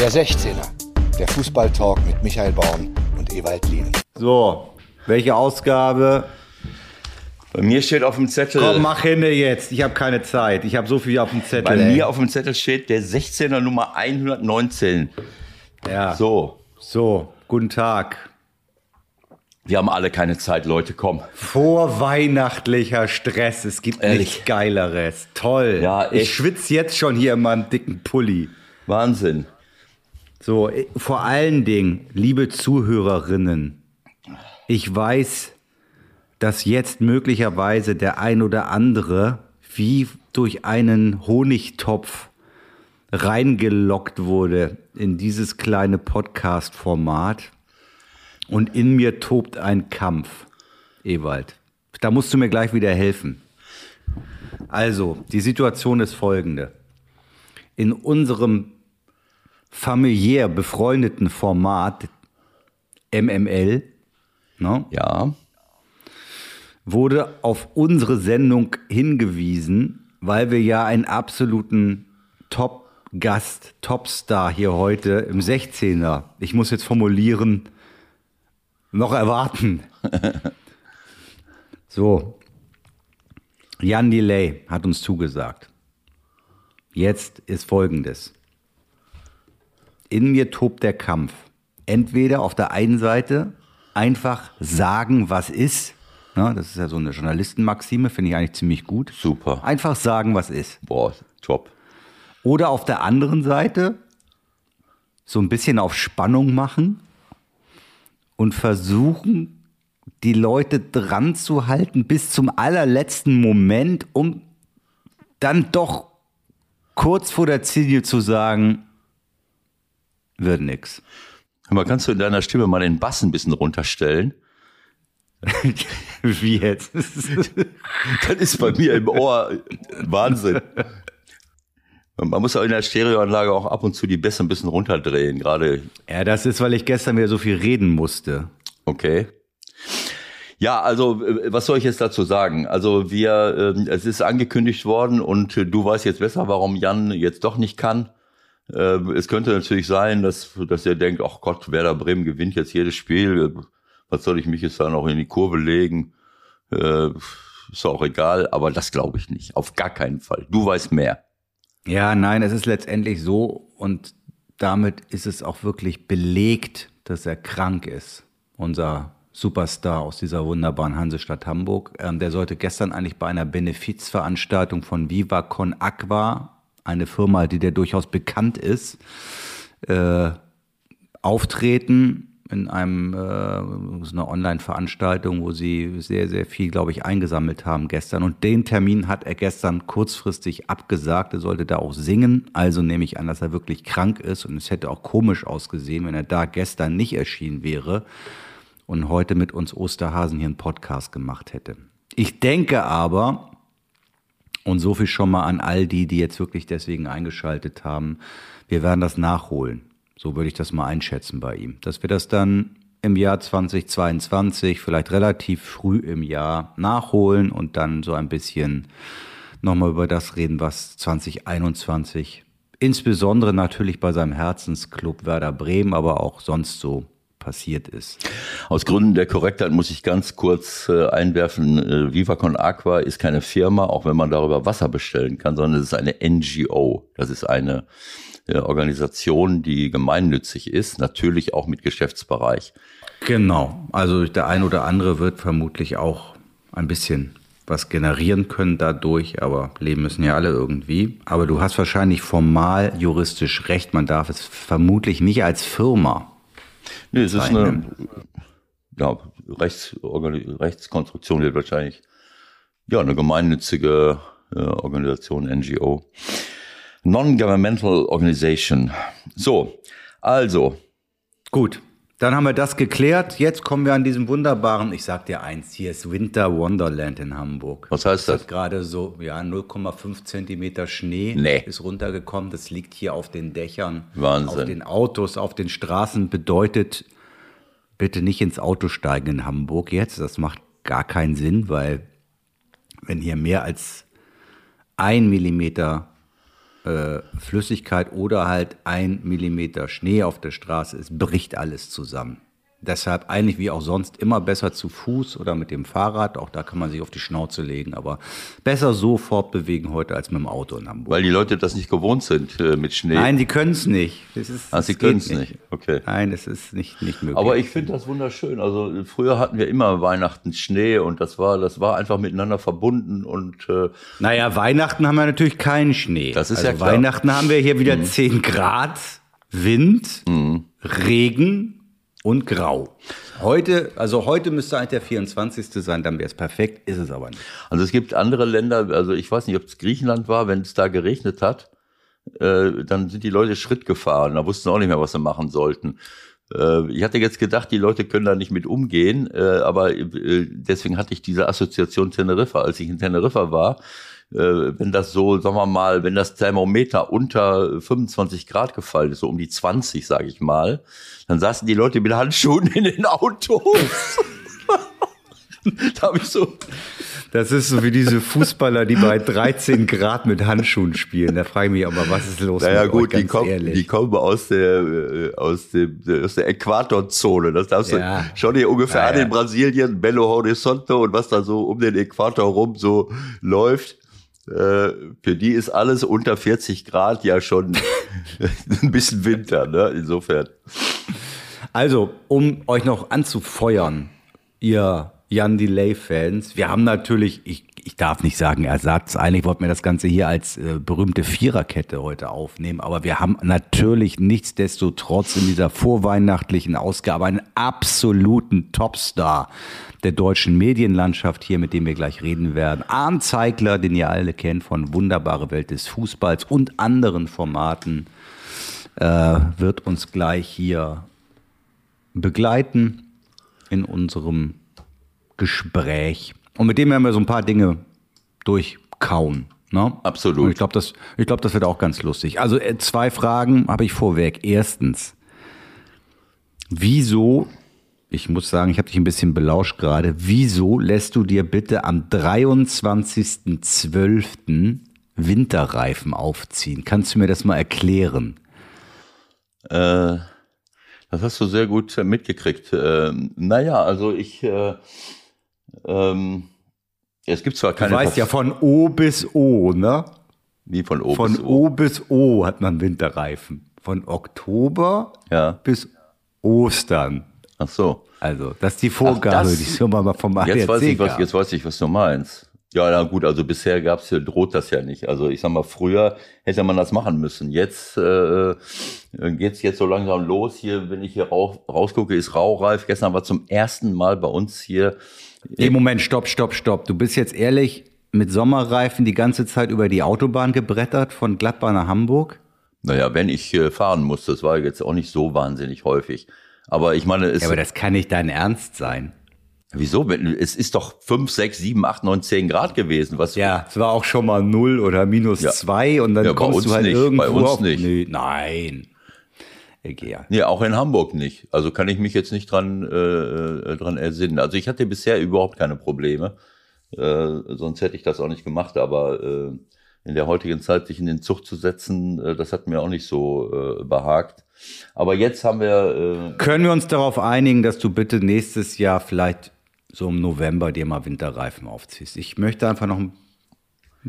Der 16er, der Fußballtalk mit Michael Baum und Ewald Lien. So, welche Ausgabe? Bei mir steht auf dem Zettel. Komm, mach hin jetzt. Ich habe keine Zeit. Ich habe so viel auf dem Zettel. Bei ey. mir auf dem Zettel steht der 16er Nummer 119. Ja. So, So, guten Tag. wir haben alle keine Zeit, Leute, komm. Vorweihnachtlicher Stress. Es gibt Ehrlich. nichts Geileres. Toll. Ja, ich echt. schwitze jetzt schon hier in meinem dicken Pulli. Wahnsinn. So, eh, vor allen Dingen, liebe Zuhörerinnen, ich weiß, dass jetzt möglicherweise der ein oder andere wie durch einen Honigtopf reingelockt wurde in dieses kleine Podcast-Format. Und in mir tobt ein Kampf, Ewald. Da musst du mir gleich wieder helfen. Also, die Situation ist folgende. In unserem familiär befreundeten Format MML ne, Ja, wurde auf unsere Sendung hingewiesen, weil wir ja einen absoluten Top-Gast, Topstar hier heute im 16er, ich muss jetzt formulieren, noch erwarten. so, Jan Delay hat uns zugesagt. Jetzt ist Folgendes. In mir tobt der Kampf. Entweder auf der einen Seite einfach sagen, was ist. Na, das ist ja so eine Journalistenmaxime, finde ich eigentlich ziemlich gut. super. Einfach sagen, was ist. Boah, top. Oder auf der anderen Seite so ein bisschen auf Spannung machen und versuchen, die Leute dran zu halten bis zum allerletzten Moment, um dann doch kurz vor der Ziellinie zu sagen, wird nix. Hör mal, kannst du in deiner Stimme mal den Bass ein bisschen runterstellen? Wie jetzt? Das ist bei mir im Ohr Wahnsinn. Man muss auch in der Stereoanlage auch ab und zu die Bässe ein bisschen runterdrehen, gerade ja, das ist, weil ich gestern wieder so viel reden musste. Okay. Ja, also äh, was soll ich jetzt dazu sagen? Also wir, ähm, es ist angekündigt worden und äh, du weißt jetzt besser, warum Jan jetzt doch nicht kann. Ähm, Es könnte natürlich sein, dass, dass er denkt, ach Gott, Werder Bremen gewinnt jetzt jedes Spiel. Was soll ich mich jetzt da noch in die Kurve legen? Äh, Ist auch egal, aber das glaube ich nicht. Auf gar keinen Fall. Du weißt mehr. Ja, nein, es ist letztendlich so und damit ist es auch wirklich belegt, dass er krank ist. Unser Superstar aus dieser wunderbaren Hansestadt Hamburg. Ähm, der sollte gestern eigentlich bei einer Benefizveranstaltung von Viva Con Aqua, eine Firma, die der durchaus bekannt ist, äh, auftreten in einem äh, so einer Online-Veranstaltung, wo sie sehr, sehr viel, glaube ich, eingesammelt haben gestern. Und den Termin hat er gestern kurzfristig abgesagt. Er sollte da auch singen. Also nehme ich an, dass er wirklich krank ist. Und es hätte auch komisch ausgesehen, wenn er da gestern nicht erschienen wäre und heute mit uns Osterhasen hier einen Podcast gemacht hätte. Ich denke aber, und so viel schon mal an all die, die jetzt wirklich deswegen eingeschaltet haben, wir werden das nachholen. So würde ich das mal einschätzen bei ihm. Dass wir das dann im Jahr 2022, vielleicht relativ früh im Jahr nachholen und dann so ein bisschen nochmal über das reden, was 2021, insbesondere natürlich bei seinem Herzensclub Werder Bremen, aber auch sonst so passiert ist. Aus Gründen der Korrektheit muss ich ganz kurz äh, einwerfen, äh, Viva Con Aqua ist keine Firma, auch wenn man darüber Wasser bestellen kann, sondern es ist eine NGO. Das ist eine äh, Organisation, die gemeinnützig ist, natürlich auch mit Geschäftsbereich. Genau. Also der ein oder andere wird vermutlich auch ein bisschen was generieren können dadurch, aber leben müssen ja alle irgendwie. Aber du hast wahrscheinlich formal juristisch recht, man darf es vermutlich nicht als Firma. Nee, es ist eine ja, Rechtsorgan- Rechtskonstruktion, wird wahrscheinlich ja eine gemeinnützige äh, Organisation, NGO. Non-Governmental Organization. So, also, Gut, dann haben wir das geklärt. Jetzt kommen wir an diesem wunderbaren, ich sag dir eins, hier ist Winter Wonderland in Hamburg. Was heißt Es das? hat gerade so, ja, 0,5 Zentimeter Schnee Nee. ist runtergekommen. Das liegt hier auf den Dächern, Wahnsinn. auf den Autos, auf den Straßen. Bedeutet, bitte nicht ins Auto steigen in Hamburg jetzt. Das macht gar keinen Sinn, weil wenn hier mehr als ein Millimeter äh, Flüssigkeit oder halt ein Millimeter Schnee auf der Straße ist, bricht alles zusammen. Deshalb eigentlich wie auch sonst immer besser zu Fuß oder mit dem Fahrrad. Auch da kann man sich auf die Schnauze legen. Aber besser so fortbewegen heute als mit dem Auto in Hamburg. Weil die Leute das nicht gewohnt sind äh, mit Schnee. Nein, die können es nicht. Das ist, Ah, sie können es nicht. Okay. Nein, es ist nicht, nicht möglich. Aber ich finde das wunderschön. Also früher hatten wir immer Weihnachten Schnee und das war, das war einfach miteinander verbunden und äh, Naja, Weihnachten haben wir natürlich keinen Schnee. Das ist also ja klar. Mhm. Weihnachten haben wir hier wieder 10 Grad, Wind, Regen und Grau. Heute, also heute müsste eigentlich der 24. sein, dann wäre es perfekt, ist es aber nicht. Also es gibt andere Länder, also ich weiß nicht, ob es Griechenland war, wenn es da geregnet hat, äh, dann sind die Leute Schritt gefahren, da wussten sie auch nicht mehr, was sie machen sollten. Äh, ich hatte jetzt gedacht, die Leute können da nicht mit umgehen, äh, aber äh, deswegen hatte ich diese Assoziation Teneriffa. Als ich in Teneriffa war, wenn das so, sagen wir mal, wenn das Thermometer unter 25 Grad gefallen ist, so um die 20, sage ich mal, dann saßen die Leute mit Handschuhen in den Autos. da habe ich so, Das ist so wie diese Fußballer, die bei 13 Grad mit Handschuhen spielen. Da frage ich mich aber, was ist los Naja mit gut, euch, die, kommen, die kommen aus der, äh, aus, dem, aus der Äquatorzone. Das darfst Ja. du schon hier ungefähr Ja, an in Brasilien, Belo Horizonte und was da so um den Äquator rum so läuft. Äh, für die ist alles unter 40 Grad ja schon ein bisschen Winter, ne? Insofern. Also, um euch noch anzufeuern, ihr Jan Delay-Fans, wir haben natürlich, ich, ich darf nicht sagen Ersatz, eigentlich wollten wir das Ganze hier als äh, berühmte Viererkette heute aufnehmen, aber wir haben natürlich nichtsdestotrotz in dieser vorweihnachtlichen Ausgabe einen absoluten Topstar der deutschen Medienlandschaft hier, mit dem wir gleich reden werden. Arndt Zeigler, den ihr alle kennt von Wunderbare Welt des Fußballs und anderen Formaten, äh, wird uns gleich hier begleiten in unserem Gespräch. Und mit dem werden wir so ein paar Dinge durchkauen. Ne? Absolut. Und ich glaube, das, ich glaub, das wird auch ganz lustig. Also äh, zwei Fragen habe ich vorweg. Erstens, wieso, ich muss sagen, ich habe dich ein bisschen belauscht gerade, wieso lässt du dir bitte am 23.12. Winterreifen aufziehen? Kannst du mir das mal erklären? Äh, das hast du sehr gut äh, mitgekriegt. Ähm, naja, also ich, äh, ähm, es gibt zwar Du keine weißt ja von O bis O, ne? wie von O Von bis O. O bis O hat man Winterreifen. Von Oktober Ja. bis Ostern. Ach so. Also, das ist die Vorgabe, das- die schon mal vom ADAC Jetzt weiß ich, was, jetzt weiß ich, was du meinst. Ja, na gut, also bisher gab's droht das ja nicht. Also ich sag mal, früher hätte man das machen müssen. Jetzt äh, geht's jetzt so langsam los. Hier, wenn ich hier raus, rausgucke, ist raureif. Gestern war zum ersten Mal bei uns hier. Nee, Moment, stopp, stopp, stopp. Du bist jetzt ehrlich mit Sommerreifen die ganze Zeit über die Autobahn gebrettert von Gladbach nach Hamburg? Naja, wenn ich fahren muss, das war jetzt auch nicht so wahnsinnig häufig. Aber ich meine, es, Ja, aber das kann nicht dein Ernst sein. wieso? Es ist doch fünf, sechs, sieben, acht, neun, zehn Grad gewesen. Was? Ja, es war auch schon mal 0 oder minus Ja. 2 und dann Ja, kommst du halt nicht, irgendwo bei uns auf. nicht. Nee, nein. Egal. Nee, auch in Hamburg nicht. Also kann ich mich jetzt nicht dran, äh, dran ersinnen. Also ich hatte bisher überhaupt keine Probleme. Äh, sonst hätte ich das auch nicht gemacht. Aber äh, in der heutigen Zeit sich in den Zug zu setzen, äh, das hat mir auch nicht so äh, behagt. Aber jetzt haben wir, äh, Können wir uns darauf einigen, dass du bitte nächstes Jahr vielleicht so im November dir mal Winterreifen aufziehst? Ich möchte einfach noch ein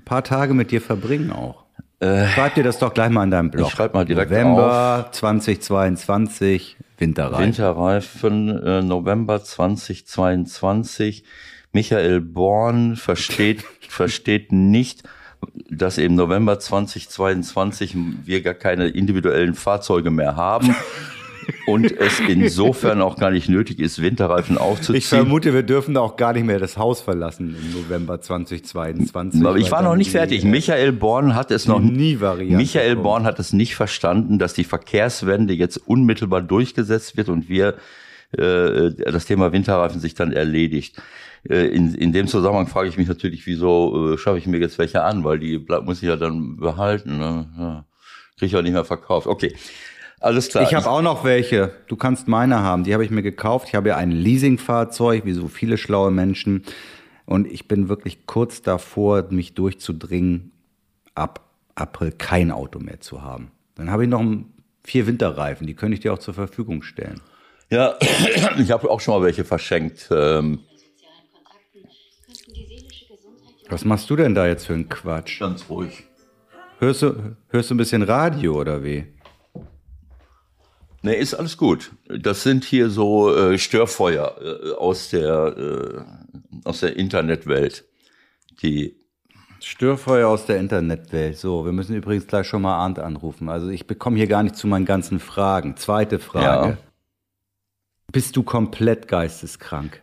paar Tage mit dir verbringen auch. Schreib dir das doch gleich mal in deinem Blog. Äh, Ich schreib mal direkt November 2022, Winterreifen. Winterreifen äh, November 2022. Michael Born versteht, versteht nicht, dass im November 2022 wir gar keine individuellen Fahrzeuge mehr haben und es insofern auch gar nicht nötig ist, Winterreifen Ich aufzuziehen. vermute, wir dürfen auch gar nicht mehr das Haus verlassen im November 2022. Aber ich war noch nicht fertig. Michael Born hat es noch Nie-Variante Michael kommt. Born hat es nicht verstanden, dass die Verkehrswende jetzt unmittelbar durchgesetzt wird und wir äh, das Thema Winterreifen sich dann erledigt. Äh, in, in dem Zusammenhang frage ich mich natürlich, wieso äh, schaffe ich mir jetzt welche an, weil die muss ich ja dann behalten. Ne? Ja. Kriege ich ja nicht mehr verkauft. Okay, alles klar. Ich habe auch noch welche. Du kannst meine haben. Die habe ich mir gekauft. Ich habe ja ein Leasingfahrzeug, wie so viele schlaue Menschen. Und ich bin wirklich kurz davor, mich durchzudringen, ab April kein Auto mehr zu haben. Dann habe ich noch vier Winterreifen, die könnte ich dir auch zur Verfügung stellen. Ja, ich habe auch schon mal welche verschenkt. Ähm, Was machst du denn da jetzt für einen Quatsch? ganz ruhig. Hörst du, hörst du ein bisschen Radio oder wie? Nee, ist alles gut. Das sind hier so äh, Störfeuer äh, aus der äh, aus der Internetwelt. Die Störfeuer aus der Internetwelt. So, wir müssen übrigens gleich schon mal Arndt anrufen. Also ich bekomme hier gar nicht zu meinen ganzen Fragen. Zweite Frage. Ja. Bist du komplett geisteskrank?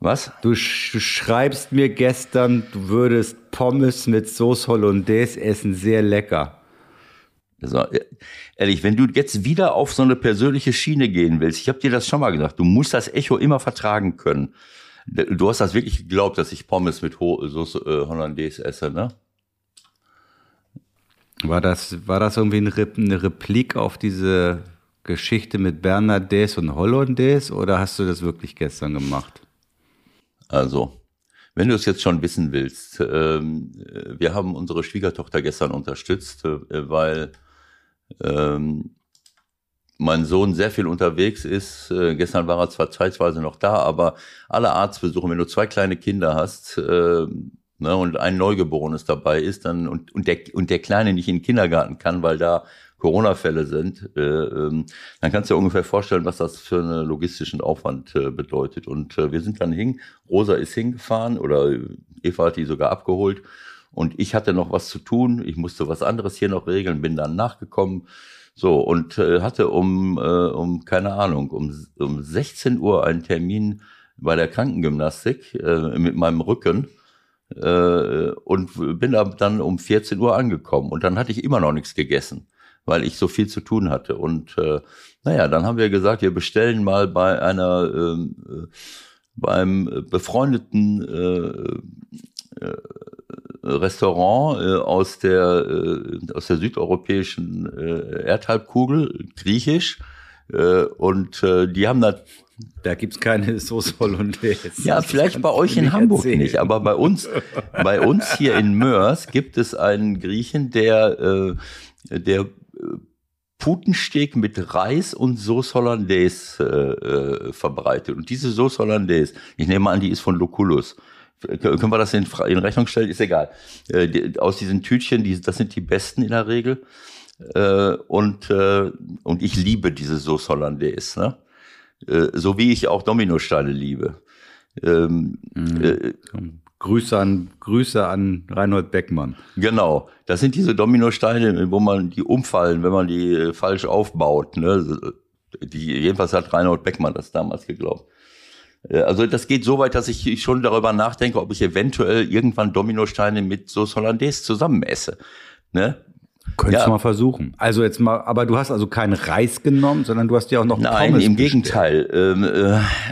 Was? Du, sch du schreibst mir gestern, du würdest Pommes mit Sauce Hollandaise essen, sehr lecker. Also, ehrlich, wenn du jetzt wieder auf so eine persönliche Schiene gehen willst, ich habe dir das schon mal gesagt, du musst das Echo immer vertragen können. Du hast das wirklich geglaubt, dass ich Pommes mit Ho Sauce äh, Hollandaise esse, ne? War das, war das irgendwie eine, Rep eine Replik auf diese Geschichte mit Bernadette und Hollandaise oder hast du das wirklich gestern gemacht? Also, wenn du es jetzt schon wissen willst, ähm, wir haben unsere Schwiegertochter gestern unterstützt, äh, weil ähm, mein Sohn sehr viel unterwegs ist. Äh, gestern war er zwar zeitweise noch da, aber alle Arztbesuche, wenn du zwei kleine Kinder hast äh, ne, und ein Neugeborenes dabei ist, dann und, und, der, und der Kleine nicht in den Kindergarten kann, weil da Corona-Fälle sind, äh, ähm, dann kannst du dir ungefähr vorstellen, was das für einen logistischen Aufwand äh, bedeutet. Und äh, wir sind dann hin, Rosa ist hingefahren oder Eva hat die sogar abgeholt und ich hatte noch was zu tun. Ich musste was anderes hier noch regeln, bin dann nachgekommen. So, und äh, hatte um, äh, um, keine Ahnung, um, um 16 Uhr einen Termin bei der Krankengymnastik äh, mit meinem Rücken äh, und bin dann um 14 Uhr angekommen. Und dann hatte ich immer noch nichts gegessen, weil ich so viel zu tun hatte. Und äh, naja, dann haben wir gesagt, wir bestellen mal bei einer, ähm, äh, beim befreundeten Restaurant äh, aus der äh, aus der südeuropäischen äh, Erdhalbkugel, griechisch, äh, und äh, die haben da Da gibt's keine Sauce Hollandaise. ja, vielleicht bei euch in Hamburg erzählen. nicht, aber bei uns, bei uns hier in Mörs gibt es einen Griechen, der, äh, der äh, Putensteak mit Reis und Sauce Hollandaise äh, äh, verbreitet. Und diese Sauce Hollandaise, ich nehme an, die ist von Loculus. Können wir das in, in Rechnung stellen? Ist egal. Äh, die, aus diesen Tütchen, die, das sind die besten in der Regel. Äh, und, äh, und ich liebe diese Sauce Hollandaise. Ne? Äh, so wie ich auch Dominosteine liebe. Ähm, äh, Grüße an, Grüße an Reinhold Beckmann. Genau, das sind diese Dominosteine, wo man die umfallen, wenn man die äh, falsch aufbaut. Ne? Die, jedenfalls hat Reinhold Beckmann das damals geglaubt. Äh, Also das geht so weit, dass ich schon darüber nachdenke, ob ich eventuell irgendwann Dominosteine mit Sauce Hollandaise zusammen esse. Ne? Könntest Ja. du mal versuchen. Also jetzt mal, aber du hast also keinen Reis genommen, sondern du hast dir auch noch Nein, Pommes im bestellt. Gegenteil. Ähm,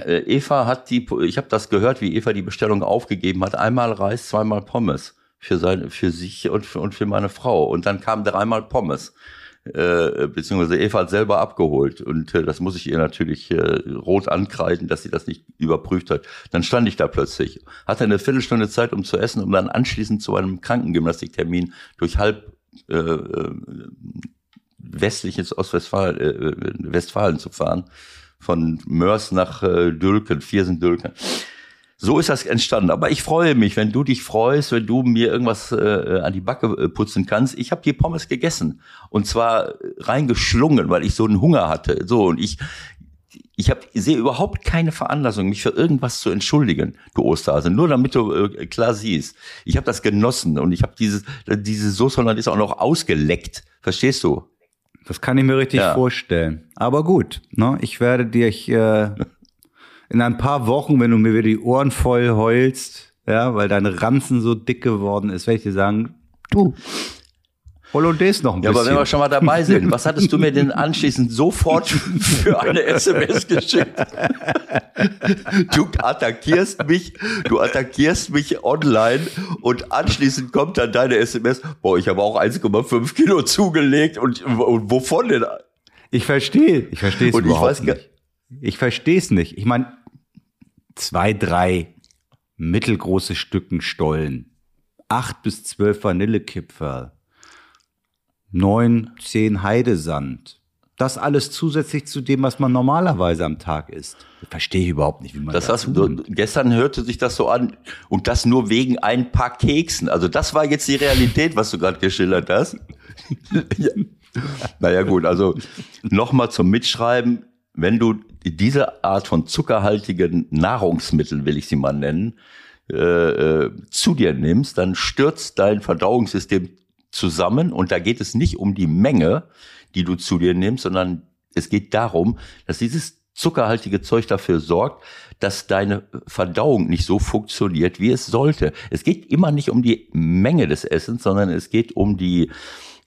äh, Eva hat die, ich habe das gehört, wie Eva die Bestellung aufgegeben hat. Einmal Reis, zweimal Pommes für seine, für sich und für, und für meine Frau. Und dann kam dreimal Pommes. Äh, beziehungsweise Eva hat selber abgeholt und äh, das muss ich ihr natürlich äh, rot ankreiden, dass sie das nicht überprüft hat. Dann stand ich da plötzlich, hatte eine Viertelstunde Zeit, um zu essen, um dann anschließend zu einem Krankengymnastiktermin durch halb äh, äh, westliches Ostwestfalen äh, Westfalen zu fahren, von Mörs nach äh, Dülken, Viersen-Dülken. So ist das entstanden. Aber ich freue mich, wenn du dich freust, wenn du mir irgendwas äh, an die Backe äh, putzen kannst. Ich habe die Pommes gegessen und zwar reingeschlungen, weil ich so einen Hunger hatte. So und ich ich habe sehe überhaupt keine Veranlassung, mich für irgendwas zu entschuldigen, du Osterhase. Nur damit du äh, klar siehst, ich habe das genossen und ich habe dieses diese Soße Hollandaise auch noch ausgeleckt. Verstehst du? Das kann ich mir richtig Ja. vorstellen. Aber gut, ne? ich werde dich äh, in ein paar Wochen, wenn du mir wieder die Ohren voll heulst, ja, weil deine Ranzen so dick geworden ist, werde ich dir sagen, du, Hollandaise noch ein Ja, bisschen. aber wenn wir schon mal dabei sind, was hattest du mir denn anschließend sofort für eine SMS geschickt? Du attackierst mich, du attackierst mich online und anschließend kommt dann deine SMS, boah, ich habe auch 1,5 Kilo zugelegt und, und wovon denn? Ich verstehe, ich verstehe es Und ich überhaupt weiß nicht. Ich verstehe es nicht. Ich meine, zwei, drei mittelgroße Stücken Stollen. acht bis zwölf Vanillekipferl, neun, zehn Heidesand. Das alles zusätzlich zu dem, was man normalerweise am Tag isst. Verstehe ich überhaupt nicht, wie man Das das hast du, gestern hörte sich das so an und das nur wegen ein paar Keksen. Also das war jetzt die Realität, was du gerade geschildert hast. ja. Naja gut, also nochmal zum Mitschreiben. Wenn du diese Art von zuckerhaltigen Nahrungsmitteln, will ich sie mal nennen, äh, äh, zu dir nimmst, dann stürzt dein Verdauungssystem zusammen und da geht es nicht um die Menge, die du zu dir nimmst, sondern es geht darum, dass dieses zuckerhaltige Zeug dafür sorgt, dass deine Verdauung nicht so funktioniert, wie es sollte. Es geht immer nicht um die Menge des Essens, sondern es geht um die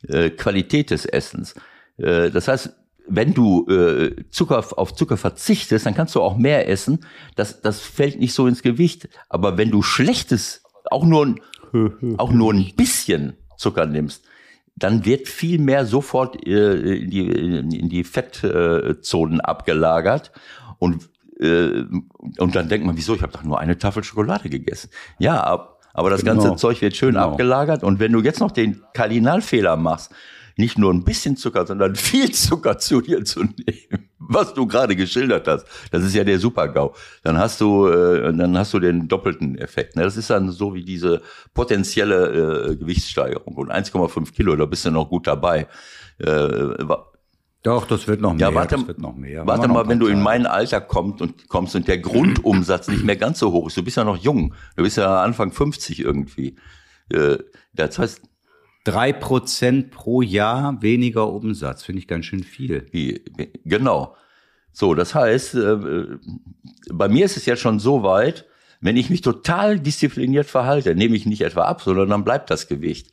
äh, Qualität des Essens. Äh, das heißt, wenn du äh, Zucker auf Zucker verzichtest, dann kannst du auch mehr essen. Das, das fällt nicht so ins Gewicht. Aber wenn du schlechtes, auch nur, ein- auch nur ein bisschen Zucker nimmst, dann wird viel mehr sofort äh, in die, in die Fettzonen abgelagert und äh, und dann denkt man, wieso? Ich habe doch nur eine Tafel Schokolade gegessen. Ja, ab, aber das Genau. ganze Zeug wird schön Genau. abgelagert und wenn du jetzt noch den Kardinalfehler machst, nicht nur ein bisschen Zucker, sondern viel Zucker zu dir zu nehmen, was du gerade geschildert hast, das ist ja der Super-GAU. Dann hast du, äh, dann hast du den doppelten Effekt. Ne? Das ist dann so wie diese potenzielle äh, Gewichtssteigerung und 1,5 Kilo, da bist du noch gut dabei. Äh, Doch, das wird noch mehr. ja, warte, das wird noch mehr. warte wir mal, noch wenn du in mein Alter kommst und kommst und der Grundumsatz nicht mehr ganz so hoch ist. Du bist ja noch jung. Du bist ja Anfang 50 irgendwie. Äh, das heißt, Drei Prozent pro Jahr weniger Umsatz, finde ich ganz schön viel. Wie, wie- genau. So, das heißt, äh, bei mir ist es ja schon so weit, wenn ich mich total diszipliniert verhalte, nehme ich nicht etwa ab, sondern dann bleibt das Gewicht.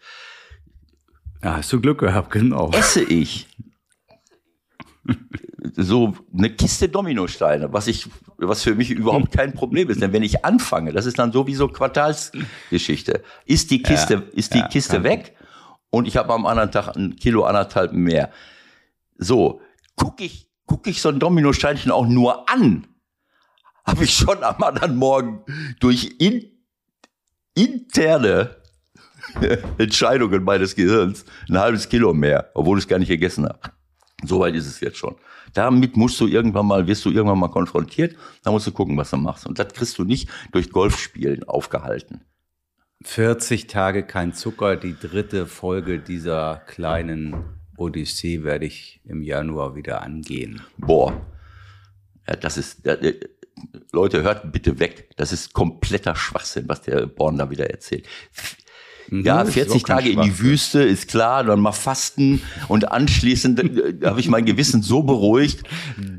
Ja, hast du Glück gehabt, genau. Esse ich so eine Kiste Dominosteine, was ich, was für mich überhaupt kein Problem ist. Denn wenn ich anfange, das ist dann sowieso Quartalsgeschichte, ist die Kiste, ist die ja, Kiste weg und ich habe am anderen Tag ein Kilo anderthalb mehr. So, gucke ich, guck ich so ein Dominosteinchen auch nur an, habe ich schon am anderen Morgen durch in, interne Entscheidungen meines Gehirns ein halbes Kilo mehr, obwohl ich es gar nicht gegessen habe. Soweit ist es jetzt schon. Damit musst du irgendwann mal, wirst du irgendwann mal konfrontiert, da musst du gucken, was du machst. Und das kriegst du nicht durch Golfspielen aufgehalten. 40 Tage kein Zucker, die dritte Folge dieser kleinen Odyssee werde ich im Januar wieder angehen. Boah, ja, das ist, ja, äh, Leute, hört bitte weg. Das ist kompletter Schwachsinn, was der Born da wieder erzählt. Ja, Mhm, ist 40 auch kein Tage in die. Wüste, ist klar, dann mal fasten und anschließend äh, habe ich mein Gewissen so beruhigt.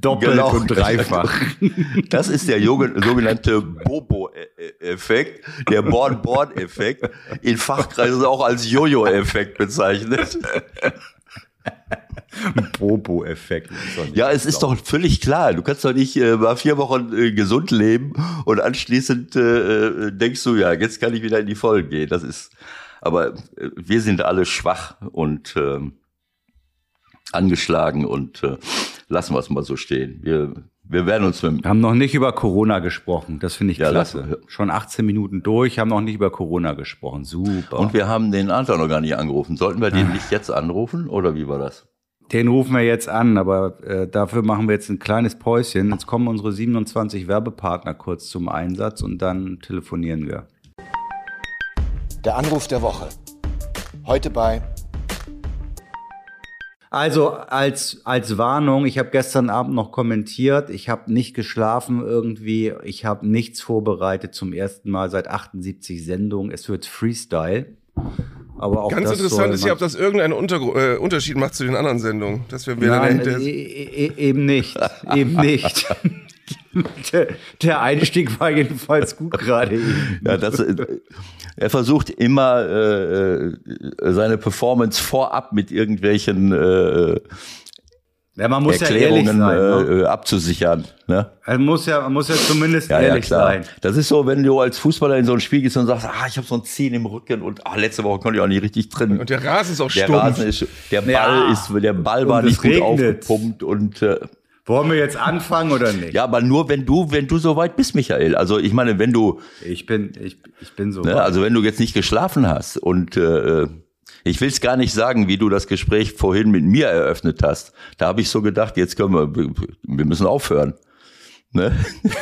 Doppelt Genau. und dreifach. Das ist der sogenannte Bobo-Effekt, der Born-Born-Effekt, in Fachkreisen auch als Jojo-Effekt bezeichnet. Bobo-Effekt. Ja, es ist doch völlig klar. Du kannst doch nicht äh, mal vier Wochen äh, gesund leben und anschließend äh, äh, denkst du, ja, jetzt kann ich wieder in die Vollen gehen. Das ist, aber äh, wir sind alle schwach und ähm, angeschlagen und äh, lassen wir es mal so stehen. Wir, wir werden uns mit, Wir haben noch nicht über Corona gesprochen. Das finde ich Ja, klasse. lass- Schon 18 Minuten durch, haben noch nicht über Corona gesprochen. Super. und wir haben den Anton noch gar nicht angerufen. Sollten wir den nicht jetzt anrufen oder wie war das? Den rufen wir jetzt an, aber äh, dafür machen wir jetzt ein kleines Päuschen. Jetzt kommen unsere 27 Werbepartner kurz zum Einsatz und dann telefonieren wir. Der Anruf der Woche. Heute bei Also als, als Warnung, ich habe gestern Abend noch kommentiert, ich habe nicht geschlafen irgendwie, ich habe nichts vorbereitet zum ersten Mal seit 78 Sendungen. Es wird Freestyle. Aber auch Ganz das interessant ist ja, ob das irgendeinen Untergru äh, Unterschied macht zu den anderen Sendungen. Das wäre wieder Nein, e e eben nicht, eben nicht. der, der Einstieg war jedenfalls gut gerade eben. Ja, das, äh, er versucht immer äh, äh, seine Performance vorab mit irgendwelchen äh, Ja, man muss ja ehrlich Erklärungen sein. ne? äh, abzusichern. Ne? Man muss ja, man muss ja zumindest Ja, ja, ehrlich klar. sein. Das ist so, wenn du als Fußballer in so ein Spiel gehst und sagst, ah, ich habe so ein Zehen im Rücken und ah, letzte Woche konnte ich auch nicht richtig drin. und der Rasen ist auch Der stumpf. Rasen ist, der Ball Ja. ist, der Ball war nicht gut regnet. aufgepumpt und äh, Wollen wir jetzt anfangen oder nicht? Ja, aber nur wenn du, wenn du so weit bist, Michael. Also ich meine, wenn du, Ich bin, ich, ich bin so. ne, weit. also wenn du jetzt nicht geschlafen hast und äh, ich will es gar nicht sagen, wie du das Gespräch vorhin mit mir eröffnet hast. Da habe ich so gedacht, jetzt können wir, wir müssen aufhören. Ne?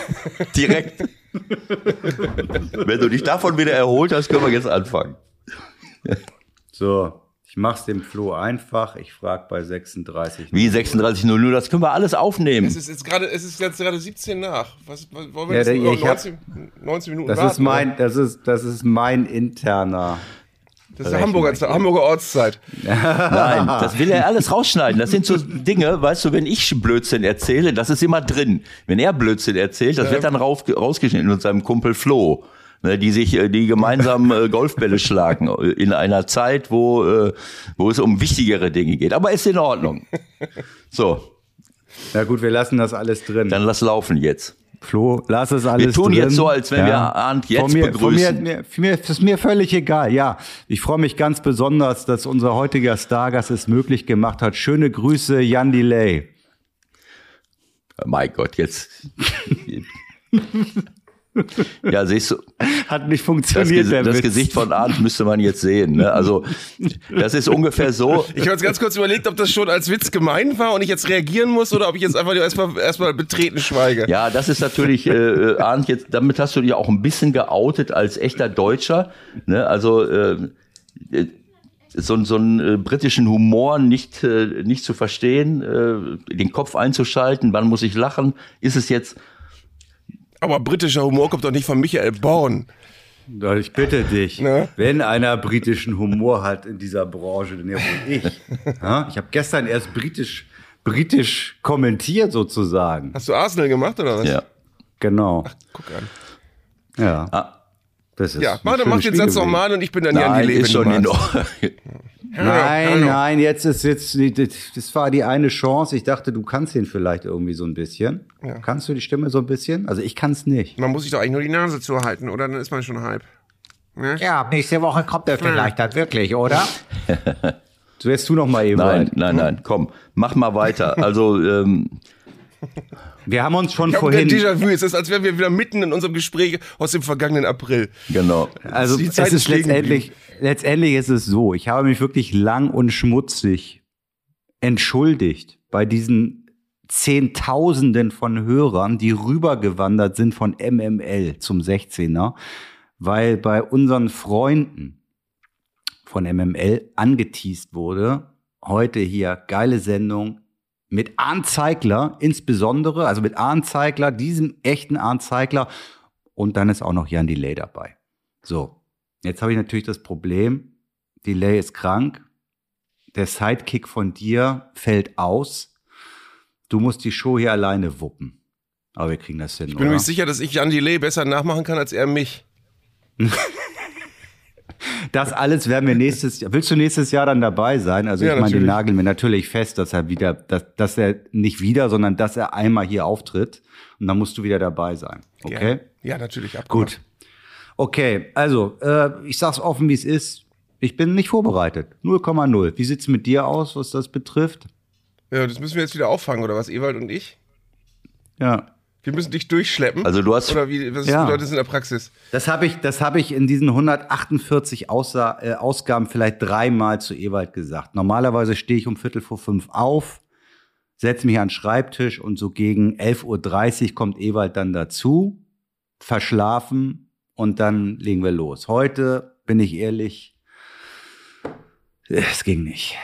Direkt. wenn du dich davon wieder erholt hast, können wir jetzt anfangen. So, ich mach's dem Flo einfach. Ich frag bei 36. Wie 36.00, das können wir alles aufnehmen. Es ist jetzt gerade, es ist jetzt gerade 17 nach. Was, was wollen wir Ja, jetzt ich hab- 19, 19 Minuten Das warten, ist mein, oder? das ist, das ist mein interner. Das ist der Hamburger, Hamburger Ortszeit. Nein, das will er alles rausschneiden. Das sind so Dinge, weißt du, wenn ich Blödsinn erzähle, das ist immer drin. Wenn er Blödsinn erzählt, das wird dann rauf, rausgeschnitten mit seinem Kumpel Flo. Ne, die sich, äh, die gemeinsam äh, Golfbälle schlagen äh, in einer Zeit, wo, äh, wo es um wichtigere Dinge geht. Aber ist in Ordnung. So, Na gut, wir lassen das alles drin. dann lass laufen jetzt. Flo, lass es alles tun drin. jetzt so, als wenn wir Arndt jetzt von mir, Von mir, begrüßen. mir, für mir, ist mir völlig egal. Ja, ich freue mich ganz besonders, dass unser heutiger Stargast es möglich gemacht hat. Schöne Grüße, Jan Delay. Mein Gott, jetzt. ja, siehst du, Hat nicht das, funktioniert, Ges der das. Gesicht von Arndt müsste man jetzt sehen. Ne? Also, das ist ungefähr so. Ich habe jetzt ganz kurz überlegt, ob das schon als Witz gemein war und ich jetzt reagieren muss oder ob ich jetzt einfach nur erstmal erstmal betreten schweige. Ja, das ist natürlich, äh, äh, Arndt, jetzt, damit hast du dich auch ein bisschen geoutet als echter Deutscher. Ne? Also äh, äh, so, so einen äh, britischen Humor nicht, äh, nicht zu verstehen, äh, den Kopf einzuschalten, wann muss ich lachen, ist es jetzt, Aber britischer Humor kommt doch nicht von Michael Born. Ich bitte dich, Ne? wenn einer britischen Humor hat in dieser Branche, dann ja wohl ich. ja? Ich habe gestern erst britisch, britisch kommentiert sozusagen. Hast du Arsenal gemacht oder was? ja. Genau. Guck an. Ja. Ah. Das ist Ja, mach, mach den Satz nochmal und ich bin dann Jan Nein, Delay, ist schon in. Ordnung. Nein, nein, jetzt ist jetzt das war die eine Chance. Ich dachte, du kannst ihn vielleicht irgendwie so ein bisschen. Kannst du die Stimme so ein bisschen? Also ich kann es nicht. Man muss sich doch eigentlich nur die Nase zuhalten, oder? Dann ist man schon halb. Ja, nächste Woche kommt er vielleicht dann wirklich, oder? So jetzt tu noch mal eben. Nein, nein, nein, komm, mach mal weiter. Also, ähm, Wir haben uns schon Ich vorhin. Déjà-vu. Es ist, als wären wir wieder mitten in unserem Gespräch aus dem vergangenen April. genau. Also Die Zeit es ist letztendlich, letztendlich ist es so. Ich habe mich wirklich lang und schmutzig entschuldigt bei diesen Zehntausenden von Hörern, die rübergewandert sind von MML zum 16er, weil bei unseren Freunden von MML angeteased wurde, heute hier geile Sendung mit Arndt Zeigler insbesondere, also mit Arndt Zeigler, diesem echten Arndt Zeigler und dann ist auch noch Jan Delay dabei. So, jetzt habe ich natürlich das Problem, Delay ist krank, der Sidekick von dir fällt aus, du musst die Show hier alleine wuppen. Aber wir kriegen das hin, Ich bin mir oder? nicht sicher, dass ich Jan Delay besser nachmachen kann als er mich. Das alles werden wir nächstes Jahr. Willst du nächstes Jahr dann dabei sein? Also Ja, ich meine, den nageln wir natürlich fest, dass er wieder, dass, dass er nicht wieder, sondern dass er einmal hier auftritt. Und dann musst du wieder dabei sein. Okay? Ja, ja natürlich. Abgemacht. Gut. Okay, also äh, ich sag's offen, wie es ist. Ich bin nicht vorbereitet. 0,0. Wie sieht's mit dir aus, was das betrifft? Ja, das müssen wir jetzt wieder auffangen, oder was, Ewald und ich? Ja. Wir müssen dich durchschleppen. Also du hast- Oder wie, was Ja. bedeutet das in der Praxis? Das habe ich, das habe ich in diesen 148 Aussa äh, Ausgaben vielleicht dreimal zu Ewald gesagt. Normalerweise stehe ich um Viertel vor fünf auf, setze mich an den Schreibtisch und so gegen 11.30 Uhr kommt Ewald dann dazu, verschlafen und dann legen wir los. Heute bin ich ehrlich, es ging nicht.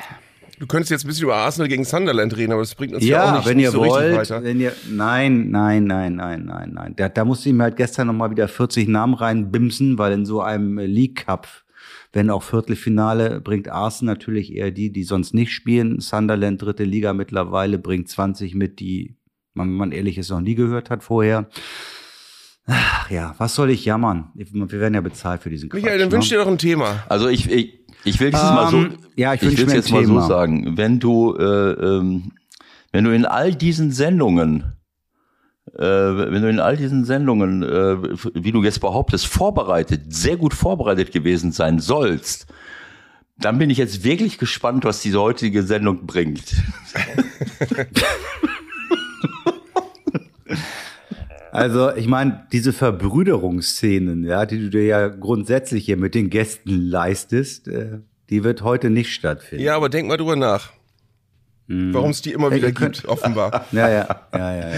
Du könntest jetzt ein bisschen über Arsenal gegen Sunderland reden, aber das bringt uns ja, auch Ja, nicht, wenn nicht ihr so richtig wollt, weiter. wenn ihr, nein, nein, nein, nein, nein, nein. Da, da musste ich mir halt gestern noch mal wieder 40 Namen reinbimsen, weil in so einem League Cup, wenn auch Viertelfinale, bringt Arsenal natürlich eher die, die sonst nicht spielen. Sunderland, dritte Liga mittlerweile, bringt 20 mit, die man, wenn man ehrlich ist, noch nie gehört hat vorher. Ach ja, was soll ich jammern? Wir werden ja bezahlt für diesen Quatsch. Michael, dann ne? wünsch dir doch ein Thema. Also ich, ich, ich will es mal so, Ähm, ja, ich ich will jetzt mal so sagen. Wenn du, äh, ähm, wenn du in all diesen Sendungen, äh, wenn du in all diesen Sendungen, äh, wie du jetzt behauptest, vorbereitet, sehr gut vorbereitet gewesen sein sollst, dann bin ich jetzt wirklich gespannt, was diese heutige Sendung bringt. Also, ich meine, diese Verbrüderungsszenen, ja, die du dir ja grundsätzlich hier mit den Gästen leistest, äh, die wird heute nicht stattfinden. Ja, aber denk mal drüber nach. Warum es die immer wieder gibt, offenbar. Ja, ja, ja, ja. ja.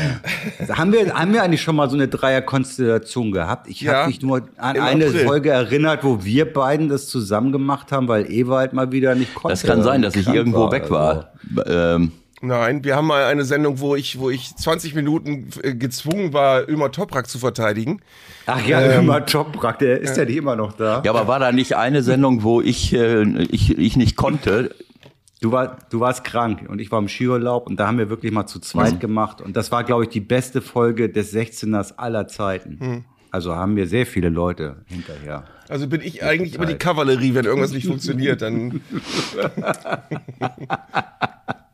Also haben, wir, haben wir eigentlich schon mal so eine Dreierkonstellation gehabt? Ich Ja, habe mich nur an eine April. Folge erinnert, wo wir beiden das zusammen gemacht haben, weil Ewald mal wieder nicht konnte. Das kann sein, dass ich irgendwo weg war. Ähm, Nein, wir haben mal eine Sendung, wo ich, wo ich 20 Minuten äh, gezwungen war, Ömer Toprak zu verteidigen. Ach ja, Ähm, immer Toprak, der ist ja nicht immer noch da. ja, aber war da nicht eine Sendung, wo ich, äh, ich, ich nicht konnte? Du, war, du warst krank und ich war im Skiurlaub und da haben wir wirklich mal zu zweit gemacht. Und das war, glaube ich, die beste Folge des 16ers aller Zeiten. Also haben wir sehr viele Leute hinterher. Also bin ich eigentlich immer die Kavallerie, wenn irgendwas nicht funktioniert, dann.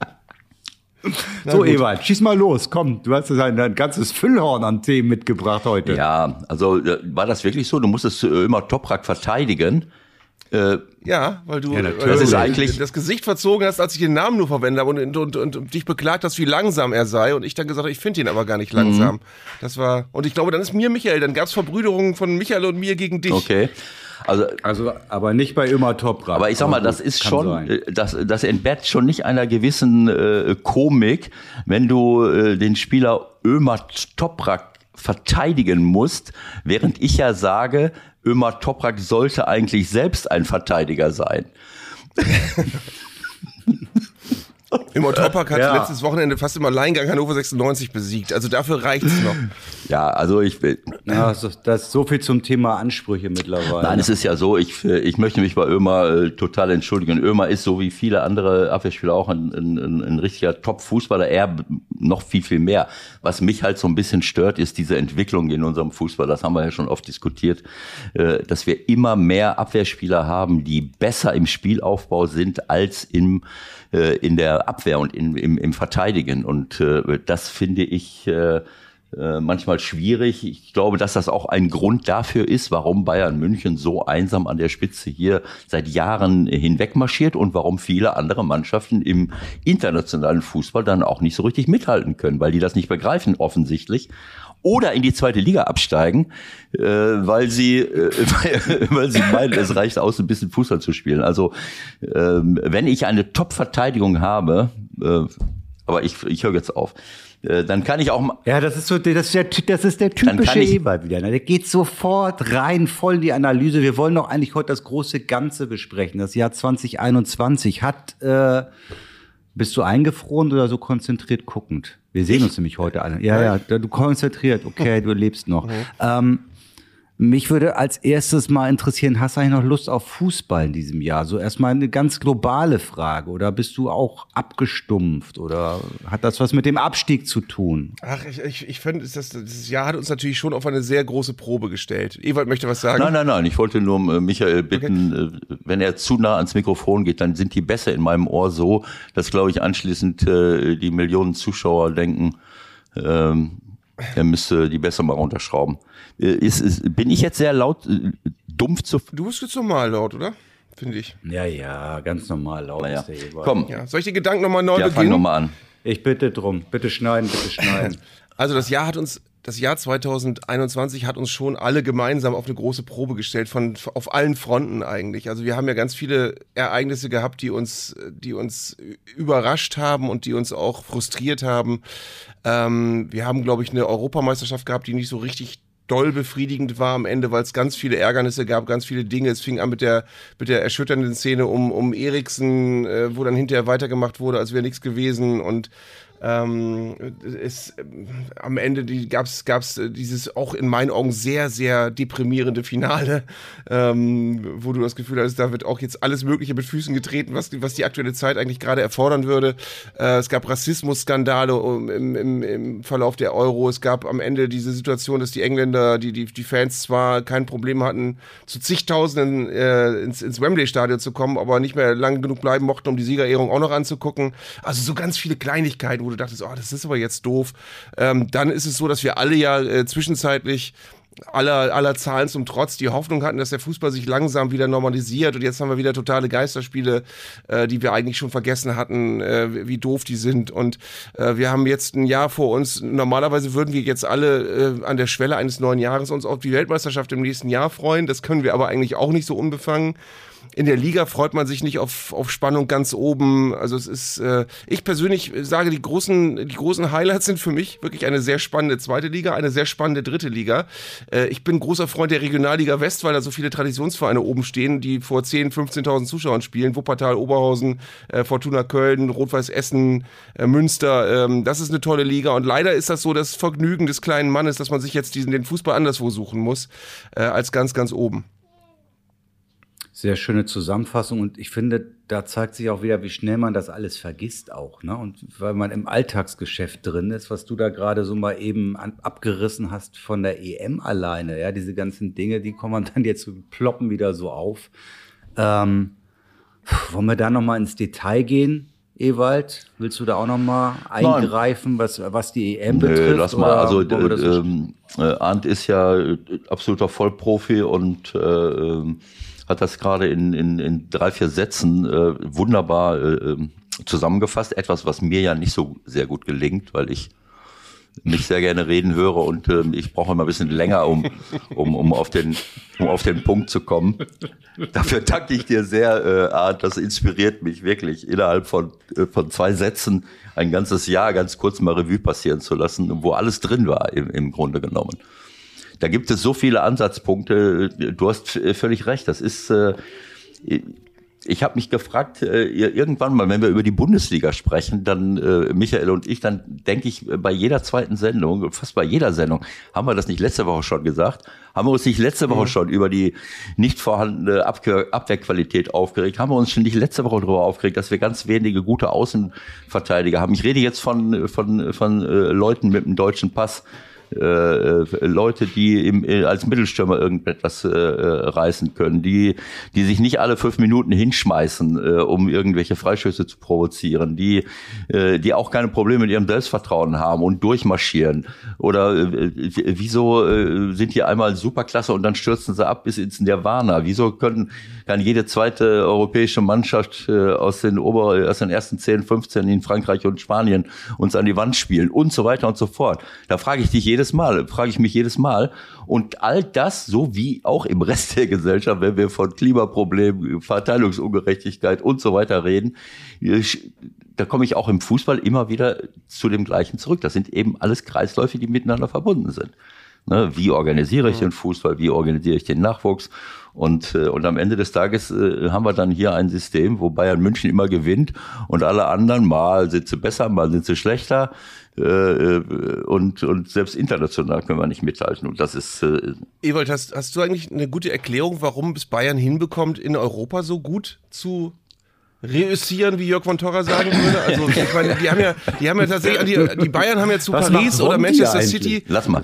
so, Ewald, schieß mal los. Komm, du hast ein, ein ganzes Füllhorn an Themen mitgebracht heute. Ja, also äh, war das wirklich so? Du musstest äh, immer Toprak verteidigen. Äh, Ja, weil du, Ja, weil Das du ist eigentlich- das Gesicht verzogen hast, als ich den Namen nur verwende habe und, und, und, und dich beklagt hast, wie langsam er sei. Und ich dann gesagt habe, ich finde ihn aber gar nicht langsam. Mhm. Das war. Und ich glaube, dann ist mir Michael, dann gab es Verbrüderungen von Michael und mir gegen dich. okay. Also Also, aber nicht bei Ömer Toprak. Aber ich sag mal, das ist schon, sein. äh, das, das entbehrt schon nicht einer gewissen äh, Komik, wenn du äh, den Spieler Ömer Toprak verteidigen musst, während ich ja sage, Ömer Toprak sollte eigentlich selbst ein Verteidiger sein. Immer Toprak hat Ja. letztes Wochenende fast im Alleingang Hannover 96 besiegt. Also dafür reicht's noch. Ja, also ich will. Ja, das ist, so viel zum Thema Ansprüche mittlerweile. Nein, es ist ja so, ich, äh, ich möchte mich bei Ömer äh, total entschuldigen. Ömer ist so wie viele andere Abwehrspieler auch ein, ein, ein, ein richtiger Top-Fußballer, er noch viel, viel mehr. Was mich halt so ein bisschen stört, ist diese Entwicklung in unserem Fußball. Das haben wir ja schon oft diskutiert, äh, dass wir immer mehr Abwehrspieler haben, die besser im Spielaufbau sind als im, in der Abwehr und in, im, im Verteidigen. Und äh, das finde ich... Äh, äh, manchmal schwierig. Ich glaube, dass das auch ein Grund dafür ist, warum Bayern München so einsam an der Spitze hier seit Jahren hinweg marschiert und warum viele andere Mannschaften im internationalen Fußball dann auch nicht so richtig mithalten können, weil die das nicht begreifen offensichtlich. Oder in die zweite Liga absteigen, äh, weil sie, äh, weil, weil sie meinen, es reicht aus, ein bisschen Fußball zu spielen. Also ähm, wenn ich eine Top-Verteidigung habe, äh, aber ich, ich höre jetzt auf, äh, dann kann ich auch mal, Ja, das ist so, das ist der, das ist der typische ich- Ewald wieder. ne? Der geht sofort rein, voll in die Analyse. Wir wollen doch eigentlich heute das große Ganze besprechen. Das Jahr 2021 hat, äh, bist du eingefroren oder so konzentriert guckend? Wir sehen uns nämlich heute alle. Ja, ja, du konzentriert. Okay, du lebst noch. Ähm, mich würde als erstes mal interessieren, hast du eigentlich noch Lust auf Fußball in diesem Jahr? So erstmal eine ganz globale Frage. Oder bist du auch abgestumpft? Oder hat das was mit dem Abstieg zu tun? Ach, ich, ich, ich finde, das, das Jahr hat uns natürlich schon auf eine sehr große Probe gestellt. Ewald möchte was sagen. Nein, nein, nein. Ich wollte nur äh, Michael bitten, äh, wenn er zu nah ans Mikrofon geht, dann sind die Bässe in meinem Ohr so, dass, glaube ich, anschließend äh, die Millionen Zuschauer denken, ähm, er müsste die Bässe mal runterschrauben. Äh, ist, ist, bin ich jetzt sehr laut, äh, dumpf zu... Du bist jetzt normal laut, oder? Finde ich. Ja, ja, ganz normal laut Ewald. komm, Ja. Soll ich den Gedanken nochmal neu ja, fang beginnen? nochmal an. Ich bitte drum. Bitte schneiden, bitte schneiden. Also das Jahr hat uns, das Jahr 2021 hat uns schon alle gemeinsam auf eine große Probe gestellt, von auf allen Fronten eigentlich. Also wir haben ja ganz viele Ereignisse gehabt, die uns, die uns überrascht haben und die uns auch frustriert haben. Ähm, wir haben, glaube ich, eine Europameisterschaft gehabt, die nicht so richtig doll befriedigend war am Ende, weil es ganz viele Ärgernisse gab, ganz viele Dinge. Es fing an mit der mit der erschütternden Szene um um Eriksen, äh, wo dann hinterher weitergemacht wurde, als wäre nichts gewesen und ähm, es, ähm, am Ende die, gab's gab's äh, dieses auch in meinen Augen sehr sehr deprimierende Finale, ähm, wo du das Gefühl hast, da wird auch jetzt alles Mögliche mit Füßen getreten, was die- was die aktuelle Zeit eigentlich gerade erfordern würde. Äh, es gab Rassismusskandale im, im, im Verlauf der Euro. Es gab am Ende diese Situation, dass die Engländer, die die, die Fans zwar kein Problem hatten, zu zigtausenden äh, ins, ins Wembley-Stadion zu kommen, aber nicht mehr lang genug bleiben mochten, um die Siegerehrung auch noch anzugucken. Also so ganz viele Kleinigkeiten, wo du dachtest, oh, das ist aber jetzt doof. Ähm, dann ist es so, dass wir alle ja äh, zwischenzeitlich aller, aller Zahlen zum Trotz die Hoffnung hatten, dass der Fußball sich langsam wieder normalisiert und jetzt haben wir wieder totale Geisterspiele, äh, die wir eigentlich schon vergessen hatten, äh, wie doof die sind und äh, wir haben jetzt ein Jahr vor uns. Normalerweise würden wir jetzt alle äh, an der Schwelle eines neuen Jahres uns auf die Weltmeisterschaft im nächsten Jahr freuen. Das können wir aber eigentlich auch nicht so unbefangen in der Liga freut man sich nicht auf, auf Spannung ganz oben. Also es ist, äh, ich persönlich sage, die großen, die großen Highlights sind für mich wirklich eine sehr spannende zweite Liga, eine sehr spannende dritte Liga. Äh, ich bin großer Freund der Regionalliga West, weil da so viele Traditionsvereine oben stehen, die vor 10.000, 15.000 Zuschauern spielen. Wuppertal, Oberhausen, äh, Fortuna Köln, Rot-Weiß Essen, äh, Münster. Ähm, das ist eine tolle Liga. Und leider ist das so das Vergnügen des kleinen Mannes, dass man sich jetzt diesen, den Fußball anderswo suchen muss, äh, als ganz, ganz oben. Sehr schöne Zusammenfassung und ich finde, da zeigt sich auch wieder, wie schnell man das alles vergisst auch. Ne? Und weil man im Alltagsgeschäft drin ist, was du da gerade so mal eben an, abgerissen hast von der EM alleine, ja, diese ganzen Dinge, die kommen dann jetzt ploppen wieder so auf. Ähm, wollen wir da nochmal ins Detail gehen? Ewald, willst du da auch nochmal eingreifen, was, was die EM Nö, betrifft? lass mal, also ähm, äh, Arndt ist ja äh, absoluter Vollprofi und äh, ähm, hat das gerade in, in, in drei, vier Sätzen äh, wunderbar äh, ähm, zusammengefasst. Etwas, was mir ja nicht so sehr gut gelingt, weil ich mich sehr gerne reden höre und äh, ich brauche immer ein bisschen länger, um, um, um, auf den, um auf den Punkt zu kommen. Dafür danke ich dir sehr, äh, Arndt. Das inspiriert mich wirklich, innerhalb von, äh, von zwei Sätzen ein ganzes Jahr ganz kurz mal Revue passieren zu lassen, wo alles drin war im, im Grunde genommen. Da gibt es so viele Ansatzpunkte. Du hast völlig recht. Das ist, äh, ich habe mich gefragt, äh, irgendwann mal, wenn wir über die Bundesliga sprechen, dann äh, Michael und ich, dann denke ich bei jeder zweiten Sendung, fast bei jeder Sendung, haben wir das nicht letzte Woche schon gesagt? Haben wir uns nicht letzte Woche schon über die nicht vorhandene Abwehr, Abwehrqualität aufgeregt? Haben wir uns schon nicht letzte Woche darüber aufgeregt, dass wir ganz wenige gute Außenverteidiger haben? Ich rede jetzt von von von äh, Leuten mit einem deutschen Pass äh, Leute, die im, äh, als Mittelstürmer irgendetwas äh, äh, reißen können, die, die sich nicht alle fünf Minuten hinschmeißen, äh, um irgendwelche Freischüsse zu provozieren, die, äh, die auch keine Probleme mit ihrem Selbstvertrauen haben und durchmarschieren. Oder äh, wieso äh, sind die einmal superklasse und dann stürzen sie ab bis ins Nirvana? Wieso können, kann jede zweite europäische Mannschaft äh, aus den Ober, aus den ersten 10, 15 in Frankreich und Spanien uns an die Wand spielen und so weiter und so fort? Da frage ich dich jedes jedes Mal, frage ich mich jedes Mal. Und all das, so wie auch im Rest der Gesellschaft, wenn wir von Klimaproblemen, Verteilungsungerechtigkeit und so weiter reden, da komme ich auch im Fußball immer wieder zu dem Gleichen zurück. Das sind eben alles Kreisläufe, die miteinander verbunden sind. Ne, wie organisiere ich den Fußball? Wie organisiere ich den Nachwuchs? Und, äh, und am Ende des Tages äh, haben wir dann hier ein System, wo Bayern München immer gewinnt und alle anderen mal sind sie besser, mal sind sie schlechter. Äh, äh, und, und selbst international können wir nicht mithalten. Und das ist. Äh, Ewald, hast, hast du eigentlich eine gute Erklärung, warum es Bayern hinbekommt, in Europa so gut zu reüssieren, wie Jörg von Torra sagen würde. Also ich meine, die haben ja, die haben ja tatsächlich, die, die Bayern haben ja zu Was Paris oder Manchester City. Lass mal.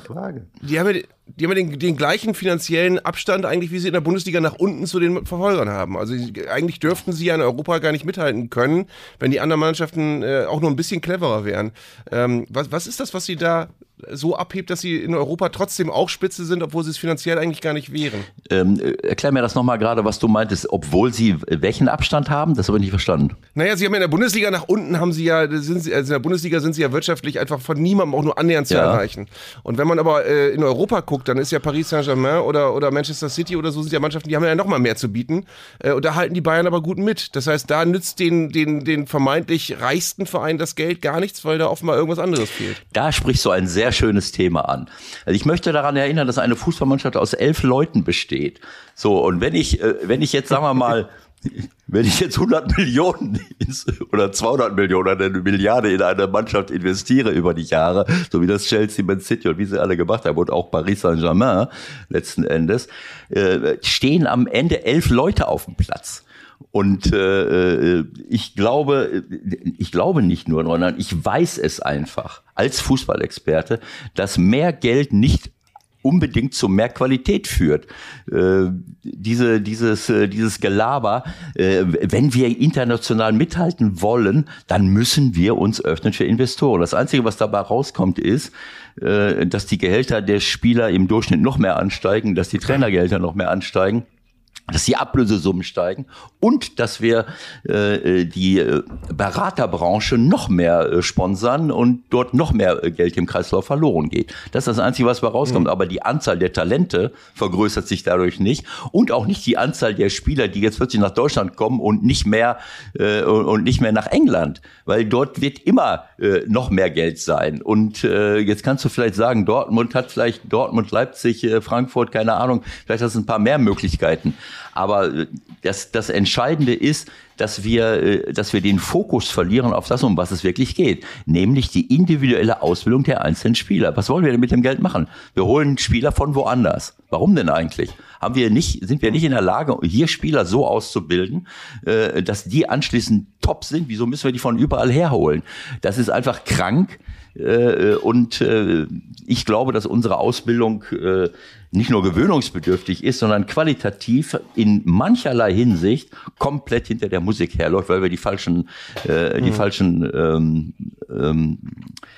Die haben ja, die haben ja den, den, gleichen finanziellen Abstand eigentlich, wie sie in der Bundesliga nach unten zu den Verfolgern haben. Also eigentlich dürften sie ja in Europa gar nicht mithalten können, wenn die anderen Mannschaften äh, auch nur ein bisschen cleverer wären. Ähm, was, was ist das, was sie da so abhebt, dass sie in Europa trotzdem auch Spitze sind, obwohl sie es finanziell eigentlich gar nicht wären? Ähm, erklär mir das nochmal gerade, was du meintest, obwohl sie welchen Abstand haben? Das habe ich nicht verstanden. Naja, sie haben ja in der Bundesliga nach unten haben sie ja, sind sie, also in der Bundesliga sind sie ja wirtschaftlich einfach von niemandem auch nur annähernd zu ja. erreichen. Und wenn man aber äh, in Europa guckt, dann ist ja Paris Saint-Germain oder, oder Manchester City oder so sind ja Mannschaften, die haben ja noch mal mehr zu bieten. Äh, und da halten die Bayern aber gut mit. Das heißt, da nützt den, den, den vermeintlich reichsten Verein das Geld gar nichts, weil da offenbar irgendwas anderes fehlt. Da sprichst du ein sehr schönes Thema an. Also ich möchte daran erinnern, dass eine Fußballmannschaft aus elf Leuten besteht. So, und wenn ich, äh, wenn ich jetzt, sagen wir mal, wenn ich jetzt 100 Millionen oder 200 Millionen oder eine Milliarde in eine Mannschaft investiere über die Jahre, so wie das Chelsea, Man City und wie sie alle gemacht haben und auch Paris Saint-Germain letzten Endes, äh, stehen am Ende elf Leute auf dem Platz. Und äh, äh ich glaube, ich glaube nicht nur, sondern ich weiß es einfach als Fußballexperte, dass mehr Geld nicht unbedingt zu mehr Qualität führt. Äh, diese, dieses, äh, dieses Gelaber, äh, wenn wir international mithalten wollen, dann müssen wir uns öffnen für Investoren. Das Einzige, was dabei rauskommt, ist, äh, dass die Gehälter der Spieler im Durchschnitt noch mehr ansteigen, dass die Trainergehälter noch mehr ansteigen dass die Ablösesummen steigen und dass wir äh, die äh, Beraterbranche noch mehr äh, sponsern und dort noch mehr äh, Geld im Kreislauf verloren geht. Das ist das Einzige, was bei rauskommt. Mhm. Aber die Anzahl der Talente vergrößert sich dadurch nicht und auch nicht die Anzahl der Spieler, die jetzt plötzlich nach Deutschland kommen und nicht mehr äh, und nicht mehr nach England, weil dort wird immer äh, noch mehr Geld sein. Und äh, jetzt kannst du vielleicht sagen, Dortmund hat vielleicht Dortmund, Leipzig, äh, Frankfurt, keine Ahnung, vielleicht hast du ein paar mehr Möglichkeiten. Aber äh, das, das Entscheidende ist, dass wir, äh, dass wir den Fokus verlieren auf das, um was es wirklich geht, nämlich die individuelle Ausbildung der einzelnen Spieler. Was wollen wir denn mit dem Geld machen? Wir holen Spieler von woanders. Warum denn eigentlich? Haben wir nicht, sind wir nicht in der Lage, hier Spieler so auszubilden, äh, dass die anschließend top sind? Wieso müssen wir die von überall herholen? Das ist einfach krank. Und ich glaube, dass unsere Ausbildung nicht nur gewöhnungsbedürftig ist, sondern qualitativ in mancherlei Hinsicht komplett hinter der Musik herläuft, weil wir die falschen, äh, die mhm. falschen ähm, ähm, äh,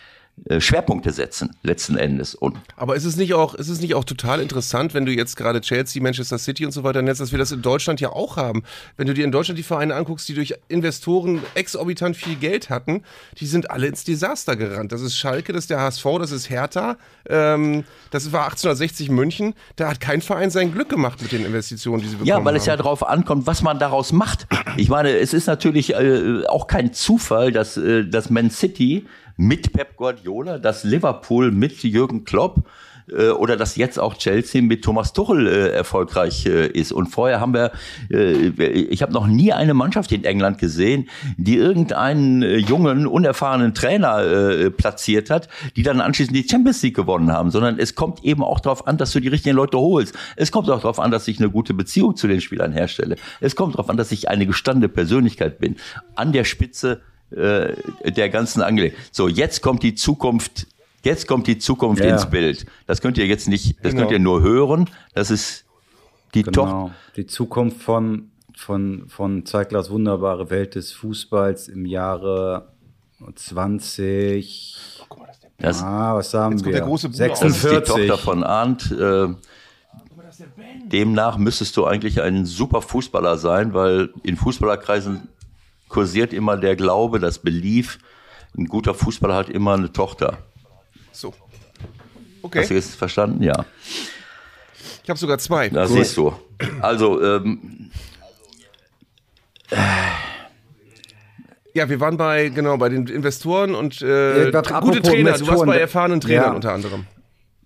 Schwerpunkte setzen, letzten Endes. Und Aber ist es nicht auch, ist es nicht auch total interessant, wenn du jetzt gerade Chelsea, Manchester City und so weiter nennst, dass wir das in Deutschland ja auch haben? Wenn du dir in Deutschland die Vereine anguckst, die durch Investoren exorbitant viel Geld hatten, die sind alle ins Desaster gerannt. Das ist Schalke, das ist der HSV, das ist Hertha, ähm, das war 1860 München. Da hat kein Verein sein Glück gemacht mit den Investitionen, die sie bekommen haben. Ja, weil haben. es ja darauf ankommt, was man daraus macht. Ich meine, es ist natürlich äh, auch kein Zufall, dass, äh, dass Man City mit Pep Guardiola, dass Liverpool mit Jürgen Klopp äh, oder dass jetzt auch Chelsea mit Thomas Tuchel äh, erfolgreich äh, ist. Und vorher haben wir, äh, ich habe noch nie eine Mannschaft in England gesehen, die irgendeinen äh, jungen, unerfahrenen Trainer äh, platziert hat, die dann anschließend die Champions League gewonnen haben, sondern es kommt eben auch darauf an, dass du die richtigen Leute holst. Es kommt auch darauf an, dass ich eine gute Beziehung zu den Spielern herstelle. Es kommt darauf an, dass ich eine gestandene Persönlichkeit bin. An der Spitze äh, der ganzen Angelegenheit. So, jetzt kommt die Zukunft, jetzt kommt die Zukunft ja. ins Bild. Das könnt ihr jetzt nicht, das genau. könnt ihr nur hören. Das ist die genau. Top. Die Zukunft von, von, von Zeiglers wunderbare Welt des Fußballs im Jahre 20. Das, ah, was sagen jetzt wir? Der große 46. Das ist die Tochter von Arndt. Äh, demnach müsstest du eigentlich ein super Fußballer sein, weil in Fußballerkreisen kursiert immer der Glaube, das Belief, ein guter Fußballer hat immer eine Tochter. So. Okay. Hast du jetzt verstanden? Ja. Ich habe sogar zwei. Da cool. siehst du. Also, ähm, ja, wir waren bei, genau, bei den Investoren und äh, ja, gute Trainer. Du warst bei erfahrenen Trainern ja. unter anderem.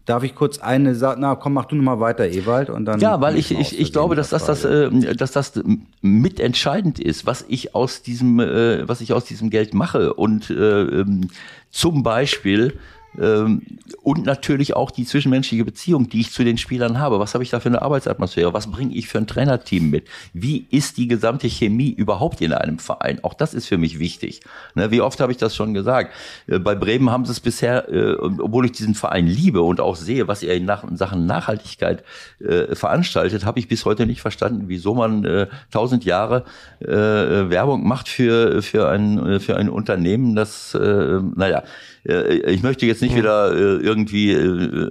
Darf ich kurz eine Sache, na komm, mach du noch mal weiter, Ewald, und dann. Ja, weil ich, ich, ich glaube, dass das, das, äh, dass das mitentscheidend ist, was ich aus diesem, äh, was ich aus diesem Geld mache. Und äh, ähm, zum Beispiel ähm, und natürlich auch die zwischenmenschliche Beziehung, die ich zu den Spielern habe. Was habe ich da für eine Arbeitsatmosphäre? Was bringe ich für ein Trainerteam mit? Wie ist die gesamte Chemie überhaupt in einem Verein? Auch das ist für mich wichtig. Ne, wie oft habe ich das schon gesagt? Äh, bei Bremen haben sie es bisher, äh, obwohl ich diesen Verein liebe und auch sehe, was er in Sachen Nachhaltigkeit äh, veranstaltet, habe ich bis heute nicht verstanden, wieso man tausend Jahre Werbung macht für, für, ein, für ein Unternehmen, das, naja, ich möchte jetzt nicht wieder äh, irgendwie äh,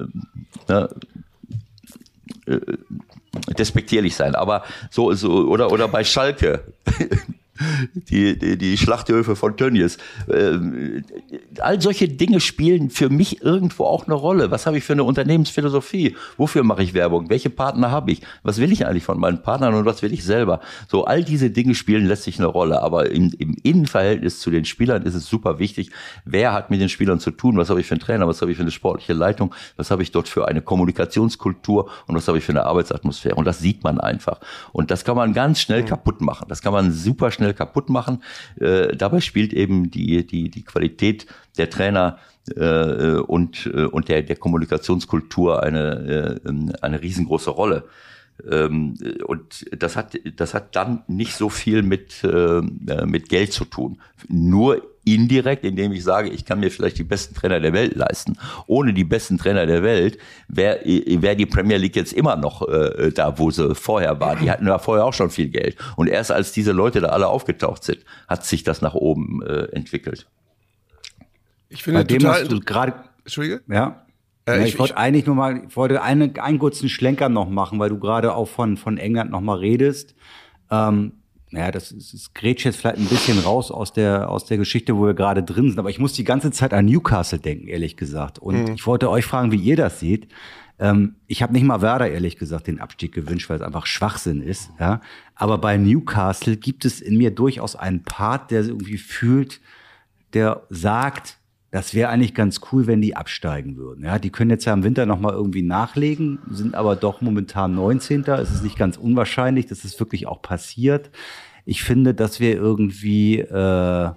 äh, äh, despektierlich sein, aber so, so oder, oder bei Schalke. die, die, die Schlachthöfe von Tönnies. Äh, all solche Dinge spielen für mich irgendwo auch eine Rolle. Was habe ich für eine Unternehmensphilosophie? Wofür mache ich Werbung? Welche Partner habe ich? Was will ich eigentlich von meinen Partnern und was will ich selber? So, all diese Dinge spielen letztlich eine Rolle. Aber im, im Innenverhältnis zu den Spielern ist es super wichtig, wer hat mit den Spielern zu tun? Was habe ich für einen Trainer? Was habe ich für eine sportliche Leitung? Was habe ich dort für eine Kommunikationskultur? Und was habe ich für eine Arbeitsatmosphäre? Und das sieht man einfach. Und das kann man ganz schnell mhm. kaputt machen. Das kann man super schnell kaputt machen. Äh, dabei spielt eben die, die, die Qualität der Trainer äh, und, äh, und der, der Kommunikationskultur eine, äh, eine riesengroße Rolle. Ähm, und das hat, das hat dann nicht so viel mit, äh, mit Geld zu tun. Nur indirekt, indem ich sage, ich kann mir vielleicht die besten Trainer der Welt leisten. Ohne die besten Trainer der Welt wäre wär die Premier League jetzt immer noch äh, da, wo sie vorher war. Die hatten ja vorher auch schon viel Geld. Und erst als diese Leute da alle aufgetaucht sind, hat sich das nach oben äh, entwickelt. Ich finde Bei dem total. du gerade, Entschuldige? ja. Äh, ja, ich- ich, wollte ich- eigentlich nur mal, ich wollte eine, einen kurzen Schlenker noch machen, weil du gerade auch von, von England noch mal redest. Ähm, ja, das ist, das grätscht jetzt vielleicht ein bisschen raus aus der, aus der Geschichte, wo wir gerade drin sind. Aber ich muss die ganze Zeit an Newcastle denken, ehrlich gesagt. Und ich wollte euch fragen, wie ihr das seht. Ähm, ich habe nicht mal Werder, ehrlich gesagt, den Abstieg gewünscht, weil es einfach Schwachsinn ist. Ja? Aber bei Newcastle gibt es in mir durchaus einen Part, der irgendwie fühlt, der sagt, das wäre eigentlich ganz cool, wenn die absteigen würden. Ja, die können jetzt ja im Winter noch mal irgendwie nachlegen, sind aber doch momentan 19. Es ist nicht ganz unwahrscheinlich, dass es wirklich auch passiert. Ich finde, dass wir irgendwie äh,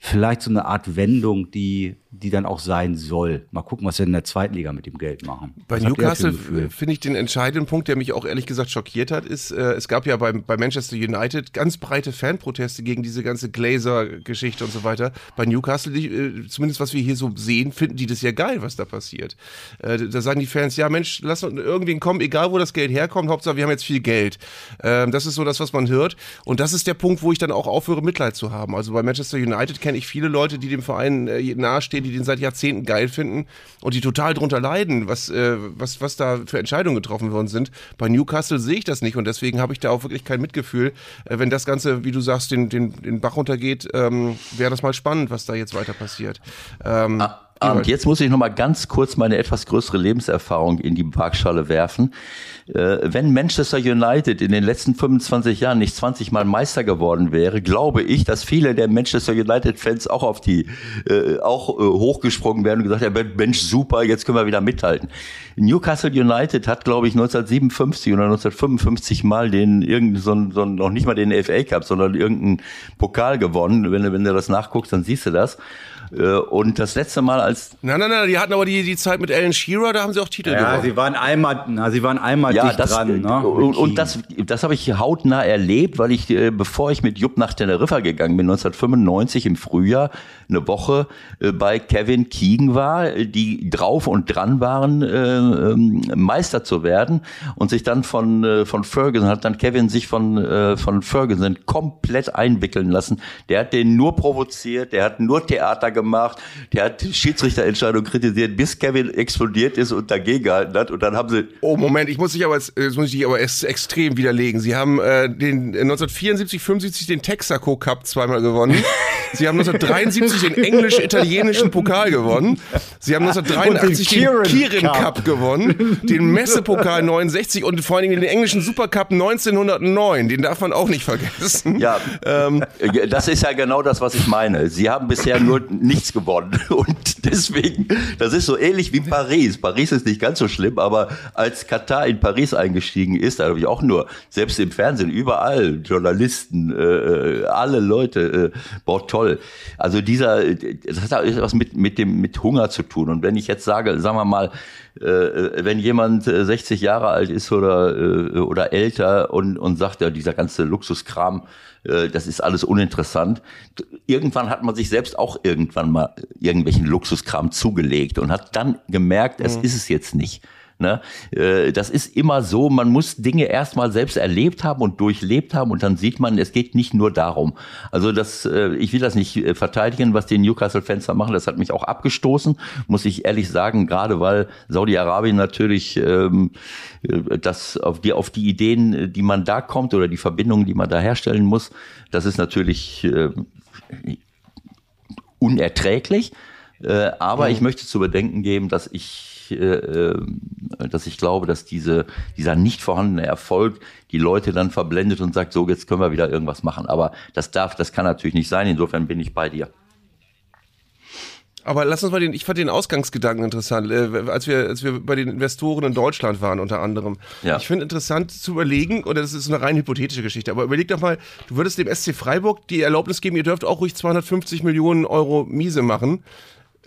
vielleicht so eine Art Wendung, die, die dann auch sein soll. Mal gucken, was wir in der zweiten Liga mit dem Geld machen. Bei Was Newcastle finde ich den entscheidenden Punkt, der mich auch ehrlich gesagt schockiert hat, ist, äh, es gab ja bei, bei Manchester United ganz breite Fanproteste gegen diese ganze Glazer-Geschichte und so weiter. Bei Newcastle, die, äh, zumindest was wir hier so sehen, finden die das ja geil, was da passiert. Äh, da sagen die Fans, ja Mensch, lass uns irgendwen kommen, egal wo das Geld herkommt, Hauptsache wir haben jetzt viel Geld. Ähm, das ist so das, was man hört. Und das ist der Punkt, wo ich dann auch aufhöre, Mitleid zu haben. Also bei Manchester United kenne ich viele Leute, die dem Verein äh, nahestehen, die den seit Jahrzehnten geil finden und die total drunter leiden, was, äh, was, was da für Entscheidungen getroffen worden sind. Bei Newcastle sehe ich das nicht und deswegen habe ich da auch wirklich kein Mitgefühl. Äh, wenn das Ganze, wie du sagst, den, den, den Bach runtergeht, ähm, wäre das mal spannend, was da jetzt weiter passiert. Ähm, Ah, und jetzt muss ich noch mal ganz kurz meine etwas größere Lebenserfahrung in die Waagschale werfen. Äh, wenn Manchester United in den letzten 25 Jahren nicht 20 Mal Meister geworden wäre, glaube ich, dass viele der Manchester United-Fans auch auf die, äh, auch äh, hochgesprungen wären und gesagt haben, Mensch, super, jetzt können wir wieder mithalten. Newcastle United hat, glaube ich, 1957 oder 1955 mal den irgendeinen, so, so, noch nicht mal den FA Cup, sondern irgendeinen Pokal gewonnen. Wenn wenn du das nachguckst, dann siehst du das. Äh, Und das letzte Mal, als nein, nein, nein, die hatten aber die, die Zeit mit Alan Shearer, da haben sie auch Titel Ja, gewonnen. sie waren einmal, na, sie waren einmal ja, dicht das, dran. Ne? und, und das, das habe ich hautnah erlebt, weil ich, äh, bevor ich mit Jupp nach Teneriffa gegangen bin, 1995 im Frühjahr, eine Woche äh, bei Kevin Keegan war, äh, die drauf und dran waren, äh, ähm, Meister zu werden und sich dann von, äh, von Ferguson, hat dann Kevin sich von, äh, von Ferguson komplett einwickeln lassen. Der hat den nur provoziert, der hat nur Theater gemacht, der hat Schiedsrichterentscheidungen kritisiert, bis Kevin explodiert ist und dagegen gehalten hat und dann haben sie Oh, Moment, ich muss dich aber, jetzt jetzt muss ich dich aber ex extrem widerlegen. Sie haben äh, den äh, 1974, 75 den Texaco Cup zweimal gewonnen. Sie haben 1973 den englisch-italienischen Pokal gewonnen. Sie haben 1983 den Kirin Kirin Cup. Cup. gewonnen, den Messepokal 69 und vor allen Dingen den englischen Supercup 1909. Den darf man auch nicht vergessen. Ja, Ähm, äh, das ist ja genau das, was ich meine. Sie haben bisher nur nichts gewonnen. Und deswegen, das ist so ähnlich wie Paris. Paris ist nicht ganz so schlimm, aber als Katar in Paris eingestiegen ist, da habe ich auch nur, selbst im Fernsehen, überall, Journalisten, äh, alle Leute, äh, boah, toll. Also dieser, das hat etwas mit, mit dem, mit Hunger zu tun. Und wenn ich jetzt sage, sagen wir mal, äh, wenn jemand äh, 60 Jahre alt ist oder, äh, oder älter und, und sagt, ja, dieser ganze Luxuskram, äh, das ist alles uninteressant. Irgendwann hat man sich selbst auch irgendwann mal irgendwelchen Luxuskram zugelegt und hat dann gemerkt, es ist es jetzt nicht. Ne? Äh, Das ist immer so, man muss Dinge erstmal selbst erlebt haben und durchlebt haben und dann sieht man, es geht nicht nur darum. Also das, äh, ich will das nicht äh, verteidigen, was die Newcastle-Fans da machen, das hat mich auch abgestoßen, muss ich ehrlich sagen, gerade weil Saudi-Arabien natürlich ähm, äh, das auf die, auf die Ideen, die man da kommt oder die Verbindungen, die man da herstellen muss, das ist natürlich äh, unerträglich. Äh, aber ich möchte zu bedenken geben, dass ich, äh, äh, dass ich glaube, dass diese, dieser nicht vorhandene Erfolg die Leute dann verblendet und sagt, so jetzt können wir wieder irgendwas machen. Aber das darf, das kann natürlich nicht sein. Insofern bin ich bei dir. Aber lass uns mal den, ich fand den Ausgangsgedanken interessant, äh, als wir, als wir bei den Investoren in Deutschland waren unter anderem. Ja. Ich finde interessant zu überlegen, oder das ist eine rein hypothetische Geschichte, aber überleg doch mal, du würdest dem SC Freiburg die Erlaubnis geben, ihr dürft auch ruhig 250 Millionen Euro Miese machen.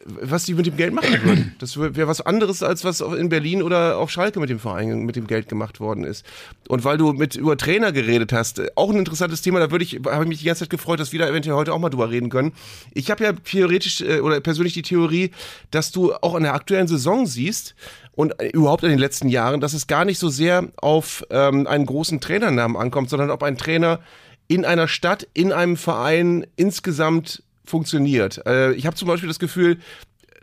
Was die mit dem Geld machen würden. Das wäre was anderes, als was in Berlin oder auf Schalke mit dem Verein, mit dem Geld gemacht worden ist. Und weil du mit über Trainer geredet hast, äh, auch ein interessantes Thema, da würde ich, habe ich mich die ganze Zeit gefreut, dass wir da eventuell heute auch mal drüber reden können. Ich habe ja theoretisch äh, oder persönlich die Theorie, dass du auch in der aktuellen Saison siehst, und überhaupt in den letzten Jahren, dass es gar nicht so sehr auf ähm, einen großen Trainernamen ankommt, sondern ob ein Trainer in einer Stadt, in einem Verein insgesamt funktioniert. Äh, ich habe zum Beispiel das Gefühl,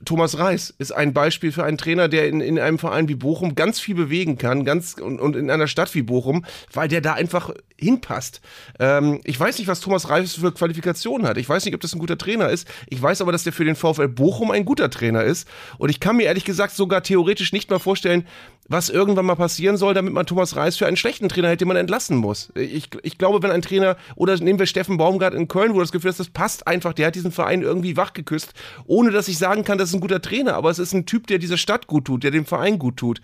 Thomas Reis ist ein Beispiel für einen Trainer, der in, in einem Verein wie Bochum ganz viel bewegen kann, ganz und, und in einer Stadt wie Bochum, weil der da einfach hinpasst. Ähm, ich weiß nicht, was Thomas Reis für Qualifikationen hat. Ich weiß nicht, ob das ein guter Trainer ist. Ich weiß aber, dass der für den VfL Bochum ein guter Trainer ist. Und ich kann mir ehrlich gesagt sogar theoretisch nicht mal vorstellen, was irgendwann mal passieren soll, damit man Thomas Reis für einen schlechten Trainer hält, den man entlassen muss. Ich, ich glaube, wenn ein Trainer, oder nehmen wir Steffen Baumgart in Köln, wo das Gefühl ist, das passt einfach, der hat diesen Verein irgendwie wachgeküsst, ohne dass ich sagen kann, das ist ein guter Trainer, aber es ist ein Typ, der dieser Stadt gut tut, der dem Verein gut tut.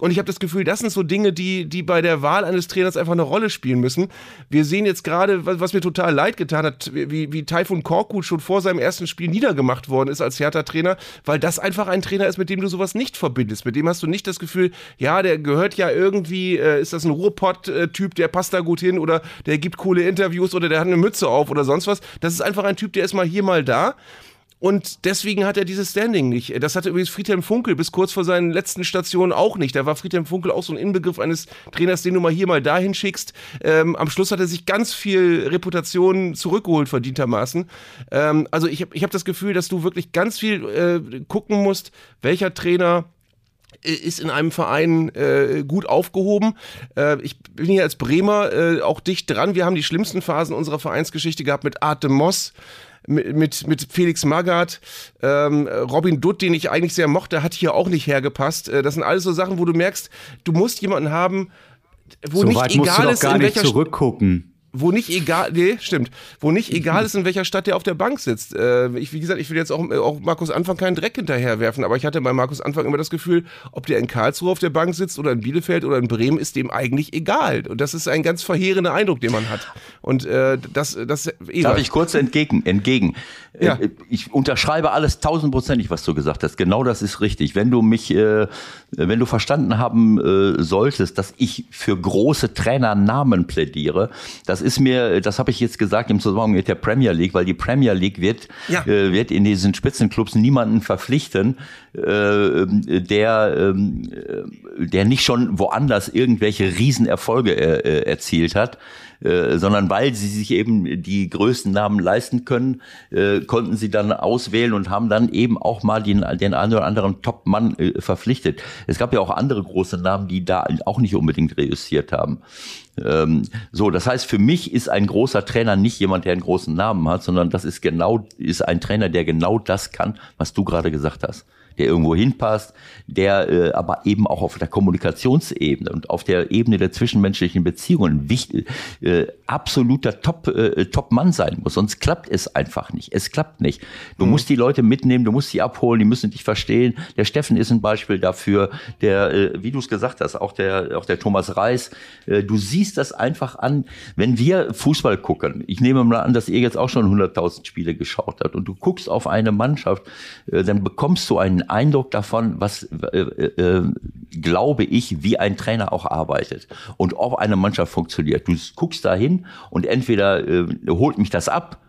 Und ich habe das Gefühl, das sind so Dinge, die, die bei der Wahl eines Trainers einfach eine Rolle spielen müssen. Wir sehen jetzt gerade, was, was mir total leid getan hat, wie, wie Taifun Korkut schon vor seinem ersten Spiel niedergemacht worden ist als Hertha-Trainer, weil das einfach ein Trainer ist, mit dem du sowas nicht verbindest. Mit dem hast du nicht das Gefühl, ja, der gehört ja irgendwie, äh, ist das ein Ruhrpott-Typ, der passt da gut hin oder der gibt coole Interviews oder der hat eine Mütze auf oder sonst was. Das ist einfach ein Typ, der ist mal hier, mal da. Und deswegen hat er dieses Standing nicht. Das hatte übrigens Friedhelm Funkel bis kurz vor seinen letzten Stationen auch nicht. Da war Friedhelm Funkel auch so ein Inbegriff eines Trainers, den du mal hier mal dahin schickst. Ähm, am Schluss hat er sich ganz viel Reputation zurückgeholt, verdientermaßen. Ähm, also ich habe ich hab das Gefühl, dass du wirklich ganz viel äh, gucken musst, welcher Trainer ist in einem Verein äh, gut aufgehoben. Äh, ich bin hier als Bremer äh, auch dicht dran. Wir haben die schlimmsten Phasen unserer Vereinsgeschichte gehabt mit Arte Moss mit, mit, mit Felix Magath, ähm, Robin Dutt, den ich eigentlich sehr mochte, hat hier auch nicht hergepasst. Äh, das sind alles so Sachen, wo du merkst, du musst jemanden haben, wo so nicht egal du doch ist, in nicht welcher zurückgucken wo nicht egal, nee, stimmt, wo nicht egal ist, in welcher Stadt der auf der Bank sitzt. Äh, ich, wie gesagt, ich will jetzt auch, auch Markus Anfang keinen Dreck hinterherwerfen, aber ich hatte bei Markus Anfang immer das Gefühl, ob der in Karlsruhe auf der Bank sitzt oder in Bielefeld oder in Bremen, ist dem eigentlich egal. Und das ist ein ganz verheerender Eindruck, den man hat. Und äh, das, das. Darf ich kurz entgegen? entgegen. Ja. Äh, Ich unterschreibe alles tausendprozentig, was du gesagt hast. Genau das ist richtig. Wenn du mich, äh, wenn du verstanden haben äh, solltest, dass ich für große Trainernamen plädiere, das ist mir, das habe ich jetzt gesagt im Zusammenhang mit der Premier League, weil die Premier League wird, Ja. äh, wird in diesen Spitzenclubs niemanden verpflichten, äh, der, ähm, äh, der nicht schon woanders irgendwelche Riesenerfolge äh, äh, erzielt hat. Äh, sondern weil sie sich eben die größten Namen leisten können, äh, konnten sie dann auswählen und haben dann eben auch mal den, den einen oder anderen Top-Mann äh, verpflichtet. Es gab ja auch andere große Namen, die da auch nicht unbedingt reüssiert haben. Ähm, so, das heißt, für mich ist ein großer Trainer nicht jemand, der einen großen Namen hat, sondern das ist genau, ist ein Trainer, der genau das kann, was du gerade gesagt hast der irgendwo hinpasst, der äh, aber eben auch auf der Kommunikationsebene und auf der Ebene der zwischenmenschlichen Beziehungen wichtig, äh, absoluter Top, äh, Top-Mann sein muss. Sonst klappt es einfach nicht. Es klappt nicht. Du musst die Leute mitnehmen, du musst sie abholen, die müssen dich verstehen. Der Steffen ist ein Beispiel dafür, der, äh, wie du es gesagt hast, auch der, auch der Thomas Reis. Äh, du siehst das einfach an, wenn wir Fußball gucken. Ich nehme mal an, dass ihr jetzt auch schon 100.000 Spiele geschaut habt und du guckst auf eine Mannschaft, äh, dann bekommst du einen Eindruck davon, was, äh, äh, glaube ich, wie ein Trainer auch arbeitet und ob eine Mannschaft funktioniert. Du guckst da hin und entweder äh, holt mich das ab,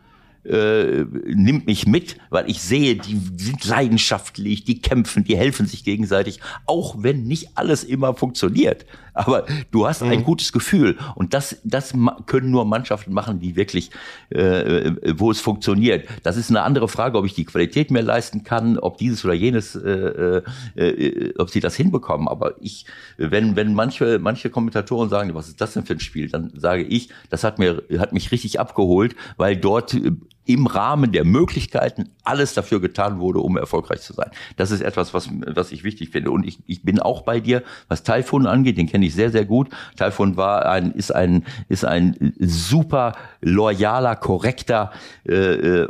äh, nimmt mich mit, weil ich sehe, die sind leidenschaftlich, die kämpfen, die helfen sich gegenseitig, auch wenn nicht alles immer funktioniert. Aber du hast ein gutes Gefühl und das, das können nur Mannschaften machen, die wirklich, äh, wo es funktioniert. Das ist eine andere Frage, ob ich die Qualität mehr leisten kann, ob dieses oder jenes, äh, äh, äh, ob sie das hinbekommen. Aber ich, wenn, wenn manche, manche Kommentatoren sagen, was ist das denn für ein Spiel, dann sage ich, das hat mir, hat mich richtig abgeholt, weil dort äh, im Rahmen der Möglichkeiten alles dafür getan wurde, um erfolgreich zu sein. Das ist etwas, was, was ich wichtig finde. Und ich, ich bin auch bei dir, was Taifun angeht, den kenne ich sehr, sehr gut. Taifun war ein, ist ein, ist ein super loyaler, korrekter äh, äh,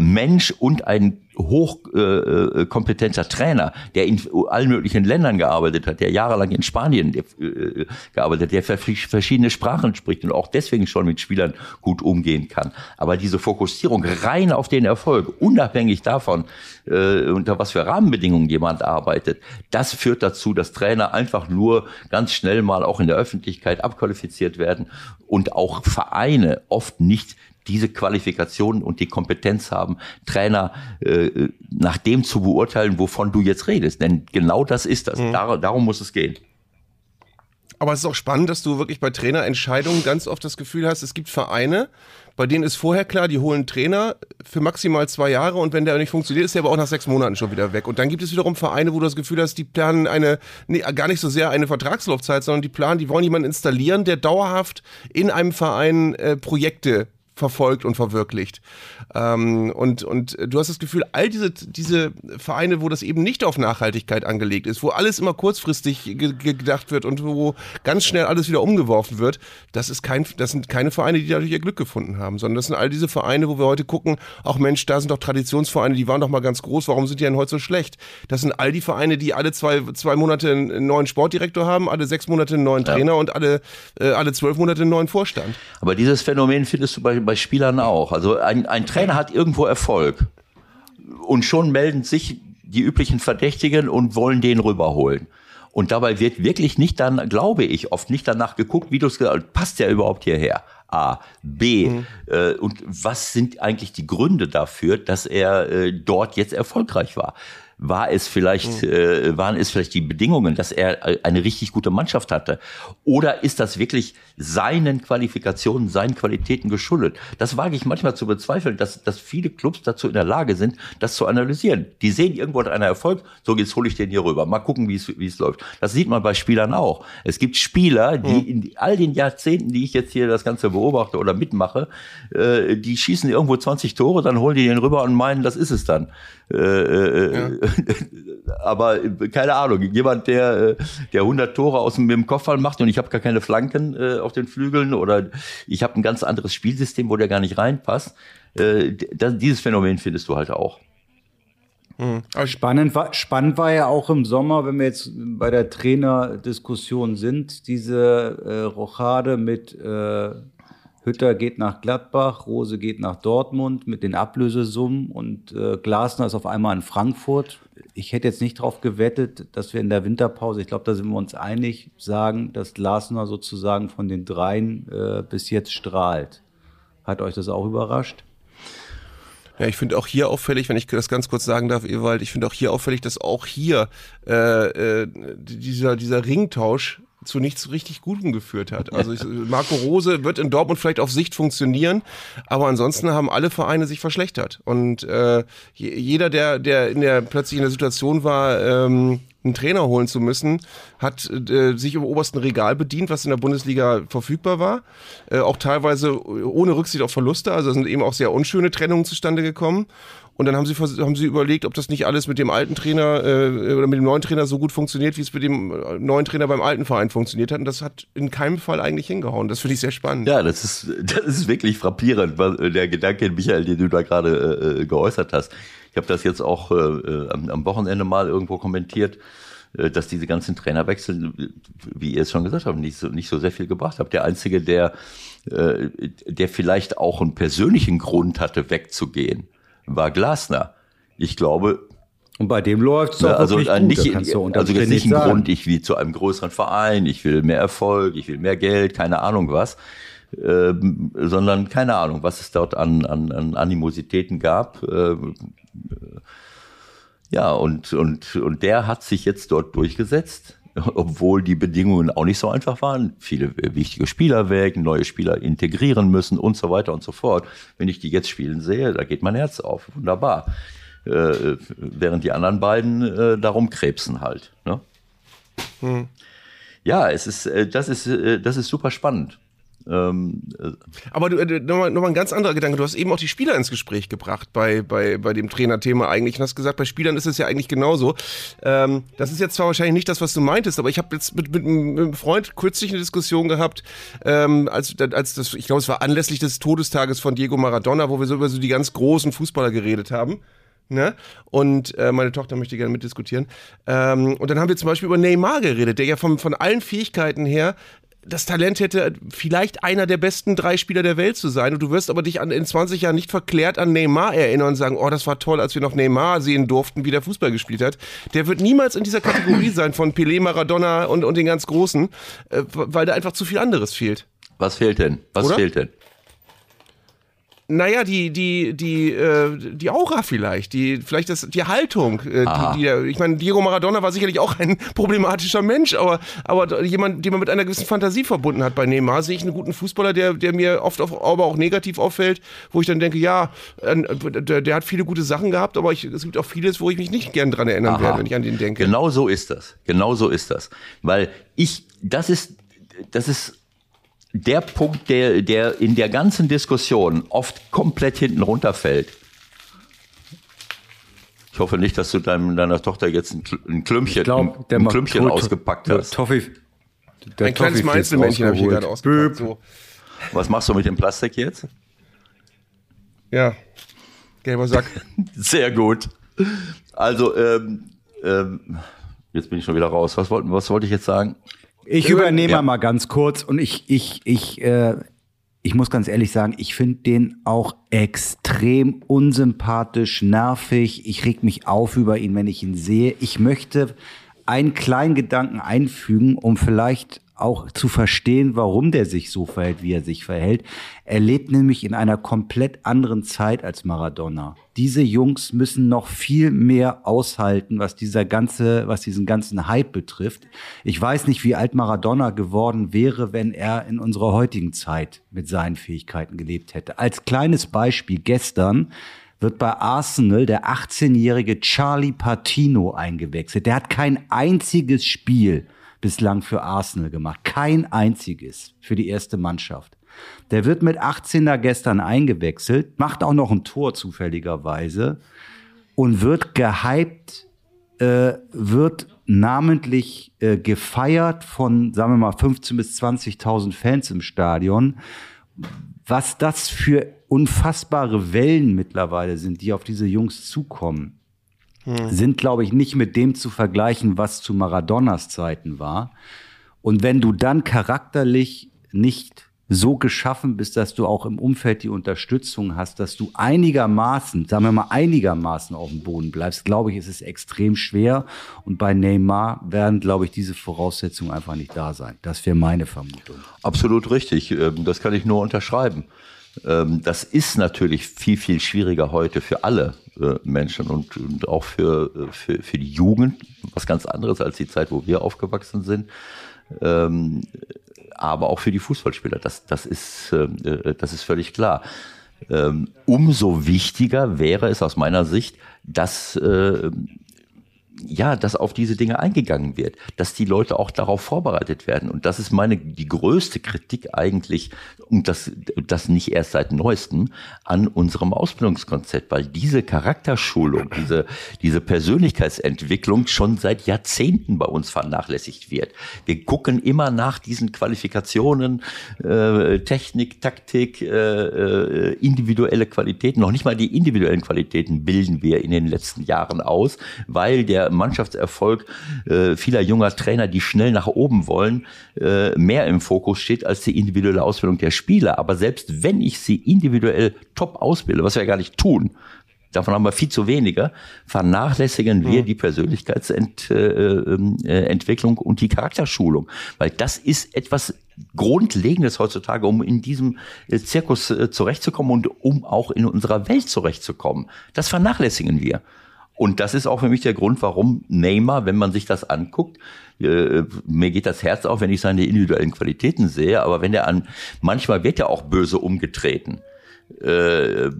Mensch und ein hochkompetenter äh, kompetenter Trainer, der in allen möglichen Ländern gearbeitet hat, der jahrelang in Spanien äh, gearbeitet hat, der vers- verschiedene Sprachen spricht und auch deswegen schon mit Spielern gut umgehen kann. Aber diese Fokussierung rein auf den Erfolg, unabhängig davon, äh, unter was für Rahmenbedingungen jemand arbeitet, das führt dazu, dass Trainer einfach nur ganz schnell mal auch in der Öffentlichkeit abqualifiziert werden und auch Vereine oft nicht diese Qualifikationen und die Kompetenz haben, Trainer äh, nach dem zu beurteilen, wovon du jetzt redest. Denn genau das ist das. Mhm. Dar darum muss es gehen. Aber es ist auch spannend, dass du wirklich bei Trainerentscheidungen ganz oft das Gefühl hast, es gibt Vereine, bei denen ist vorher klar, die holen Trainer für maximal zwei Jahre und wenn der nicht funktioniert, ist der aber auch nach sechs Monaten schon wieder weg. Und dann gibt es wiederum Vereine, wo du das Gefühl hast, die planen eine, nee, gar nicht so sehr eine Vertragslaufzeit, sondern die planen, die wollen jemanden installieren, der dauerhaft in einem Verein äh, Projekte verfolgt und verwirklicht. Ähm, und, und du hast das Gefühl, all diese, diese Vereine, wo das eben nicht auf Nachhaltigkeit angelegt ist, wo alles immer kurzfristig ge gedacht wird und wo ganz schnell alles wieder umgeworfen wird, das, ist kein, das sind keine Vereine, die dadurch ihr Glück gefunden haben, sondern das sind all diese Vereine, wo wir heute gucken, ach Mensch, da sind doch Traditionsvereine, die waren doch mal ganz groß, warum sind die denn heute so schlecht? Das sind all die Vereine, die alle zwei, zwei Monate einen neuen Sportdirektor haben, alle sechs Monate einen neuen Trainer ja. und alle, äh, alle zwölf Monate einen neuen Vorstand. Aber dieses Phänomen findest du bei, bei Spielern auch. Also ein, ein Trainer hat irgendwo Erfolg und schon melden sich die üblichen Verdächtigen und wollen den rüberholen. Und dabei wird wirklich nicht dann, glaube ich, oft nicht danach geguckt, wie du es gesagt passt der überhaupt hierher? A. B. Mhm. Äh, und was sind eigentlich die Gründe dafür, dass er äh, dort jetzt erfolgreich war? War es vielleicht, mhm. äh, waren es vielleicht die Bedingungen, dass er äh, eine richtig gute Mannschaft hatte? Oder ist das wirklich seinen Qualifikationen, seinen Qualitäten geschuldet? Das wage ich manchmal zu bezweifeln, dass, dass viele Clubs dazu in der Lage sind, das zu analysieren. Die sehen irgendwo einen Erfolg, so jetzt hole ich den hier rüber. Mal gucken, wie es, wie es läuft. Das sieht man bei Spielern auch. Es gibt Spieler, die mhm. in all den Jahrzehnten, die ich jetzt hier das Ganze beobachte oder mitmache, äh, die schießen irgendwo 20 Tore, dann holen die den rüber und meinen, das ist es dann. Äh, äh, ja. aber keine Ahnung, jemand, der, äh, der 100 Tore aus dem, dem Kopfball macht und ich habe gar keine Flanken äh, auf den Flügeln oder ich habe ein ganz anderes Spielsystem, wo der gar nicht reinpasst. Äh, das, dieses Phänomen findest du halt auch. Mhm. Spannend, war, spannend war ja auch im Sommer, wenn wir jetzt bei der Trainerdiskussion sind, diese äh, Rochade mit äh, Hütter geht nach Gladbach, Rose geht nach Dortmund mit den Ablösesummen und äh, Glasner ist auf einmal in Frankfurt. Ich hätte jetzt nicht darauf gewettet, dass wir in der Winterpause, ich glaube, da sind wir uns einig, sagen, dass Glasner sozusagen von den dreien äh, bis jetzt strahlt. Hat euch das auch überrascht? Ja, ich finde auch hier auffällig, wenn ich das ganz kurz sagen darf, Ewald, ich finde auch hier auffällig, dass auch hier äh, äh, dieser, dieser Ringtausch zu nichts richtig Gutem geführt hat. Also ich, Marco Rose wird in Dortmund vielleicht auf Sicht funktionieren, aber ansonsten haben alle Vereine sich verschlechtert. Und äh, jeder, der, der in der plötzlich in der Situation war, ähm, einen Trainer holen zu müssen, hat äh, sich im obersten Regal bedient, was in der Bundesliga verfügbar war. Äh, auch teilweise ohne Rücksicht auf Verluste. Also sind eben auch sehr unschöne Trennungen zustande gekommen. Und dann haben sie, haben sie überlegt, ob das nicht alles mit dem alten Trainer äh, oder mit dem neuen Trainer so gut funktioniert, wie es mit dem äh, neuen Trainer beim alten Verein funktioniert hat. Und das hat in keinem Fall eigentlich hingehauen. Das finde ich sehr spannend. Ja, das ist, das ist wirklich frappierend, der Gedanke, Michael, den du da gerade äh, geäußert hast. Ich habe das jetzt auch äh, äh, am, am Wochenende mal irgendwo kommentiert äh, dass diese ganzen Trainerwechsel, wie ihr es schon gesagt habt, nicht so, nicht so sehr viel gebracht haben. Der Einzige, der, äh, der vielleicht auch einen persönlichen Grund hatte, wegzugehen, war Glasner. Ich glaube. Und bei dem läuft es auch also nicht, gut, also jetzt nicht ein Grund, ich will zu einem größeren Verein, ich will mehr Erfolg, ich will mehr Geld, keine Ahnung was, ähm, sondern keine Ahnung, was es dort an, an, an Animositäten gab. Ähm, ja, und, und, und der hat sich jetzt dort durchgesetzt obwohl die Bedingungen auch nicht so einfach waren. Viele wichtige Spieler weg, neue Spieler integrieren müssen und so weiter und so fort. Wenn ich die jetzt spielen sehe, da geht mein Herz auf. Wunderbar. Äh, während die anderen beiden äh, darum krebsen halt. Ne? Hm. Ja, es ist, äh, das ist, äh, das ist super spannend. Ähm, äh, Aber du, äh, nochmal noch mal ein ganz anderer Gedanke. Du hast eben auch die Spieler ins Gespräch gebracht bei, bei, bei dem Trainerthema eigentlich und hast gesagt, bei Spielern ist es ja eigentlich genauso. Ähm, das ist jetzt zwar wahrscheinlich nicht das, was du meintest, aber ich habe jetzt mit, mit, mit, einem Freund kürzlich eine Diskussion gehabt, ähm, als, als das, ich glaube, es war anlässlich des Todestages von Diego Maradona, wo wir so über so die ganz großen Fußballer geredet haben. Ne? Und äh, meine Tochter möchte gerne mitdiskutieren. Ähm, und dann haben wir zum Beispiel über Neymar geredet, der ja von, von allen Fähigkeiten her das Talent hätte, vielleicht einer der besten drei Spieler der Welt zu sein. Und du wirst aber dich an, in 20 Jahren nicht verklärt an Neymar erinnern und sagen, oh, das war toll, als wir noch Neymar sehen durften, wie der Fußball gespielt hat. Der wird niemals in dieser Kategorie sein von Pelé, Maradona und, und den ganz Großen, äh, weil da einfach zu viel anderes fehlt. Was fehlt denn? Was Oder? fehlt denn? Naja, die, die, die, äh, die Aura vielleicht, die, vielleicht das, die Haltung. Äh, die, die, ich meine, Diego Maradona war sicherlich auch ein problematischer Mensch, aber, aber jemand, den man mit einer gewissen Fantasie verbunden hat. Bei Neymar sehe ich einen guten Fußballer, der, der mir oft auf, aber auch negativ auffällt, wo ich dann denke, ja, der, der hat viele gute Sachen gehabt, aber ich, es gibt auch vieles, wo ich mich nicht gern dran erinnern Aha. werde, wenn ich an den denke. Genau so ist das. Genau so ist das. Weil ich, das ist, das ist der Punkt, der, der in der ganzen Diskussion oft komplett hinten runterfällt. Ich hoffe nicht, dass du deinem, deiner Tochter jetzt ein, Kl- ein Klümpchen, Ich glaube, ein, der ein Klümpchen ausgepackt der hast. Toffee, der Ein kleines Toffee-Fist Meinzelmännchen habe ich hier gerade ausgepackt. So. Was machst du mit dem Plastik jetzt? Ja. Gelber Sack. Sehr gut. Also, ähm, ähm, jetzt bin ich schon wieder raus. Was, wollten, was wollte ich jetzt sagen? Ich übernehme Ja. mal ganz kurz und ich, ich, ich, äh, ich muss ganz ehrlich sagen, ich finde den auch extrem unsympathisch, nervig. Ich reg mich auf über ihn, wenn ich ihn sehe. Ich möchte einen kleinen Gedanken einfügen, um vielleicht auch zu verstehen, warum der sich so verhält, wie er sich verhält. Er lebt nämlich in einer komplett anderen Zeit als Maradona. Diese Jungs müssen noch viel mehr aushalten, was dieser ganze, was diesen ganzen Hype betrifft. Ich weiß nicht, wie alt Maradona geworden wäre, wenn er in unserer heutigen Zeit mit seinen Fähigkeiten gelebt hätte. Als kleines Beispiel gestern wird bei Arsenal der 18-jährige Charlie Patino eingewechselt. Der hat kein einziges Spiel bislang für Arsenal gemacht. Kein einziges für die erste Mannschaft. Der wird mit 18er gestern eingewechselt, macht auch noch ein Tor zufälligerweise und wird gehypt, äh, wird namentlich äh, gefeiert von, sagen wir mal, 15.000 bis 20.000 Fans im Stadion. Was das für unfassbare Wellen mittlerweile sind, die auf diese Jungs zukommen, sind, glaube ich, nicht mit dem zu vergleichen, was zu Maradonas Zeiten war. Und wenn du dann charakterlich nicht so geschaffen bist, dass du auch im Umfeld die Unterstützung hast, dass du einigermaßen, sagen wir mal einigermaßen auf dem Boden bleibst, glaube ich, ist es extrem schwer. Und bei Neymar werden, glaube ich, diese Voraussetzungen einfach nicht da sein. Das wäre meine Vermutung. Absolut richtig. Ähm, Das kann ich nur unterschreiben. Ähm, Das ist natürlich viel, viel schwieriger heute für alle äh, Menschen und, und auch für, äh, für, für die Jugend. Was ganz anderes als die Zeit, wo wir aufgewachsen sind. Ähm, aber auch für die Fußballspieler. Das, das, ist, äh, das ist völlig klar. Ähm, umso wichtiger wäre es aus meiner Sicht, dass äh, ja, dass auf diese Dinge eingegangen wird, dass die Leute auch darauf vorbereitet werden. Und das ist meine, die größte Kritik eigentlich, und das, das nicht erst seit neuestem, an unserem Ausbildungskonzept, weil diese Charakterschulung, diese, diese Persönlichkeitsentwicklung schon seit Jahrzehnten bei uns vernachlässigt wird. Wir gucken immer nach diesen Qualifikationen, äh, Technik, Taktik, äh, äh, individuelle Qualitäten, noch nicht mal die individuellen Qualitäten bilden wir in den letzten Jahren aus, weil der Mannschaftserfolg äh, vieler junger Trainer, die schnell nach oben wollen, äh, mehr im Fokus steht als die individuelle Ausbildung der Spieler. Aber selbst wenn ich sie individuell top ausbilde, was wir ja gar nicht tun, davon haben wir viel zu wenige, vernachlässigen wir die Persönlichkeitsentwicklung äh, äh, Entwicklung und die Charakterschulung. Weil das ist etwas Grundlegendes heutzutage, um in diesem äh, Zirkus zurechtzukommen und um auch in unserer Welt zurechtzukommen. Das vernachlässigen wir. Und das ist auch für mich der Grund, warum Neymar, wenn man sich das anguckt, äh, mir geht das Herz auf, wenn ich seine individuellen Qualitäten sehe, aber wenn er an, manchmal wird er auch böse umgetreten. Äh,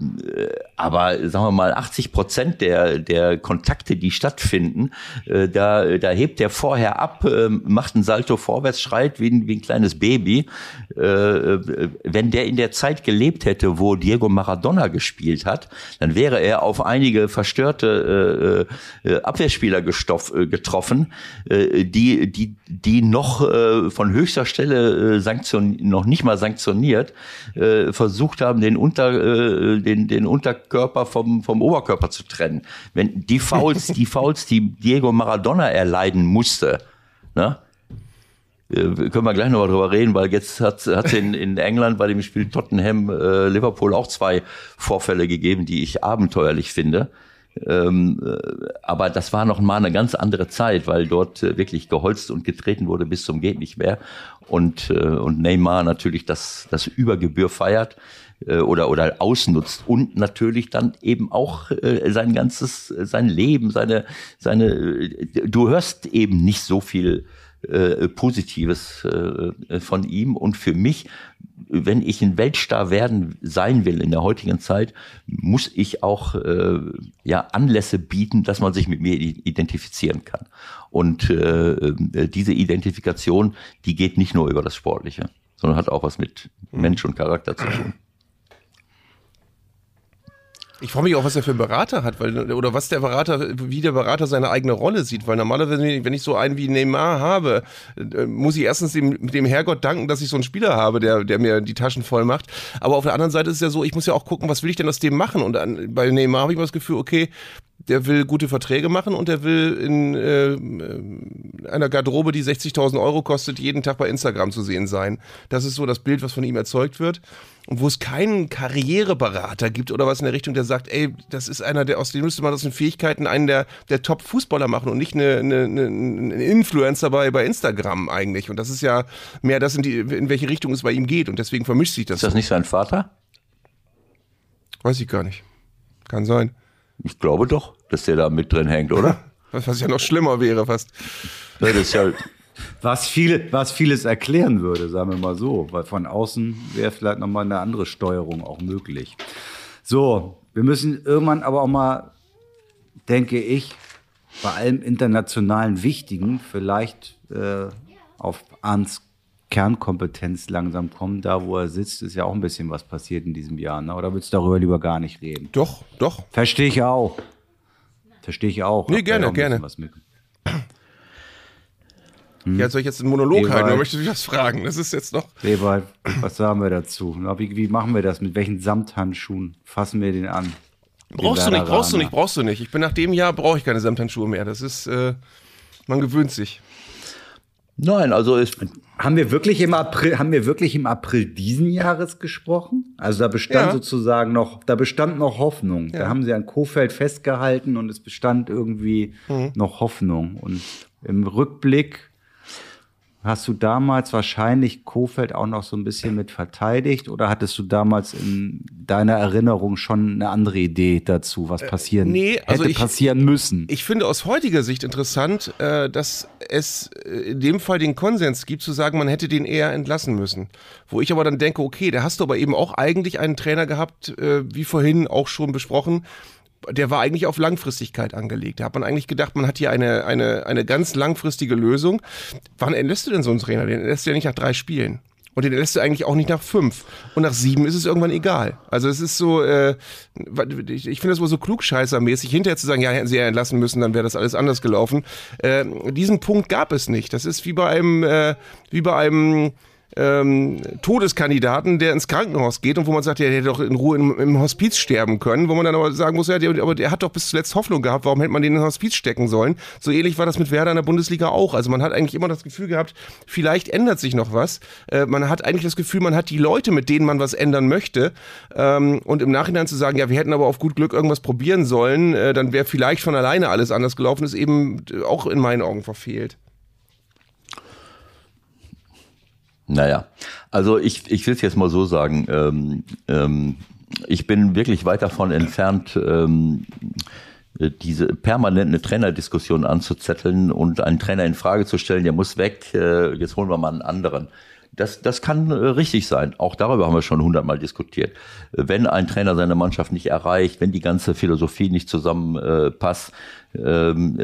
aber sagen wir mal, 80 Prozent der, der Kontakte, die stattfinden, äh, da, da hebt er vorher ab, äh, macht einen Salto vorwärts, schreit wie ein, wie ein kleines Baby. Äh, wenn der in der Zeit gelebt hätte, wo Diego Maradona gespielt hat, dann wäre er auf einige verstörte äh, äh, Abwehrspieler gestoff, äh, getroffen, äh, die, die, die noch äh, von höchster Stelle äh, sanktion, noch nicht mal sanktioniert, äh, versucht haben, den unter äh, den, den Unterkörper vom, vom Oberkörper zu trennen. Wenn die Fouls, die Fouls, die Diego Maradona erleiden musste, ne? äh, können wir gleich noch mal drüber reden, weil jetzt hat es in, in England bei dem Spiel Tottenham äh, Liverpool auch zwei Vorfälle gegeben, die ich abenteuerlich finde. Ähm, äh, aber das war noch mal eine ganz andere Zeit, weil dort äh, wirklich geholzt und getreten wurde bis zum geht nicht mehr und äh, und Neymar natürlich das das Übergebühr feiert äh, oder oder ausnutzt und natürlich dann eben auch äh, sein ganzes sein Leben seine seine äh, du hörst eben nicht so viel äh, Positives äh, von ihm. Und für mich, wenn ich ein Weltstar werden sein will in der heutigen Zeit, muss ich auch äh, ja Anlässe bieten, dass man sich mit mir identifizieren kann. Und äh, äh, diese Identifikation, die geht nicht nur über das Sportliche, sondern hat auch was mit Mensch und Charakter zu tun. Ich frage mich auch, was er für einen Berater hat, weil, oder was der Berater, wie der Berater seine eigene Rolle sieht, weil normalerweise, wenn ich so einen wie Neymar habe, äh, muss ich erstens dem, dem Herrgott danken, dass ich so einen Spieler habe, der, der mir die Taschen voll macht. Aber auf der anderen Seite ist es ja so, ich muss ja auch gucken, was will ich denn aus dem machen? Und an, bei Neymar habe ich immer das Gefühl, okay, der will gute Verträge machen und der will in äh, einer Garderobe, die 60.000 Euro kostet, jeden Tag bei Instagram zu sehen sein. Das ist so das Bild, was von ihm erzeugt wird und wo es keinen Karriereberater gibt oder was in der Richtung, der sagt, ey, das ist einer, der aus dem müsste man aus den Fähigkeiten einen der, der Top-Fußballer machen und nicht eine, eine, eine Influencer bei, bei Instagram eigentlich. Und das ist ja mehr das, in, die, in welche Richtung es bei ihm geht. Und deswegen vermischt sich das. Ist das nicht sein Vater? Weiß ich gar nicht. Kann sein. Ich glaube doch, dass der da mit drin hängt, oder? Was ja noch schlimmer wäre fast. Das ist ja Was, viele, was vieles erklären würde, sagen wir mal so, weil von außen wäre vielleicht nochmal eine andere Steuerung auch möglich. So, wir müssen irgendwann aber auch mal, denke ich, bei allem internationalen Wichtigen vielleicht äh, auf Arns Kernkompetenz langsam kommen. Da, wo er sitzt, ist ja auch ein bisschen was passiert in diesem Jahr. Ne? Oder willst du darüber lieber gar nicht reden? Doch, doch. Verstehe ich auch. Verstehe ich auch. Nee, Hab gerne, auch gerne. Was mit. Ja, soll ich jetzt einen Monolog Ewald. halten oder möchtest du mich was fragen? Das ist jetzt noch. Ewald, was sagen wir dazu? Wie, wie machen wir das? Mit welchen Samthandschuhen fassen wir den an? Brauchst du nicht, brauchst du nicht, brauchst du nicht. Ich bin nach dem Jahr, brauche ich keine Samthandschuhe mehr. Das ist, äh, man gewöhnt sich. Nein, also ist Haben wir wirklich im April, haben wir wirklich im April diesen Jahres gesprochen? Also da bestand Ja. sozusagen noch, da bestand noch Hoffnung. Da Ja. haben sie an Kofeld festgehalten und es bestand irgendwie Mhm. noch Hoffnung. Und im Rückblick hast du damals wahrscheinlich Kofeld auch noch so ein bisschen mit verteidigt oder hattest du damals in deiner Erinnerung schon eine andere Idee dazu, was passieren Äh, nee, also hätte ich- passieren müssen? Ich finde aus heutiger Sicht interessant, äh, dass es äh, in dem Fall den Konsens gibt, zu sagen, man hätte den eher entlassen müssen. Wo ich aber dann denke, okay, da hast du aber eben auch eigentlich einen Trainer gehabt, äh, wie vorhin auch schon besprochen, der war eigentlich auf Langfristigkeit angelegt. Da hat man eigentlich gedacht, man hat hier eine, eine, eine ganz langfristige Lösung. Wann entlässt du denn so einen Trainer? Den entlässt du ja nicht nach drei Spielen. Und den lässt du eigentlich auch nicht nach fünf. Und nach sieben ist es irgendwann egal. Also es ist so, äh, ich, finde das wohl so klugscheißermäßig, hinterher zu sagen, ja, hätten sie ja entlassen müssen, dann wäre das alles anders gelaufen. Äh, diesen Punkt gab es nicht. Das ist wie bei einem, äh, wie bei einem ähm, Todeskandidaten, der ins Krankenhaus geht und wo man sagt, ja, der hätte doch in Ruhe im, im Hospiz sterben können, wo man dann aber sagen muss, ja, der, aber der hat doch bis zuletzt Hoffnung gehabt, warum hätte man den in Hospiz stecken sollen? So ähnlich war das mit Werder in der Bundesliga auch. Also man hat eigentlich immer das Gefühl gehabt, vielleicht ändert sich noch was. Äh, man hat eigentlich das Gefühl, man hat die Leute, mit denen man was ändern möchte. Ähm, und im Nachhinein zu sagen, ja, wir hätten aber auf gut Glück irgendwas probieren sollen, äh, dann wäre vielleicht von alleine alles anders gelaufen, ist eben auch in meinen Augen verfehlt. Naja, also ich, ich will es jetzt mal so sagen. Ähm, ähm, ich bin wirklich weit davon entfernt, ähm, diese permanente Trainerdiskussion anzuzetteln und einen Trainer in Frage zu stellen, der muss weg, äh, jetzt holen wir mal einen anderen. Das, das kann äh, richtig sein. Auch darüber haben wir schon hundertmal diskutiert. Wenn ein Trainer seine Mannschaft nicht erreicht, wenn die ganze Philosophie nicht zusammenpasst, äh,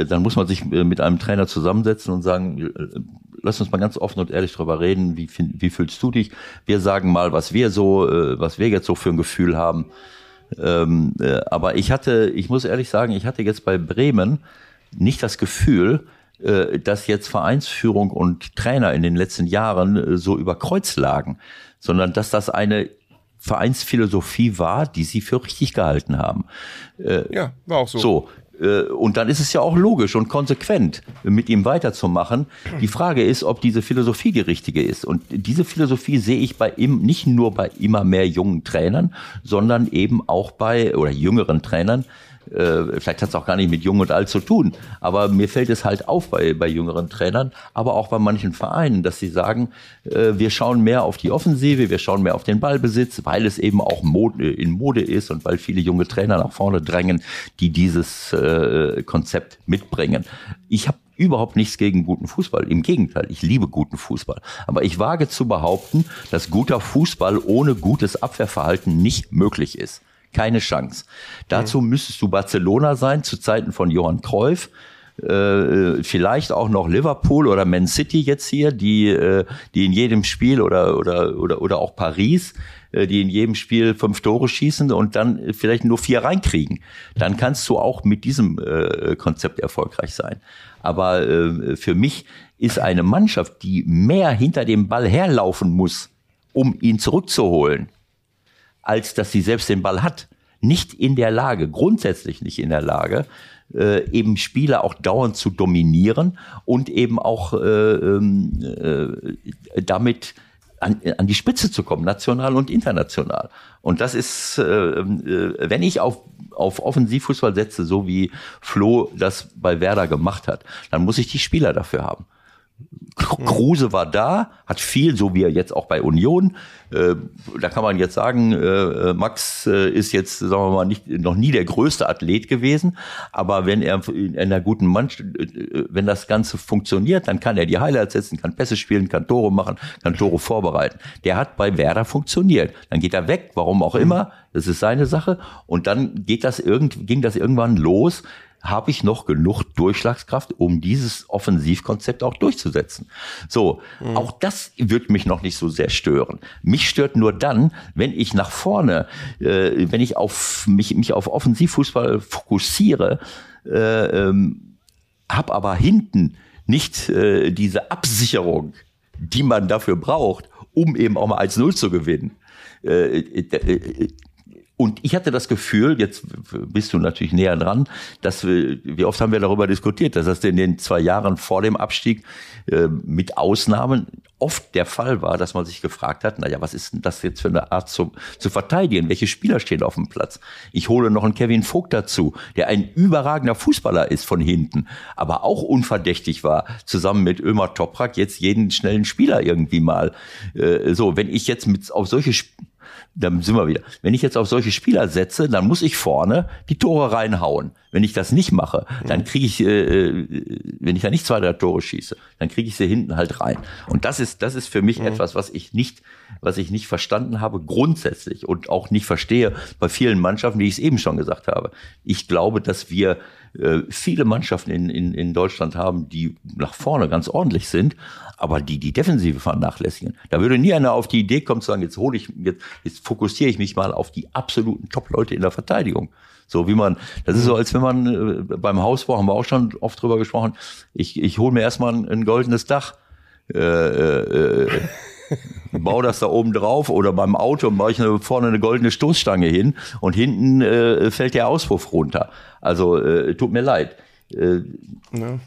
dann muss man sich äh, mit einem Trainer zusammensetzen und sagen, äh, lass uns mal ganz offen und ehrlich drüber reden. Wie, wie fühlst du dich? Wir sagen mal, was wir so, äh, was wir jetzt so für ein Gefühl haben. Ähm, äh, aber ich hatte, ich muss ehrlich sagen, ich hatte jetzt bei Bremen nicht das Gefühl, äh, dass jetzt Vereinsführung und Trainer in den letzten Jahren äh, so über Kreuz lagen, sondern dass das eine Vereinsphilosophie war, die sie für richtig gehalten haben. Ja, war auch so. So, Äh, und dann ist es ja auch logisch und konsequent, mit ihm weiterzumachen. Die Frage ist, ob diese Philosophie die richtige ist. Und diese Philosophie sehe ich bei ihm nicht nur bei immer mehr jungen Trainern, sondern eben auch bei oder jüngeren Trainern, äh, vielleicht hat es auch gar nicht mit Jung und Alt zu tun, aber mir fällt es halt auf bei, bei jüngeren Trainern, aber auch bei manchen Vereinen, dass sie sagen, äh, wir schauen mehr auf die Offensive, wir schauen mehr auf den Ballbesitz, weil es eben auch Mode, in Mode ist und weil viele junge Trainer nach vorne drängen, die dieses äh, Konzept mitbringen. Ich habe überhaupt nichts gegen guten Fußball. Im Gegenteil, ich liebe guten Fußball. Aber ich wage zu behaupten, dass guter Fußball ohne gutes Abwehrverhalten nicht möglich ist. Keine Chance. Dazu mhm. müsstest du Barcelona sein, zu Zeiten von Johann Cruyff. Äh, vielleicht auch noch Liverpool oder Man City jetzt hier, die, äh, die in jedem Spiel oder, oder, oder, oder auch Paris, äh, die in jedem Spiel fünf Tore schießen und dann vielleicht nur vier reinkriegen. Dann kannst du auch mit diesem äh, Konzept erfolgreich sein. Aber äh, für mich ist eine Mannschaft, die mehr hinter dem Ball herlaufen muss, um ihn zurückzuholen, als dass sie selbst den Ball hat, nicht in der Lage, grundsätzlich nicht in der Lage, äh, eben Spieler auch dauernd zu dominieren und eben auch äh, ähm, äh, damit an, an die Spitze zu kommen, national und international. Und das ist, äh, äh, wenn ich auf, auf Offensivfußball setze, so wie Flo das bei Werder gemacht hat, dann muss ich die Spieler dafür haben. Kruse war da, hat viel, so wie er jetzt auch bei Union. Äh, da kann man jetzt sagen, äh, Max äh, ist jetzt, sagen wir mal, nicht, noch nie der größte Athlet gewesen. Aber wenn er in einer guten Mannschaft, wenn das Ganze funktioniert, dann kann er die Highlights setzen, kann Pässe spielen, kann Tore machen, kann Tore vorbereiten. Der hat bei Werder funktioniert. Dann geht er weg, warum auch immer. Das ist seine Sache. Und dann geht das irgend, ging das irgendwann los habe ich noch genug Durchschlagskraft, um dieses Offensivkonzept auch durchzusetzen. So, mhm. auch das wird mich noch nicht so sehr stören. Mich stört nur dann, wenn ich nach vorne, äh, wenn ich auf mich, mich auf Offensivfußball fokussiere, äh, ähm, habe aber hinten nicht äh, diese Absicherung, die man dafür braucht, um eben auch mal 1-0 zu gewinnen. Äh, äh, äh und ich hatte das Gefühl, jetzt bist du natürlich näher dran, dass wir, wie oft haben wir darüber diskutiert, dass das in den zwei Jahren vor dem Abstieg äh, mit Ausnahmen oft der Fall war, dass man sich gefragt hat, naja, was ist denn das jetzt für eine Art zu, zu verteidigen? Welche Spieler stehen auf dem Platz? Ich hole noch einen Kevin Vogt dazu, der ein überragender Fußballer ist von hinten, aber auch unverdächtig war, zusammen mit Ömer Toprak jetzt jeden schnellen Spieler irgendwie mal. Äh, so, wenn ich jetzt mit auf solche dann sind wir wieder. Wenn ich jetzt auf solche Spieler setze, dann muss ich vorne die Tore reinhauen. Wenn ich das nicht mache, dann kriege ich, äh, äh, wenn ich da nicht zwei, drei Tore schieße, dann kriege ich sie hinten halt rein. Und das ist, das ist für mich mhm. etwas, was ich nicht, was ich nicht verstanden habe, grundsätzlich und auch nicht verstehe bei vielen Mannschaften, wie ich es eben schon gesagt habe. Ich glaube, dass wir äh, viele Mannschaften in, in, in Deutschland haben, die nach vorne ganz ordentlich sind, aber die die Defensive vernachlässigen. Da würde nie einer auf die Idee kommen zu sagen, jetzt hole ich, jetzt, jetzt fokussiere ich mich mal auf die absoluten Top-Leute in der Verteidigung. So wie man, das ist so, als wenn man äh, beim Hausbau, haben wir auch schon oft drüber gesprochen, ich, ich hole mir erstmal ein, ein goldenes Dach. Äh, äh, äh baue das da oben drauf oder beim Auto baue ich eine, vorne eine goldene Stoßstange hin und hinten äh, fällt der Auspuff runter. Also äh, tut mir leid. Äh, ja.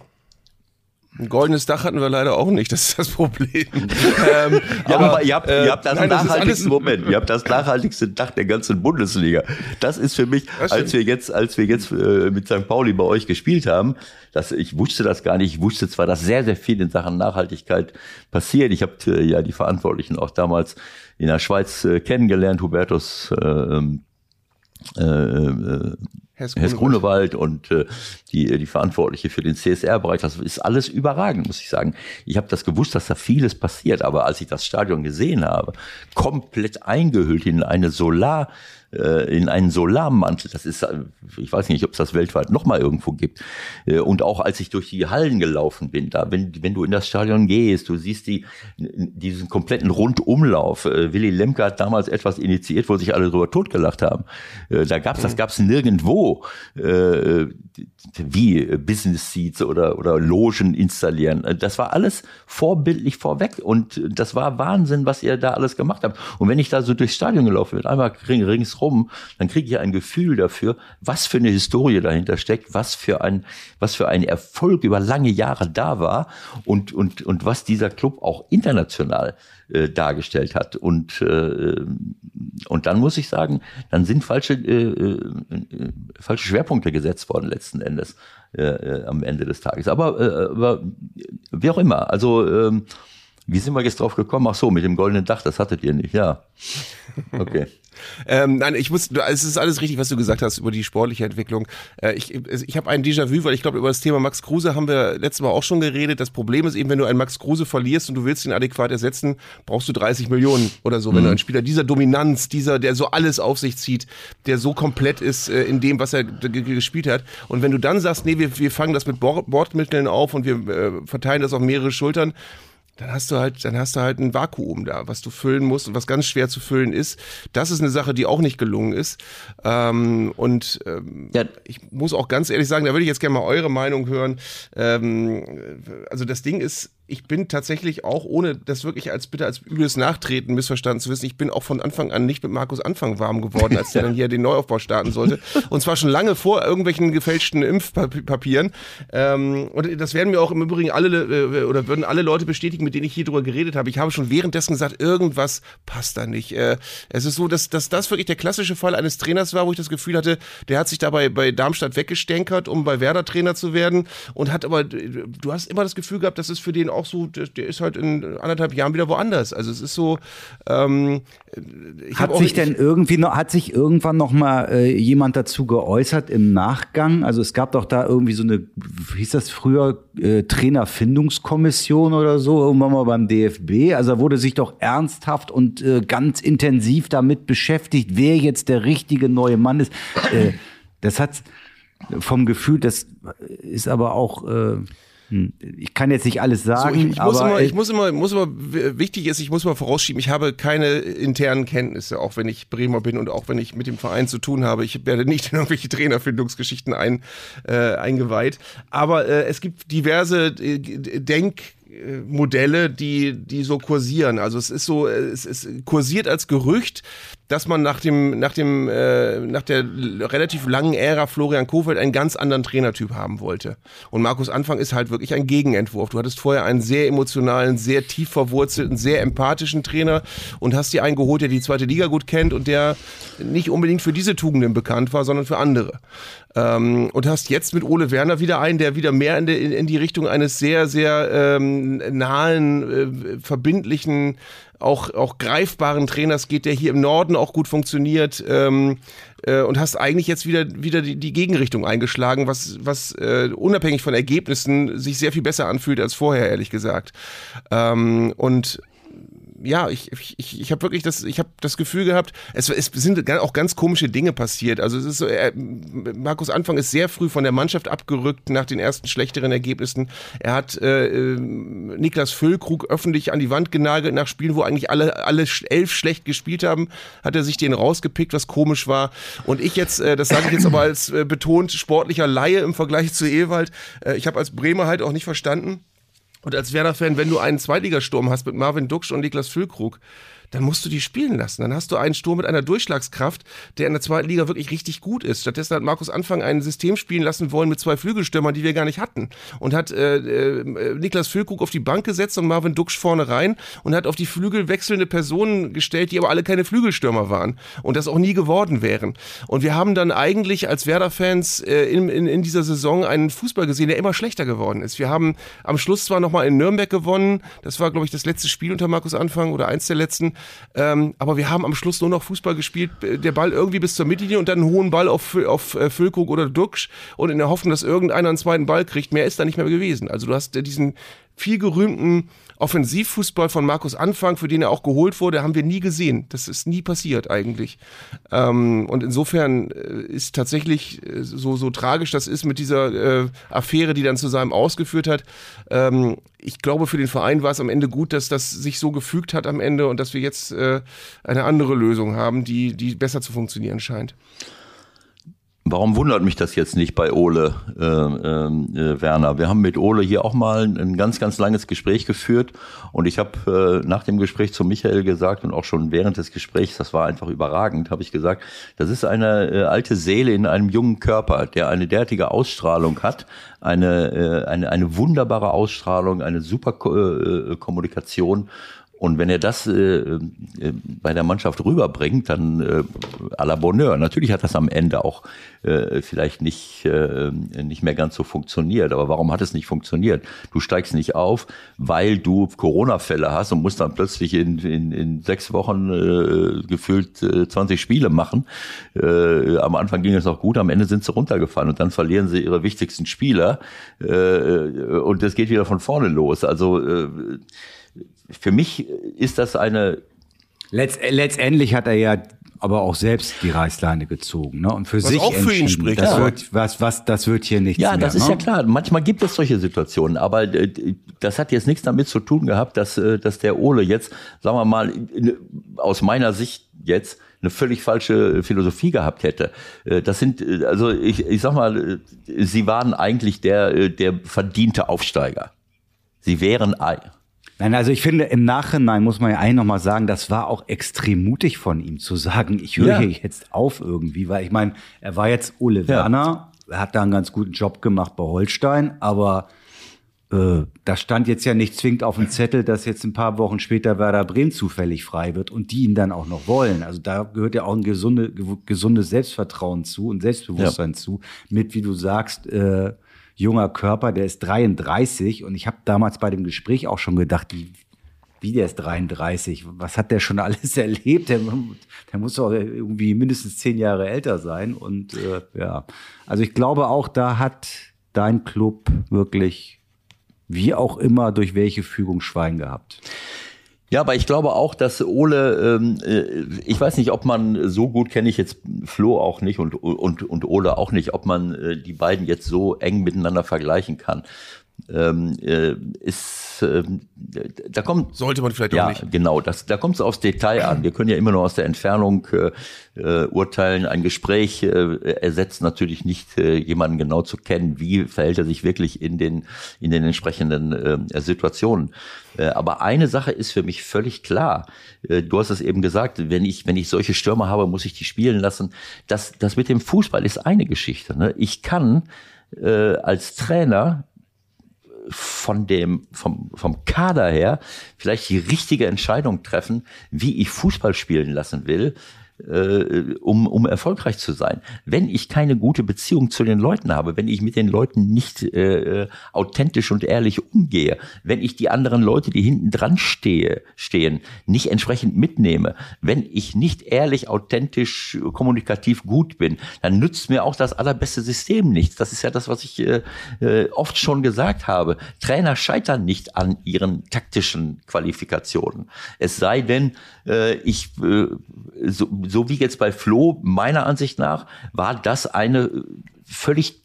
Ein goldenes Dach hatten wir leider auch nicht, das ist das Problem. ähm, ja, aber, aber ihr habt, äh, ihr habt das nein, nachhaltigste das Moment, ihr habt das nachhaltigste Dach der ganzen Bundesliga. Das ist für mich, als wir jetzt, als wir jetzt äh, mit St. Pauli bei euch gespielt haben, das, ich wusste das gar nicht. Ich wusste zwar, dass sehr, sehr viel in Sachen Nachhaltigkeit passiert. Ich habe äh, ja die Verantwortlichen auch damals in der Schweiz äh, kennengelernt, Hubertus äh, ähm, äh, äh, Hess Grunewald und äh, die, die Verantwortliche für den CSR-Bereich. Das ist alles überragend, muss ich sagen. Ich habe das gewusst, dass da vieles passiert, aber als ich das Stadion gesehen habe, komplett eingehüllt in eine Solar- äh, in einen Solarmantel. Das ist, äh, ich weiß nicht, ob es das weltweit noch mal irgendwo gibt. Äh, und auch als ich durch die Hallen gelaufen bin, da, wenn, wenn du in das Stadion gehst, du siehst die, diesen kompletten Rundumlauf. Willy Lemke hat damals etwas initiiert, wo sich alle drüber totgelacht haben. Da gab's, das gab's nirgendwo, wie Business Seats oder, oder Logen installieren. Das war alles vorbildlich vorweg und das war Wahnsinn, was ihr da alles gemacht habt. Und wenn ich da so durchs Stadion gelaufen bin, einmal rings rum, dann kriege ich ein Gefühl dafür, was für eine Historie dahinter steckt, was für ein, was für ein Erfolg über lange Jahre da war und, und, und was dieser Club auch international äh, dargestellt hat. Und, äh, und dann muss ich sagen, dann sind falsche, äh, äh, falsche Schwerpunkte gesetzt worden letzten Endes äh, äh, am Ende des Tages. Aber, aber wie auch immer, also ähm, wie sind wir jetzt drauf gekommen? Ach so, mit dem goldenen Dach, das hattet ihr nicht, ja. Okay. Ähm, nein, ich muss, es ist alles richtig, was du gesagt hast über die sportliche Entwicklung. Äh, ich ich habe ein Déjà-vu, weil ich glaube, über das Thema Max Kruse haben wir letztes Mal auch schon geredet. Das Problem ist eben, wenn du einen Max Kruse verlierst und du willst ihn adäquat ersetzen, brauchst du 30 Millionen oder so. Mhm. Wenn du einen Spieler dieser Dominanz, dieser, der so alles auf sich zieht, der so komplett ist äh, in dem, was er gespielt hat. Und wenn du dann sagst, nee, wir, wir fangen das mit Bordmitteln auf und wir äh, verteilen das auf mehrere Schultern, dann hast du halt, dann hast du halt ein Vakuum da, was du füllen musst und was ganz schwer zu füllen ist. Das ist eine Sache, die auch nicht gelungen ist. Ähm, und ähm, ja. ich muss auch ganz ehrlich sagen, da würde ich jetzt gerne mal eure Meinung hören. Ähm, also das Ding ist, ich bin tatsächlich auch, ohne das wirklich als bitte als übles Nachtreten missverstanden zu wissen, ich bin auch von Anfang an nicht mit Markus Anfang warm geworden, als der dann hier den Neuaufbau starten sollte. Und zwar schon lange vor irgendwelchen gefälschten Impfpapieren. Ähm, und das werden mir auch im Übrigen alle äh, oder würden alle Leute bestätigen, mit denen ich hier drüber geredet habe. Ich habe schon währenddessen gesagt, irgendwas passt da nicht. Äh, es ist so, dass, dass das wirklich der klassische Fall eines Trainers war, wo ich das Gefühl hatte, der hat sich dabei bei Darmstadt weggestänkert, um bei Werder Trainer zu werden und hat aber, du hast immer das Gefühl gehabt, das ist für den auch auch so, der, der, ist halt in anderthalb Jahren wieder woanders. Also es ist so. Ähm, hat sich denn irgendwie noch, hat sich irgendwann noch mal äh, jemand dazu geäußert im Nachgang? Also es gab doch da irgendwie so eine, wie hieß das früher, äh, Trainerfindungskommission oder so, irgendwann mal beim DFB. Also da wurde sich doch ernsthaft und äh, ganz intensiv damit beschäftigt, wer jetzt der richtige neue Mann ist. Äh, das hat vom Gefühl, das ist aber auch äh. Ich kann jetzt nicht alles sagen, so, ich, ich aber muss immer, ich muss immer, muss immer, wichtig ist, ich muss mal vorausschieben, ich habe keine internen Kenntnisse, auch wenn ich Bremer bin und auch wenn ich mit dem Verein zu tun habe. Ich werde nicht in irgendwelche Trainerfindungsgeschichten ein, äh, eingeweiht. Aber äh, es gibt diverse äh, Denk Modelle, die, die so kursieren. Also es ist so, es, es kursiert als Gerücht, dass man nach dem, nach dem, äh, nach der relativ langen Ära Florian Kofeld einen ganz anderen Trainertyp haben wollte. Und Markus Anfang ist halt wirklich ein Gegenentwurf. Du hattest vorher einen sehr emotionalen, sehr tief verwurzelten, sehr empathischen Trainer und hast dir einen geholt, der die zweite Liga gut kennt und der nicht unbedingt für diese Tugenden bekannt war, sondern für andere. Ähm, und hast jetzt mit Ole Werner wieder einen, der wieder mehr in, de, in die Richtung eines sehr, sehr ähm, nahen, äh, verbindlichen, auch, auch greifbaren Trainers geht, der hier im Norden auch gut funktioniert. Ähm, äh, und hast eigentlich jetzt wieder, wieder die, die Gegenrichtung eingeschlagen, was, was äh, unabhängig von Ergebnissen sich sehr viel besser anfühlt als vorher, ehrlich gesagt. Ähm, und ja, ich, ich, ich habe wirklich das, ich habe das Gefühl gehabt, es, es sind auch ganz komische Dinge passiert. Also es ist so, er, Markus Anfang ist sehr früh von der Mannschaft abgerückt nach den ersten schlechteren Ergebnissen. Er hat äh, äh Niklas Füllkrug öffentlich an die Wand genagelt nach Spielen, wo eigentlich alle, alle elf schlecht gespielt haben, hat er sich den rausgepickt, was komisch war. Und ich jetzt, äh, das sage ich jetzt aber als äh, betont sportlicher Laie im Vergleich zu Ewald, äh, ich habe als Bremer halt auch nicht verstanden, und als Werder-Fan, wenn du einen Zweitligasturm hast mit Marvin Duksch und Niklas Füllkrug, dann musst du die spielen lassen. Dann hast du einen Sturm mit einer Durchschlagskraft, der in der zweiten Liga wirklich richtig gut ist. Stattdessen hat Markus Anfang ein System spielen lassen wollen mit zwei Flügelstürmern, die wir gar nicht hatten. Und hat äh, äh, Niklas Füllkrug auf die Bank gesetzt und Marvin Duksch vorne rein und hat auf die Flügel wechselnde Personen gestellt, die aber alle keine Flügelstürmer waren und das auch nie geworden wären. Und wir haben dann eigentlich als Werder-Fans äh, in, in, in dieser Saison einen Fußball gesehen, der immer schlechter geworden ist. Wir haben am Schluss zwar nochmal in Nürnberg gewonnen, das war, glaube ich, das letzte Spiel unter Markus Anfang oder eins der letzten, ähm, aber wir haben am Schluss nur noch Fußball gespielt, der Ball irgendwie bis zur Mittellinie und dann einen hohen Ball auf, auf äh, Füllkrug oder Duxch und in der Hoffnung, dass irgendeiner einen zweiten Ball kriegt. Mehr ist da nicht mehr gewesen. Also du hast diesen viel gerühmten Offensivfußball von Markus Anfang, für den er auch geholt wurde, haben wir nie gesehen. Das ist nie passiert eigentlich. Ähm, und insofern äh, ist tatsächlich äh, so, so tragisch das ist mit dieser äh, Affäre, die dann zu seinem ausgeführt hat. Ähm, ich glaube, für den Verein war es am Ende gut, dass das sich so gefügt hat am Ende und dass wir jetzt äh, eine andere Lösung haben, die, die besser zu funktionieren scheint. Warum wundert mich das jetzt nicht bei Ole äh, äh, Werner? Wir haben mit Ole hier auch mal ein ganz, ganz langes Gespräch geführt und ich habe äh, nach dem Gespräch zu Michael gesagt und auch schon während des Gesprächs, das war einfach überragend, habe ich gesagt, das ist eine äh, alte Seele in einem jungen Körper, der eine derartige Ausstrahlung hat, eine, äh, eine, eine wunderbare Ausstrahlung, eine super äh, Kommunikation und wenn er das äh, äh, bei der Mannschaft rüberbringt, dann äh, à la Bonheur. Natürlich hat das am Ende auch äh, vielleicht nicht, äh, nicht mehr ganz so funktioniert. Aber warum hat es nicht funktioniert? Du steigst nicht auf, weil du Corona-Fälle hast und musst dann plötzlich in, in, in sechs Wochen äh, gefühlt äh, 20 Spiele machen. Äh, am Anfang ging es noch gut, am Ende sind sie runtergefallen und dann verlieren sie ihre wichtigsten Spieler äh, und es geht wieder von vorne los. Also äh, für mich ist das eine. Letzt, letztendlich hat er ja aber auch selbst die Reißleine gezogen ne? und für Was sich auch für ihn spricht, Das, ja. wird, was, was, das wird hier nichts Ja, mehr. das ist ne? ja klar. Manchmal gibt es solche Situationen, aber äh, das hat jetzt nichts damit zu tun gehabt, dass, äh, dass der Ole jetzt, sagen wir mal, aus meiner Sicht jetzt eine völlig falsche Philosophie gehabt hätte. Äh, Das sind, also ich, ich sag mal, sie waren eigentlich der, der verdiente Aufsteiger. Sie wären Nein, also ich finde, im Nachhinein muss man ja eigentlich nochmal sagen, das war auch extrem mutig von ihm zu sagen, ich höre Ja. hier jetzt auf irgendwie, weil ich meine, er war jetzt Ole Ja. Werner, er hat da einen ganz guten Job gemacht bei Holstein, aber äh, da stand jetzt ja nicht zwingend auf dem Zettel, dass jetzt ein paar Wochen später Werder Bremen zufällig frei wird und die ihn dann auch noch wollen. Also da gehört ja auch ein gesunde, gesundes Selbstvertrauen zu und Selbstbewusstsein zu, mit, wie du sagst, äh, junger Körper, der ist 33 und ich habe damals bei dem Gespräch auch schon gedacht, wie, der ist 33, was hat der schon alles erlebt? Der, der muss doch irgendwie mindestens zehn Jahre älter sein und äh, ja, also ich glaube auch, da hat dein Club wirklich wie auch immer durch welche Fügung Schwein gehabt. Ja, aber ich glaube auch, dass Ole, ähm, äh, ich weiß nicht, ob man so gut kenne ich jetzt Flo auch nicht und und und Ole auch nicht, ob man äh, die beiden jetzt so eng miteinander vergleichen kann. Ähm, äh, ist, ähm, da kommt Sollte man vielleicht ja, auch nicht. genau. Das, da kommt es aufs Detail an. Wir können ja immer nur aus der Entfernung äh, äh, urteilen. Ein Gespräch äh, ersetzt natürlich nicht äh, jemanden genau zu kennen. Wie verhält er sich wirklich in den in den entsprechenden äh, Situationen? Äh, aber eine Sache ist für mich völlig klar. Äh, du hast es eben gesagt. Wenn ich wenn ich solche Stürmer habe, muss ich die spielen lassen. Das das mit dem Fußball ist eine Geschichte. Ne? Ich kann äh, als Trainer von dem, vom, vom Kader her vielleicht die richtige Entscheidung treffen, wie ich Fußball spielen lassen will, äh, um, um erfolgreich zu sein. Wenn ich keine gute Beziehung zu den Leuten habe, wenn ich mit den Leuten nicht äh, äh, authentisch und ehrlich umgehe, wenn ich die anderen Leute, die hinten dran stehe, stehen, nicht entsprechend mitnehme, wenn ich nicht ehrlich, authentisch, kommunikativ gut bin, dann nützt mir auch das allerbeste System nichts. Das ist ja das, was ich äh, äh, oft schon gesagt habe. Trainer scheitern nicht an ihren taktischen Qualifikationen. Es sei denn, äh, ich äh, so, so wie jetzt bei Flo, meiner Ansicht nach, war das eine äh, völlig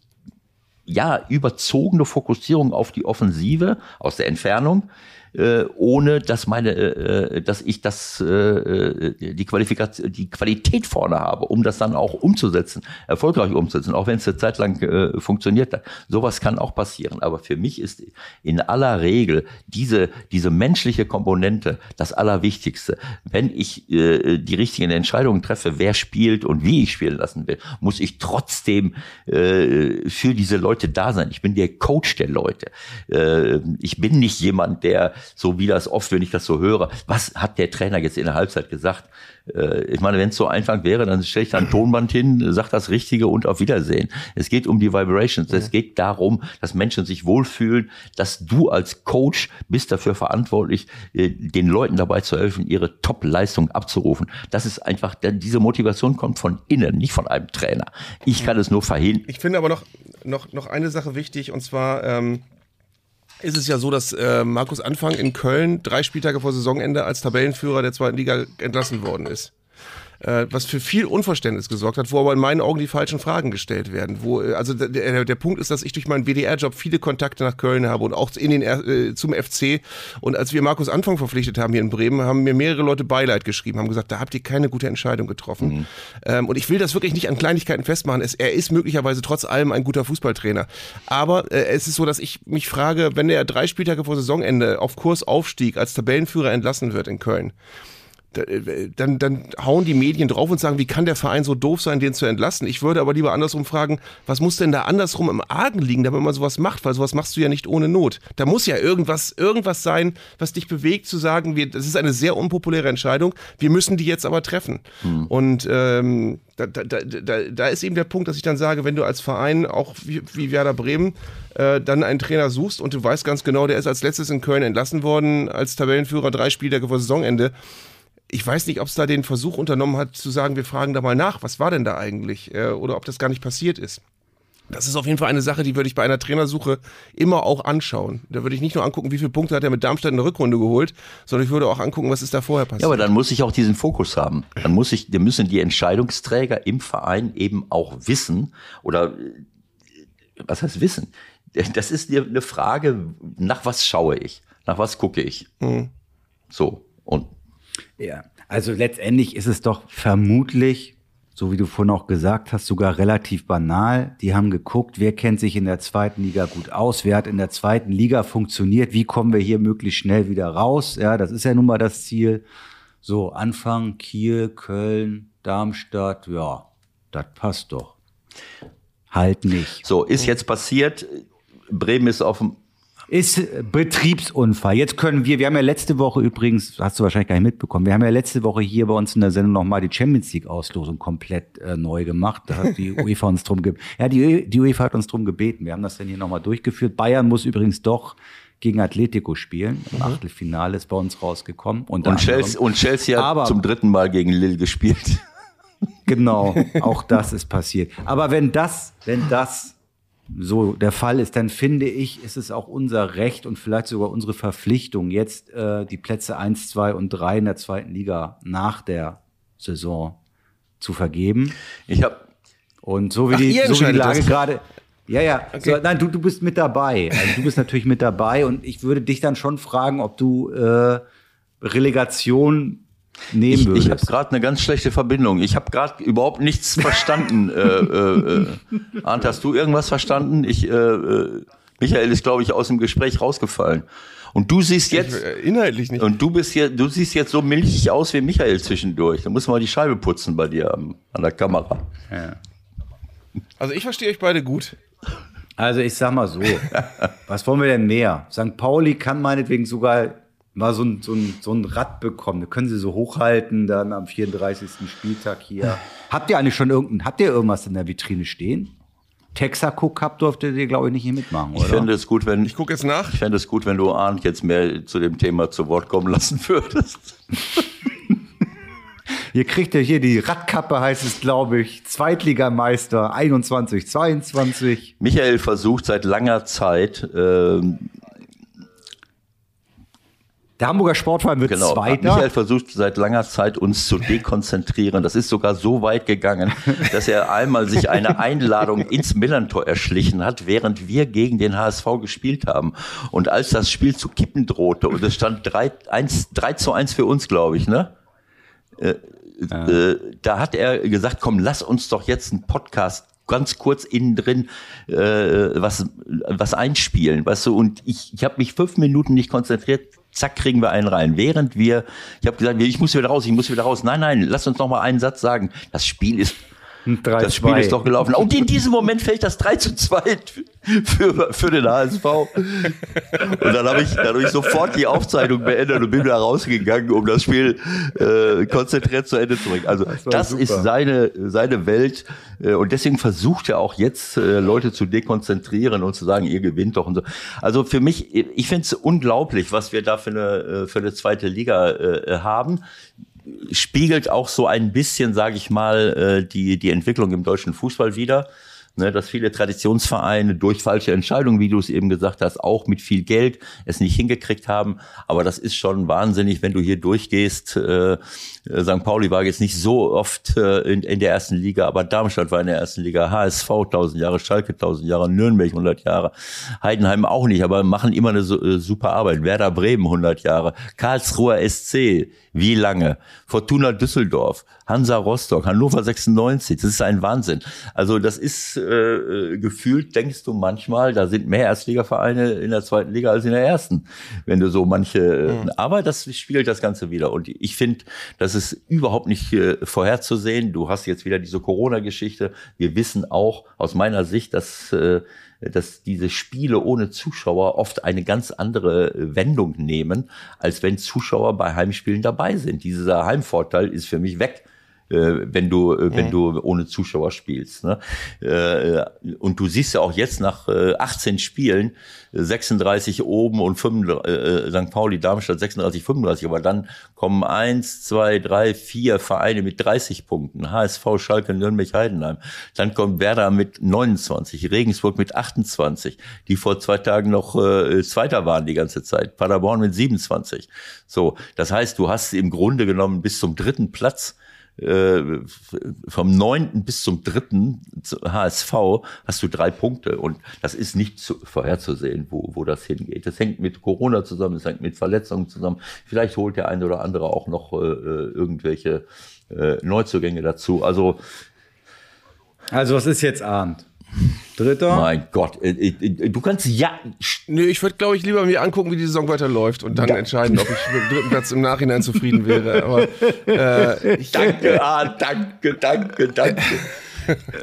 ja, überzogene Fokussierung auf die Offensive aus der Entfernung, äh, ohne dass meine, äh, dass ich das, äh, die Qualifikation, die Qualität vorne habe, um das dann auch umzusetzen, erfolgreich umzusetzen, auch wenn es eine Zeit lang äh, funktioniert hat. Sowas kann auch passieren. Aber für mich ist in aller Regel diese, diese menschliche Komponente das Allerwichtigste. Wenn ich äh, die richtigen Entscheidungen treffe, wer spielt und wie ich spielen lassen will, muss ich trotzdem äh, für diese Leute da sein. Ich bin der Coach der Leute. Äh, ich bin nicht jemand, der, so wie das oft, wenn ich das so höre, was hat der Trainer jetzt in der Halbzeit gesagt? Äh, ich meine, wenn es so einfach wäre, dann stelle ich da ein Tonband hin, sag das Richtige und auf Wiedersehen. Es geht um die Vibrations. Es geht darum, dass Menschen sich wohlfühlen, dass du als Coach bist dafür verantwortlich, äh, den Leuten dabei zu helfen, ihre Top-Leistung abzurufen. Das ist einfach, diese Motivation kommt von innen, nicht von einem Trainer. Ich kann es nur verhindern. Ich finde aber noch, noch, noch eine Sache wichtig und zwar ähm, ist es ja so, dass äh, Markus Anfang in Köln drei Spieltage vor Saisonende als Tabellenführer der zweiten Liga entlassen worden ist. Äh, was für viel Unverständnis gesorgt hat, wo aber in meinen Augen die falschen Fragen gestellt werden. Wo, äh, also der, der Punkt ist, dass ich durch meinen WDR-Job viele Kontakte nach Köln habe und auch in den, äh, zum FC. Und als wir Markus Anfang verpflichtet haben hier in Bremen, haben mir mehrere Leute Beileid geschrieben, haben gesagt, da habt ihr keine gute Entscheidung getroffen. Mhm. Ähm, und ich will das wirklich nicht an Kleinigkeiten festmachen. Es, er ist möglicherweise trotz allem ein guter Fußballtrainer. Aber äh, es ist so, dass ich mich frage, wenn er drei Spieltage vor Saisonende auf Kurs Aufstieg als Tabellenführer entlassen wird in Köln, dann, dann hauen die Medien drauf und sagen, wie kann der Verein so doof sein, den zu entlassen? Ich würde aber lieber andersrum fragen, was muss denn da andersrum im Argen liegen, damit man sowas macht? Weil sowas machst du ja nicht ohne Not. Da muss ja irgendwas, irgendwas sein, was dich bewegt, zu sagen, wir, das ist eine sehr unpopuläre Entscheidung, wir müssen die jetzt aber treffen. Hm. Und ähm, da, da, da, da ist eben der Punkt, dass ich dann sage, wenn du als Verein, auch wie, wie Werder Bremen, äh, dann einen Trainer suchst und du weißt ganz genau, der ist als letztes in Köln entlassen worden, als Tabellenführer drei Spiele vor Saisonende, ich weiß nicht, ob es da den Versuch unternommen hat, zu sagen, wir fragen da mal nach, was war denn da eigentlich? Äh, oder ob das gar nicht passiert ist. Das ist auf jeden Fall eine Sache, die würde ich bei einer Trainersuche immer auch anschauen. Da würde ich nicht nur angucken, wie viele Punkte hat er mit Darmstadt in der Rückrunde geholt, sondern ich würde auch angucken, was ist da vorher passiert. Ja, aber dann muss ich auch diesen Fokus haben. Dann muss ich, dann müssen die Entscheidungsträger im Verein eben auch wissen oder was heißt wissen? Das ist eine Frage, nach was schaue ich? Nach was gucke ich? Mhm. So. Und ja, also letztendlich ist es doch vermutlich, so wie du vorhin auch gesagt hast, sogar relativ banal. Die haben geguckt, wer kennt sich in der zweiten Liga gut aus, wer hat in der zweiten Liga funktioniert, wie kommen wir hier möglichst schnell wieder raus. Ja, das ist ja nun mal das Ziel. So, Anfang Kiel, Köln, Darmstadt, ja, das passt doch. Halt nicht. So, ist jetzt passiert. Bremen ist auf dem ist Betriebsunfall. Jetzt können wir, wir haben ja letzte Woche übrigens, hast du wahrscheinlich gar nicht mitbekommen, wir haben ja letzte Woche hier bei uns in der Sendung nochmal die Champions League Auslosung komplett äh, neu gemacht. Da hat die UEFA uns drum gebeten. Ja, die, die UEFA hat uns drum gebeten. Wir haben das dann hier nochmal durchgeführt. Bayern muss übrigens doch gegen Atletico spielen. Im mhm. Achtelfinale ist bei uns rausgekommen. Und, und, Chelsea, und Chelsea hat Aber, zum dritten Mal gegen Lille gespielt. Genau, auch das ist passiert. Aber wenn das, wenn das so der Fall ist, dann finde ich, ist es auch unser Recht und vielleicht sogar unsere Verpflichtung, jetzt äh, die Plätze eins, zwei und drei in der zweiten Liga nach der Saison zu vergeben. Ich habe und so wie Ach, die, so wie die Lage gerade. Ja, ja. Okay. So, nein, du, du bist mit dabei. Also, du bist natürlich mit dabei und ich würde dich dann schon fragen, ob du äh, Relegation nehmen ich, würdest. Ich habe gerade eine ganz schlechte Verbindung. Ich habe gerade überhaupt nichts verstanden. äh, äh, äh. Arndt, hast du irgendwas verstanden? Ich, äh, äh, Michael ist, glaube ich, aus dem Gespräch rausgefallen. Und du siehst jetzt ich, inhaltlich nicht. Und du bist hier, du siehst jetzt so milchig aus wie Michael zwischendurch. Da muss man die Scheibe putzen bei dir an, an der Kamera. Ja. Also ich verstehe euch beide gut. Also ich sag mal so, was wollen wir denn mehr? St. Pauli kann meinetwegen sogar mal so ein, so, ein, so ein Rad bekommen. Da können Sie so hochhalten dann am 34. Spieltag hier. habt ihr eigentlich schon irgendein, habt ihr irgendwas in der Vitrine stehen? Texaco Cup durftet ihr, glaube ich, nicht hier mitmachen, oder? Ich fände es gut, wenn. Ich gucke jetzt nach. Ich fände es gut, wenn du Arndt jetzt mehr zu dem Thema zu Wort kommen lassen würdest. Ihr kriegt ja hier die Radkappe, heißt es, glaube ich. Zweitligameister 21, 22. Michael versucht seit langer Zeit, ähm, der Hamburger Sportverein wird genau. Zweiter. Michael versucht seit langer Zeit uns zu dekonzentrieren. Das ist sogar so weit gegangen, dass er einmal sich eine Einladung ins Millantor erschlichen hat, während wir gegen den HSV gespielt haben. Und als das Spiel zu kippen drohte und es stand 3, 1, 3 zu 1 für uns, glaube ich, ne? Äh, ja. äh, da hat er gesagt, komm, lass uns doch jetzt einen Podcast ganz kurz innen drin äh, was was einspielen, weißt du? Und ich, ich habe mich fünf Minuten nicht konzentriert, zack, kriegen wir einen rein. Während wir, ich habe gesagt, ich muss wieder raus, ich muss wieder raus. Nein, nein, lass uns noch mal einen Satz sagen. Das Spiel ist 3, das Spiel ist doch gelaufen. Und in diesem Moment fällt das 3 zu 2 für, für den HSV. Und dann habe ich dadurch sofort die Aufzeichnung beendet und bin da rausgegangen, um das Spiel äh, konzentriert zu Ende zu bringen. Also das, das ist seine, seine Welt. Äh, und deswegen versucht er auch jetzt, äh, Leute zu dekonzentrieren und zu sagen, ihr gewinnt doch und so. Also für mich, ich finde es unglaublich, was wir da für eine, äh, für eine zweite Liga äh, haben spiegelt auch so ein bisschen, sage ich mal, äh, die, die Entwicklung im deutschen Fußball wieder. Ne, dass viele Traditionsvereine durch falsche Entscheidungen, wie du es eben gesagt hast, auch mit viel Geld es nicht hingekriegt haben. Aber das ist schon wahnsinnig, wenn du hier durchgehst. Äh, St. Pauli war jetzt nicht so oft äh, in, in der ersten Liga, aber Darmstadt war in der ersten Liga, HSV 1000 Jahre, Schalke 1000 Jahre, Nürnberg 100 Jahre, Heidenheim auch nicht, aber machen immer eine äh, super Arbeit. Werder Bremen 100 Jahre, Karlsruher SC, wie lange? Fortuna Düsseldorf, Hansa Rostock, Hannover 96, das ist ein Wahnsinn. Also das ist äh, gefühlt, denkst du manchmal, da sind mehr Erstligavereine in der zweiten Liga als in der ersten, wenn du so manche, mhm. aber das spiegelt das Ganze wieder. Und ich finde, das ist überhaupt nicht äh, vorherzusehen. Du hast jetzt wieder diese Corona-Geschichte. Wir wissen auch aus meiner Sicht, dass äh, dass diese Spiele ohne Zuschauer oft eine ganz andere äh, Wendung nehmen, als wenn Zuschauer bei Heimspielen dabei sind. Dieser Heimvorteil ist für mich weg äh, wenn du äh, wenn mhm. du ohne Zuschauer spielst. Ne? Äh, und du siehst ja auch jetzt nach äh, 18 Spielen 36 oben und 35, äh, St. Pauli, Darmstadt 36, 35, aber dann kommen eins, zwei, drei, vier Vereine mit 30 Punkten, HSV, Schalke, Nürnberg, Heidenheim. Dann kommt Werder mit 29, Regensburg mit 28, die vor zwei Tagen noch äh, Zweiter waren die ganze Zeit, Paderborn mit 27. So, das heißt, du hast im Grunde genommen bis zum dritten Platz äh, vom neunten bis zum dritten HSV hast du drei Punkte und das ist nicht zu, vorherzusehen, wo, wo das hingeht. Das hängt mit Corona zusammen, das hängt mit Verletzungen zusammen. Vielleicht holt der eine oder andere auch noch äh, irgendwelche äh, Neuzugänge dazu. Also, also was ist jetzt Abend? Dritter? Mein Gott, äh, äh, du kannst ja. Nö, ich würde, glaube ich, lieber mir angucken, wie die Saison weiterläuft und dann ja. entscheiden, ob ich mit dem dritten Platz im Nachhinein zufrieden wäre. Aber, äh, ich, danke, ah, danke, danke, danke.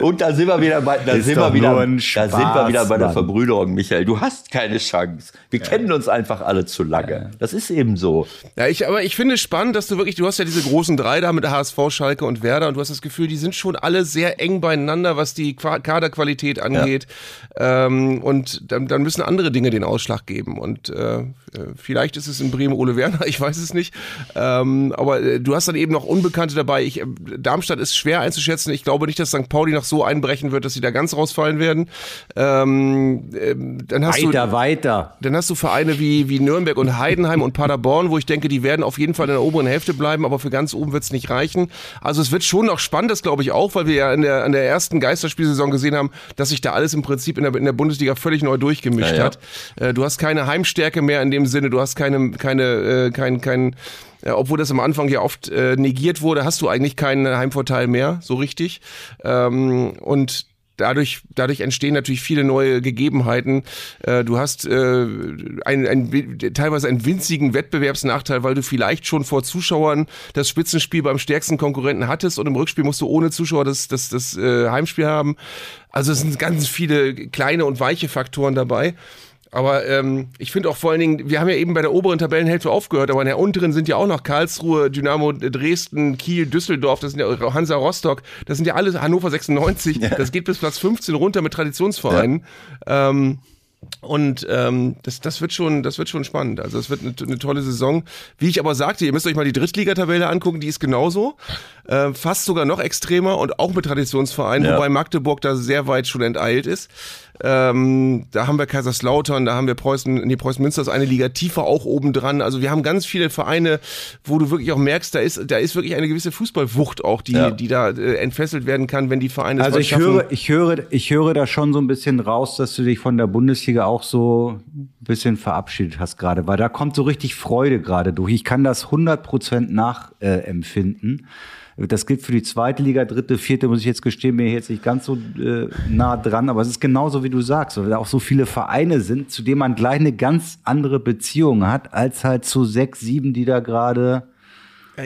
Und da sind wir wieder bei, da sind wir wieder, Spaß, da sind wir wieder bei der Verbrüderung, Michael. Du hast keine Chance. Wir ja. kennen uns einfach alle zu lange. Das ist eben so. Ja, ich, aber ich finde es spannend, dass du wirklich, du hast ja diese großen drei da mit HSV, Schalke und Werder und du hast das Gefühl, die sind schon alle sehr eng beieinander, was die Kaderqualität angeht. Ja. Ähm, und dann, dann müssen andere Dinge den Ausschlag geben. Und äh, vielleicht ist es in Bremen Ole Werner, ich weiß es nicht. Ähm, aber äh, du hast dann eben noch Unbekannte dabei. Ich, äh, Darmstadt ist schwer einzuschätzen. Ich glaube nicht, dass St. Pauli noch so einbrechen wird, dass sie da ganz rausfallen werden. Ähm, ähm, dann hast weiter, du, weiter. Dann hast du Vereine wie, wie Nürnberg und Heidenheim und Paderborn, wo ich denke, die werden auf jeden Fall in der oberen Hälfte bleiben, aber für ganz oben wird es nicht reichen. Also es wird schon noch spannend, das glaube ich auch, weil wir ja in der, in der ersten Geisterspielsaison gesehen haben, dass sich da alles im Prinzip in der, in der Bundesliga völlig neu durchgemischt ja, ja. hat. Äh, du hast keine Heimstärke mehr in dem Sinne, du hast keine, keine, äh, kein, kein obwohl das am Anfang ja oft äh, negiert wurde, hast du eigentlich keinen Heimvorteil mehr, so richtig. Ähm, und dadurch, dadurch entstehen natürlich viele neue Gegebenheiten. Äh, du hast äh, ein, ein, teilweise einen winzigen Wettbewerbsnachteil, weil du vielleicht schon vor Zuschauern das Spitzenspiel beim stärksten Konkurrenten hattest und im Rückspiel musst du ohne Zuschauer das, das, das äh, Heimspiel haben. Also es sind ganz viele kleine und weiche Faktoren dabei. Aber ähm, ich finde auch vor allen Dingen, wir haben ja eben bei der oberen Tabellenhälfte aufgehört, aber in der unteren sind ja auch noch Karlsruhe, Dynamo Dresden, Kiel, Düsseldorf, das sind ja Hansa Rostock, das sind ja alle Hannover 96, ja. das geht bis Platz 15 runter mit Traditionsvereinen. Ja. Ähm, und ähm, das, das, wird schon, das wird schon spannend. Also es wird eine, eine, tolle Saison. Wie ich aber sagte, ihr müsst euch mal die Drittligatabelle angucken, die ist genauso. Äh, fast sogar noch extremer und auch mit Traditionsvereinen, ja. wobei Magdeburg da sehr weit schon enteilt ist. Ähm, da haben wir Kaiserslautern, da haben wir Preußen, nee, Preußen Münster ist eine Liga tiefer auch oben dran. Also wir haben ganz viele Vereine, wo du wirklich auch merkst, da ist, da ist wirklich eine gewisse Fußballwucht auch, die, ja. die da äh, entfesselt werden kann, wenn die Vereine Also ich höre, ich höre, ich höre da schon so ein bisschen raus, dass du dich von der Bundesliga auch so ein bisschen verabschiedet hast gerade, weil da kommt so richtig Freude gerade durch. Ich kann das 100 Prozent nachempfinden. Äh, das gilt für die zweite Liga, dritte, vierte, muss ich jetzt gestehen, mir jetzt nicht ganz so äh, nah dran, aber es ist genauso, wie du sagst, weil da auch so viele Vereine sind, zu denen man gleich eine ganz andere Beziehung hat, als halt zu sechs, sieben, die da gerade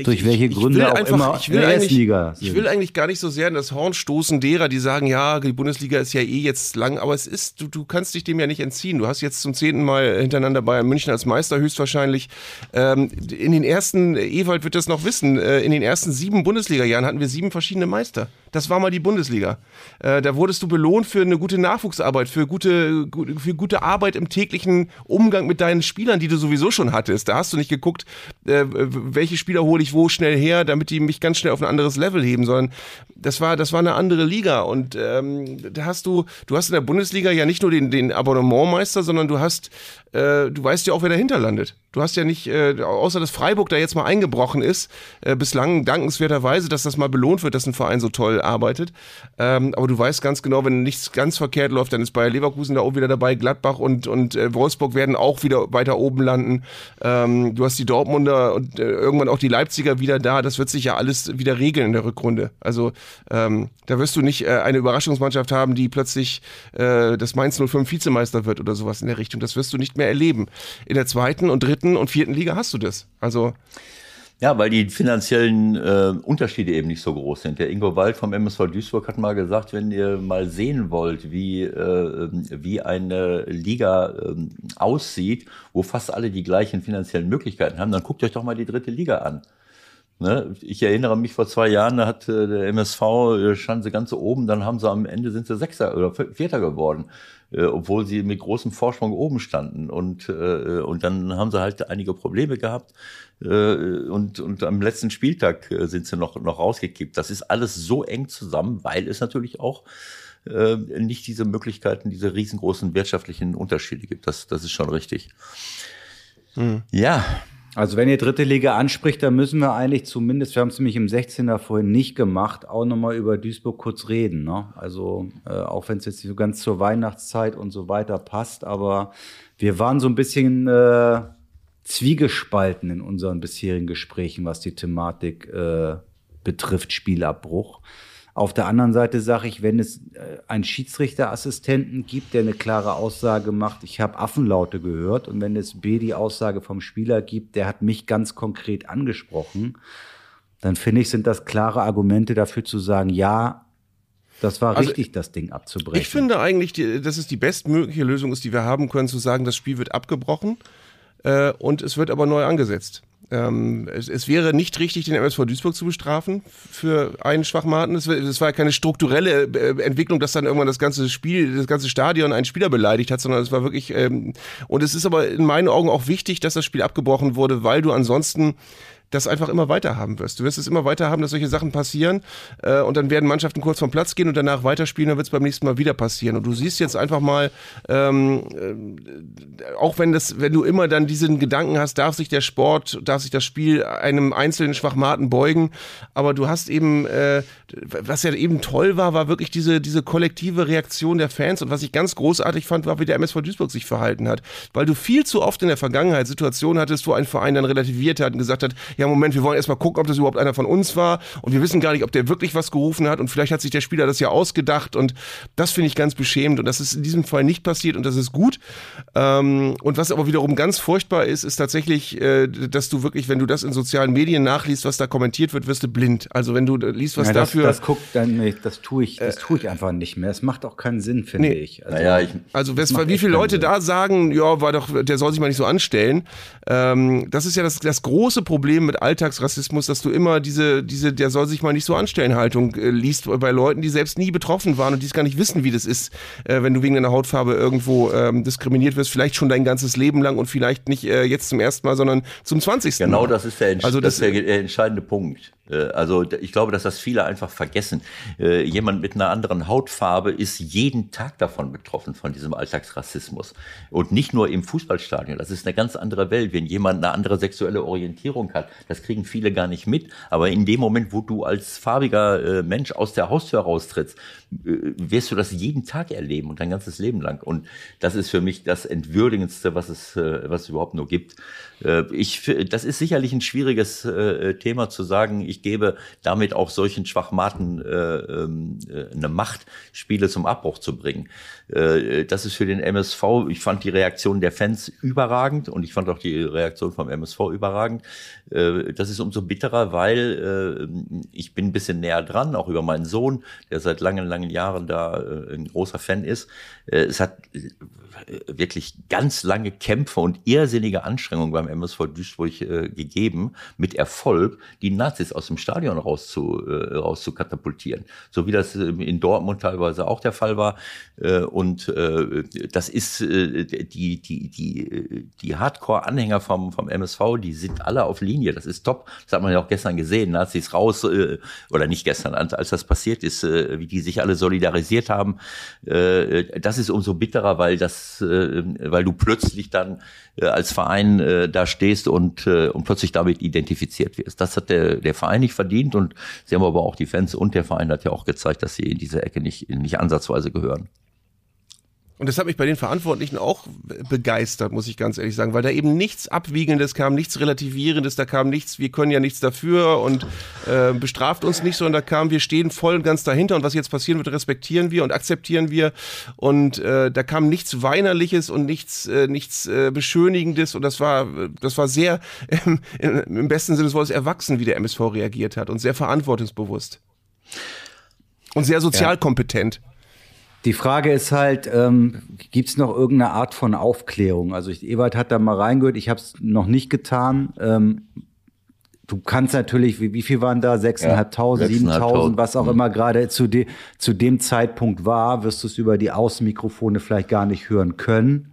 durch welche ich, Gründe auch einfach, immer ich will, eigentlich, ich will eigentlich gar nicht so sehr in das Horn stoßen derer, die sagen, ja, die Bundesliga ist ja eh jetzt lang, aber es ist, du, du kannst dich dem ja nicht entziehen. Du hast jetzt zum zehnten Mal hintereinander Bayern München als Meister höchstwahrscheinlich. Ähm, in den ersten, Ewald wird das noch wissen, äh, in den ersten sieben Bundesliga-Jahren hatten wir sieben verschiedene Meister. Das war mal die Bundesliga. Äh, da wurdest du belohnt für eine gute Nachwuchsarbeit, für gute, für gute Arbeit im täglichen Umgang mit deinen Spielern, die du sowieso schon hattest. Da hast du nicht geguckt, äh, welche Spieler hole ich wo schnell her, damit die mich ganz schnell auf ein anderes Level heben, sondern das war, das war eine andere Liga. Und ähm, da hast du, du hast in der Bundesliga ja nicht nur den, den Abonnementmeister, sondern du hast, äh, du weißt ja auch, wer dahinter landet. Du hast ja nicht, äh, außer dass Freiburg da jetzt mal eingebrochen ist, äh, bislang dankenswerterweise, dass das mal belohnt wird, dass ein Verein so toll arbeitet. Ähm, aber du weißt ganz genau, wenn nichts ganz verkehrt läuft, dann ist Bayer Leverkusen da oben wieder dabei, Gladbach und, und äh, Wolfsburg werden auch wieder weiter oben landen. Ähm, du hast die Dortmunder und äh, irgendwann auch die Leipziger wieder da. Das wird sich ja alles wieder regeln in der Rückrunde. Also ähm, da wirst du nicht äh, eine Überraschungsmannschaft haben, die plötzlich äh, das Mainz 05 Vizemeister wird oder sowas in der Richtung. Das wirst du nicht mehr erleben. In der zweiten und dritten und vierten Liga hast du das. Also ja, weil die finanziellen äh, Unterschiede eben nicht so groß sind. Der Ingo Wald vom MSV Duisburg hat mal gesagt, wenn ihr mal sehen wollt, wie, äh, wie eine Liga äh, aussieht, wo fast alle die gleichen finanziellen Möglichkeiten haben, dann guckt euch doch mal die dritte Liga an. Ne? Ich erinnere mich vor zwei Jahren, da hat äh, der MSV, äh, standen sie ganz oben, dann haben sie am Ende sind sie Sechster oder Vierter geworden äh, obwohl sie mit großem Vorsprung oben standen. Und, äh, und dann haben sie halt einige Probleme gehabt. Äh, und, und am letzten Spieltag äh, sind sie noch, noch rausgekippt. Das ist alles so eng zusammen, weil es natürlich auch äh, nicht diese Möglichkeiten, diese riesengroßen wirtschaftlichen Unterschiede gibt. Das, das ist schon richtig. Hm. Ja, also wenn ihr dritte Liga anspricht, dann müssen wir eigentlich zumindest, wir haben es nämlich im 16er vorhin nicht gemacht, auch nochmal über Duisburg kurz reden. Ne? Also äh, auch wenn es jetzt nicht so ganz zur Weihnachtszeit und so weiter passt, aber wir waren so ein bisschen äh, zwiegespalten in unseren bisherigen Gesprächen, was die Thematik äh, betrifft, Spielabbruch. Auf der anderen Seite sage ich, wenn es äh, einen Schiedsrichterassistenten gibt, der eine klare Aussage macht, ich habe Affenlaute gehört, und wenn es B die Aussage vom Spieler gibt, der hat mich ganz konkret angesprochen, dann finde ich, sind das klare Argumente dafür zu sagen, ja, das war also, richtig, das Ding abzubrechen. Ich finde eigentlich, dass es die bestmögliche Lösung ist, die wir haben können, zu sagen, das Spiel wird abgebrochen äh, und es wird aber neu angesetzt. Ähm, es, es, wäre nicht richtig, den MSV Duisburg zu bestrafen für einen Schwachmaten. Es, es war keine strukturelle äh, Entwicklung, dass dann irgendwann das ganze Spiel, das ganze Stadion einen Spieler beleidigt hat, sondern es war wirklich, ähm, und es ist aber in meinen Augen auch wichtig, dass das Spiel abgebrochen wurde, weil du ansonsten das einfach immer weiter haben wirst. Du wirst es immer weiter haben, dass solche Sachen passieren äh, und dann werden Mannschaften kurz vom Platz gehen und danach weiterspielen, dann wird es beim nächsten Mal wieder passieren. Und du siehst jetzt einfach mal, ähm, äh, auch wenn das, wenn du immer dann diesen Gedanken hast, darf sich der Sport, darf sich das Spiel einem einzelnen Schwachmaten beugen, aber du hast eben, äh, was ja eben toll war, war wirklich diese, diese kollektive Reaktion der Fans und was ich ganz großartig fand, war, wie der MSV Duisburg sich verhalten hat, weil du viel zu oft in der Vergangenheit Situationen hattest, wo ein Verein dann relativiert hat und gesagt hat, ja Moment, wir wollen erstmal gucken, ob das überhaupt einer von uns war und wir wissen gar nicht, ob der wirklich was gerufen hat und vielleicht hat sich der Spieler das ja ausgedacht und das finde ich ganz beschämend und das ist in diesem Fall nicht passiert und das ist gut. Ähm, und was aber wiederum ganz furchtbar ist, ist tatsächlich, äh, dass du wirklich, wenn du das in sozialen Medien nachliest, was da kommentiert wird, wirst du blind. Also wenn du liest, was ja, das, dafür... Das guckt dann nicht, das tue ich, das tue ich einfach nicht mehr. Es macht auch keinen Sinn, finde nee. ich. Also, naja, ich, also wie viele Leute Sinn. da sagen, ja, war doch, der soll sich mal nicht so anstellen. Ähm, das ist ja das, das große Problem mit Alltagsrassismus, dass du immer diese, diese, der soll sich mal nicht so anstellen Haltung äh, liest bei Leuten, die selbst nie betroffen waren und die es gar nicht wissen, wie das ist, äh, wenn du wegen deiner Hautfarbe irgendwo ähm, diskriminiert wirst, vielleicht schon dein ganzes Leben lang und vielleicht nicht äh, jetzt zum ersten Mal, sondern zum 20. Genau, das ist der, also das, das ist der entscheidende Punkt. Äh, also ich glaube, dass das viele einfach vergessen. Äh, jemand mit einer anderen Hautfarbe ist jeden Tag davon betroffen, von diesem Alltagsrassismus. Und nicht nur im Fußballstadion. Das ist eine ganz andere Welt. Wenn jemand eine andere sexuelle Orientierung hat, das kriegen viele gar nicht mit. Aber in dem Moment, wo du als farbiger äh, Mensch aus der Haustür raustrittst, wirst du das jeden Tag erleben und dein ganzes Leben lang. Und das ist für mich das Entwürdigendste, was es, was es überhaupt nur gibt. Ich, das ist sicherlich ein schwieriges Thema zu sagen. Ich gebe damit auch solchen Schwachmaten äh, ähm, äh, eine Macht, Spiele zum Abbruch zu bringen. Äh, das ist für den MSV, ich fand die Reaktion der Fans überragend und ich fand auch die Reaktion vom MSV überragend. Äh, das ist umso bitterer, weil äh, ich bin ein bisschen näher dran, auch über meinen Sohn, der seit langen, langen Jahren da äh, ein großer Fan ist. Äh, es hat wirklich ganz lange Kämpfe und irrsinnige Anstrengungen beim MSV Duisburg gegeben, mit Erfolg, die Nazis aus dem Stadion raus zu, äh, raus zu katapultieren. So wie das ähm, in Dortmund teilweise auch der Fall war. Äh, und äh, das ist äh, die, die, die, die Hardcore-Anhänger vom, vom MSV, die sind alle auf Linie. Das ist top. Das hat man ja auch gestern gesehen, es raus, äh, oder nicht gestern, als das passiert ist, äh, wie die sich alle solidarisiert haben. Äh, das ist umso bitterer, weil das, äh, weil du plötzlich dann äh, als Verein äh, da stehst und, äh, und plötzlich damit identifiziert wirst. Das hat der, der Verein nicht verdient und sie haben aber auch die Fans und der Verein hat ja auch gezeigt, dass sie in diese Ecke nicht, nicht ansatzweise gehören. Und das hat mich bei den Verantwortlichen auch begeistert, muss ich ganz ehrlich sagen, weil da eben nichts Abwiegendes kam, nichts Relativierendes, da kam nichts, wir können ja nichts dafür und äh, bestraft uns nicht, sondern da kam, wir stehen voll und ganz dahinter und was jetzt passieren wird, respektieren wir und akzeptieren wir. Und äh, da kam nichts Weinerliches und nichts, äh, nichts äh, Beschönigendes und das war, das war sehr im besten Sinne des Wortes erwachsen, wie der MSV reagiert hat und sehr verantwortungsbewusst. Und sehr sozial kompetent. Die Frage ist halt, ähm, gibt es noch irgendeine Art von Aufklärung? Also ich, Ewald hat da mal reingehört, ich habe es noch nicht getan. Ähm, du kannst natürlich, wie, wie viel waren da? 6.500, ja, 7.000, was auch mhm. immer gerade zu, de, zu dem Zeitpunkt war, wirst du es über die Außenmikrofone vielleicht gar nicht hören können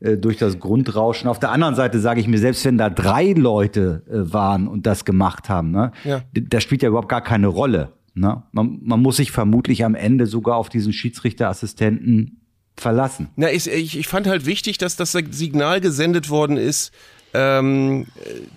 äh, durch das Grundrauschen. Auf der anderen Seite sage ich mir, selbst wenn da drei Leute äh, waren und das gemacht haben, ne, ja. das spielt ja überhaupt gar keine Rolle. Ne? Man, man muss sich vermutlich am Ende sogar auf diesen Schiedsrichterassistenten verlassen. Na, ich, ich, fand halt wichtig, dass das Signal gesendet worden ist, ähm,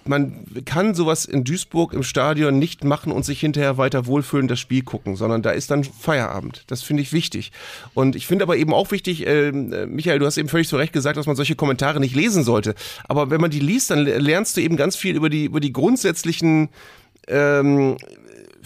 man kann sowas in Duisburg im Stadion nicht machen und sich hinterher weiter wohlfühlen das Spiel gucken, sondern da ist dann Feierabend. Das finde ich wichtig. Und ich finde aber eben auch wichtig, äh, Michael, du hast eben völlig zu Recht gesagt, dass man solche Kommentare nicht lesen sollte. Aber wenn man die liest, dann lernst du eben ganz viel über die, über die grundsätzlichen ähm,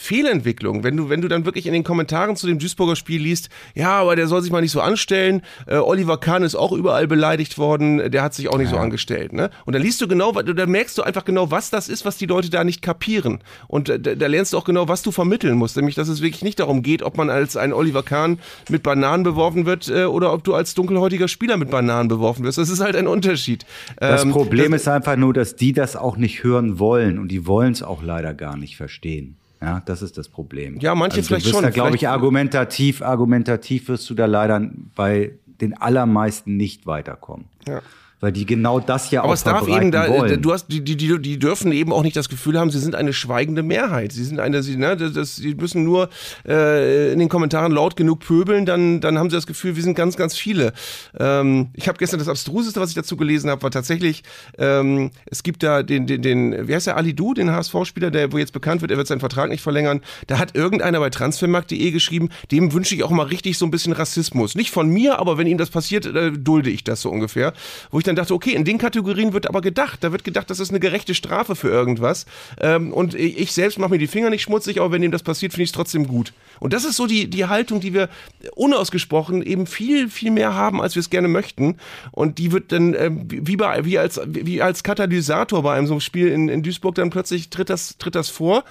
Fehlentwicklung. Wenn du, wenn du dann wirklich in den Kommentaren zu dem Duisburger Spiel liest, ja, aber der soll sich mal nicht so anstellen. Äh, Oliver Kahn ist auch überall beleidigt worden, der hat sich auch nicht ja. so angestellt. Ne? Und dann liest du genau, da merkst du einfach genau, was das ist, was die Leute da nicht kapieren. Und da, da lernst du auch genau, was du vermitteln musst. Nämlich, dass es wirklich nicht darum geht, ob man als ein Oliver Kahn mit Bananen beworfen wird äh, oder ob du als dunkelhäutiger Spieler mit Bananen beworfen wirst. Das ist halt ein Unterschied. Das ähm, Problem das, ist einfach nur, dass die das auch nicht hören wollen und die wollen es auch leider gar nicht verstehen. Ja, das ist das Problem. Ja, manche also vielleicht du schon. Da, glaube ich, argumentativ, argumentativ wirst du da leider bei den allermeisten nicht weiterkommen. Ja weil die genau das ja Aber auch es darf eben da, wollen. du hast, die, die, die, die dürfen eben auch nicht das Gefühl haben, sie sind eine schweigende Mehrheit. Sie sind eine, sie, ne, das, sie müssen nur äh, in den Kommentaren laut genug pöbeln, dann, dann haben sie das Gefühl, wir sind ganz, ganz viele. Ähm, ich habe gestern das Abstruseste, was ich dazu gelesen habe, war tatsächlich, ähm, es gibt da den, den, den, wie heißt der, Ali Du, den HSV-Spieler, der wo jetzt bekannt wird, er wird seinen Vertrag nicht verlängern. Da hat irgendeiner bei transfermarkt.de geschrieben, dem wünsche ich auch mal richtig so ein bisschen Rassismus. Nicht von mir, aber wenn ihm das passiert, äh, dulde ich das so ungefähr. Wo ich dann dachte, okay, in den Kategorien wird aber gedacht. Da wird gedacht, das ist eine gerechte Strafe für irgendwas. Ähm, und ich selbst mache mir die Finger nicht schmutzig, aber wenn ihm das passiert, finde ich es trotzdem gut. Und das ist so die, die Haltung, die wir unausgesprochen eben viel, viel mehr haben, als wir es gerne möchten. Und die wird dann äh, wie, bei, wie, als, wie als Katalysator bei einem so Spiel in, in Duisburg dann plötzlich tritt das, tritt das vor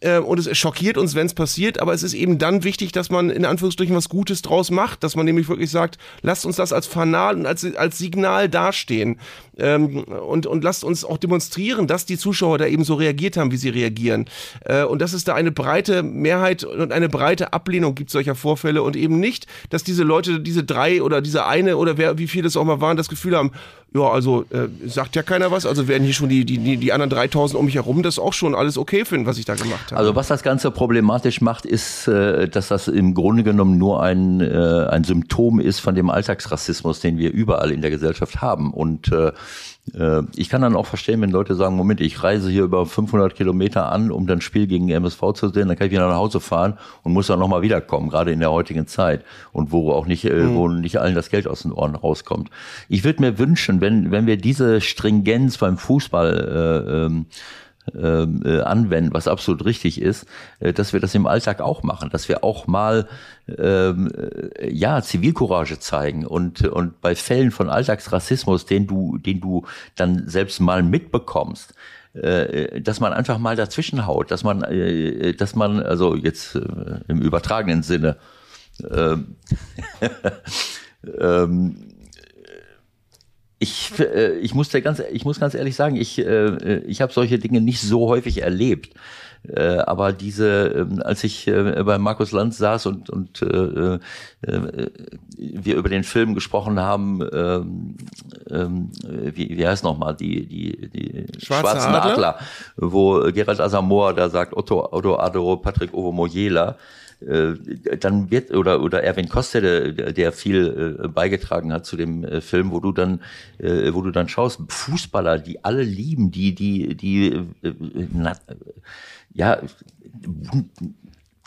äh, und es schockiert uns, wenn es passiert, aber es ist eben dann wichtig, dass man in Anführungsstrichen was Gutes draus macht, dass man nämlich wirklich sagt, lasst uns das als Fanal und als, als Signal dastehen ähm, und, und lasst uns auch demonstrieren, dass die Zuschauer da eben so reagiert haben, wie sie reagieren. Äh, und dass es da eine breite Mehrheit und eine breite Ablehnung gibt solcher Vorfälle und eben nicht, dass diese Leute, diese drei oder diese eine oder wer, wie viele es auch mal waren, das Gefühl haben, ja, also äh, sagt ja keiner was. Also werden hier schon die, die, die anderen 3000 um mich herum das auch schon alles okay finden, was ich da gemacht habe. Also was das Ganze problematisch macht, ist, äh, dass das im Grunde genommen nur ein, äh, ein Symptom ist von dem Alltagsrassismus, den wir überall in der Gesellschaft haben. Und äh, ich kann dann auch verstehen, wenn Leute sagen, Moment, ich reise hier über 500 Kilometer an, um dann Spiel gegen MSV zu sehen, dann kann ich wieder nach Hause fahren und muss dann nochmal wiederkommen, gerade in der heutigen Zeit und wo auch nicht, mhm. wo nicht allen das Geld aus den Ohren rauskommt. Ich würde mir wünschen, wenn, wenn wir diese Stringenz beim Fußball äh, ähm, ähm, äh, anwenden, was absolut richtig ist, äh, dass wir das im Alltag auch machen, dass wir auch mal ähm, äh, ja Zivilcourage zeigen und und bei Fällen von Alltagsrassismus, den du den du dann selbst mal mitbekommst, äh, dass man einfach mal dazwischen haut, dass man äh, dass man also jetzt im übertragenen Sinne ähm, ähm, ich, äh, ich, muss ganz, ich muss ganz ehrlich sagen, ich, äh, ich habe solche Dinge nicht so häufig erlebt. Äh, aber diese, äh, als ich äh, bei Markus Lanz saß und, und äh, äh, wir über den Film gesprochen haben, ähm, ähm, wie, wie heißt nochmal, die, die, die Schwarze Schwarzen Adler? Adler, wo Gerald Asamoah da sagt, Otto, Otto Adoro, Patrick Ovo äh, dann wird oder oder Erwin Koster, der, der viel äh, beigetragen hat zu dem äh, Film, wo du dann äh, wo du dann schaust. Fußballer, die alle lieben, die die die äh, na, ja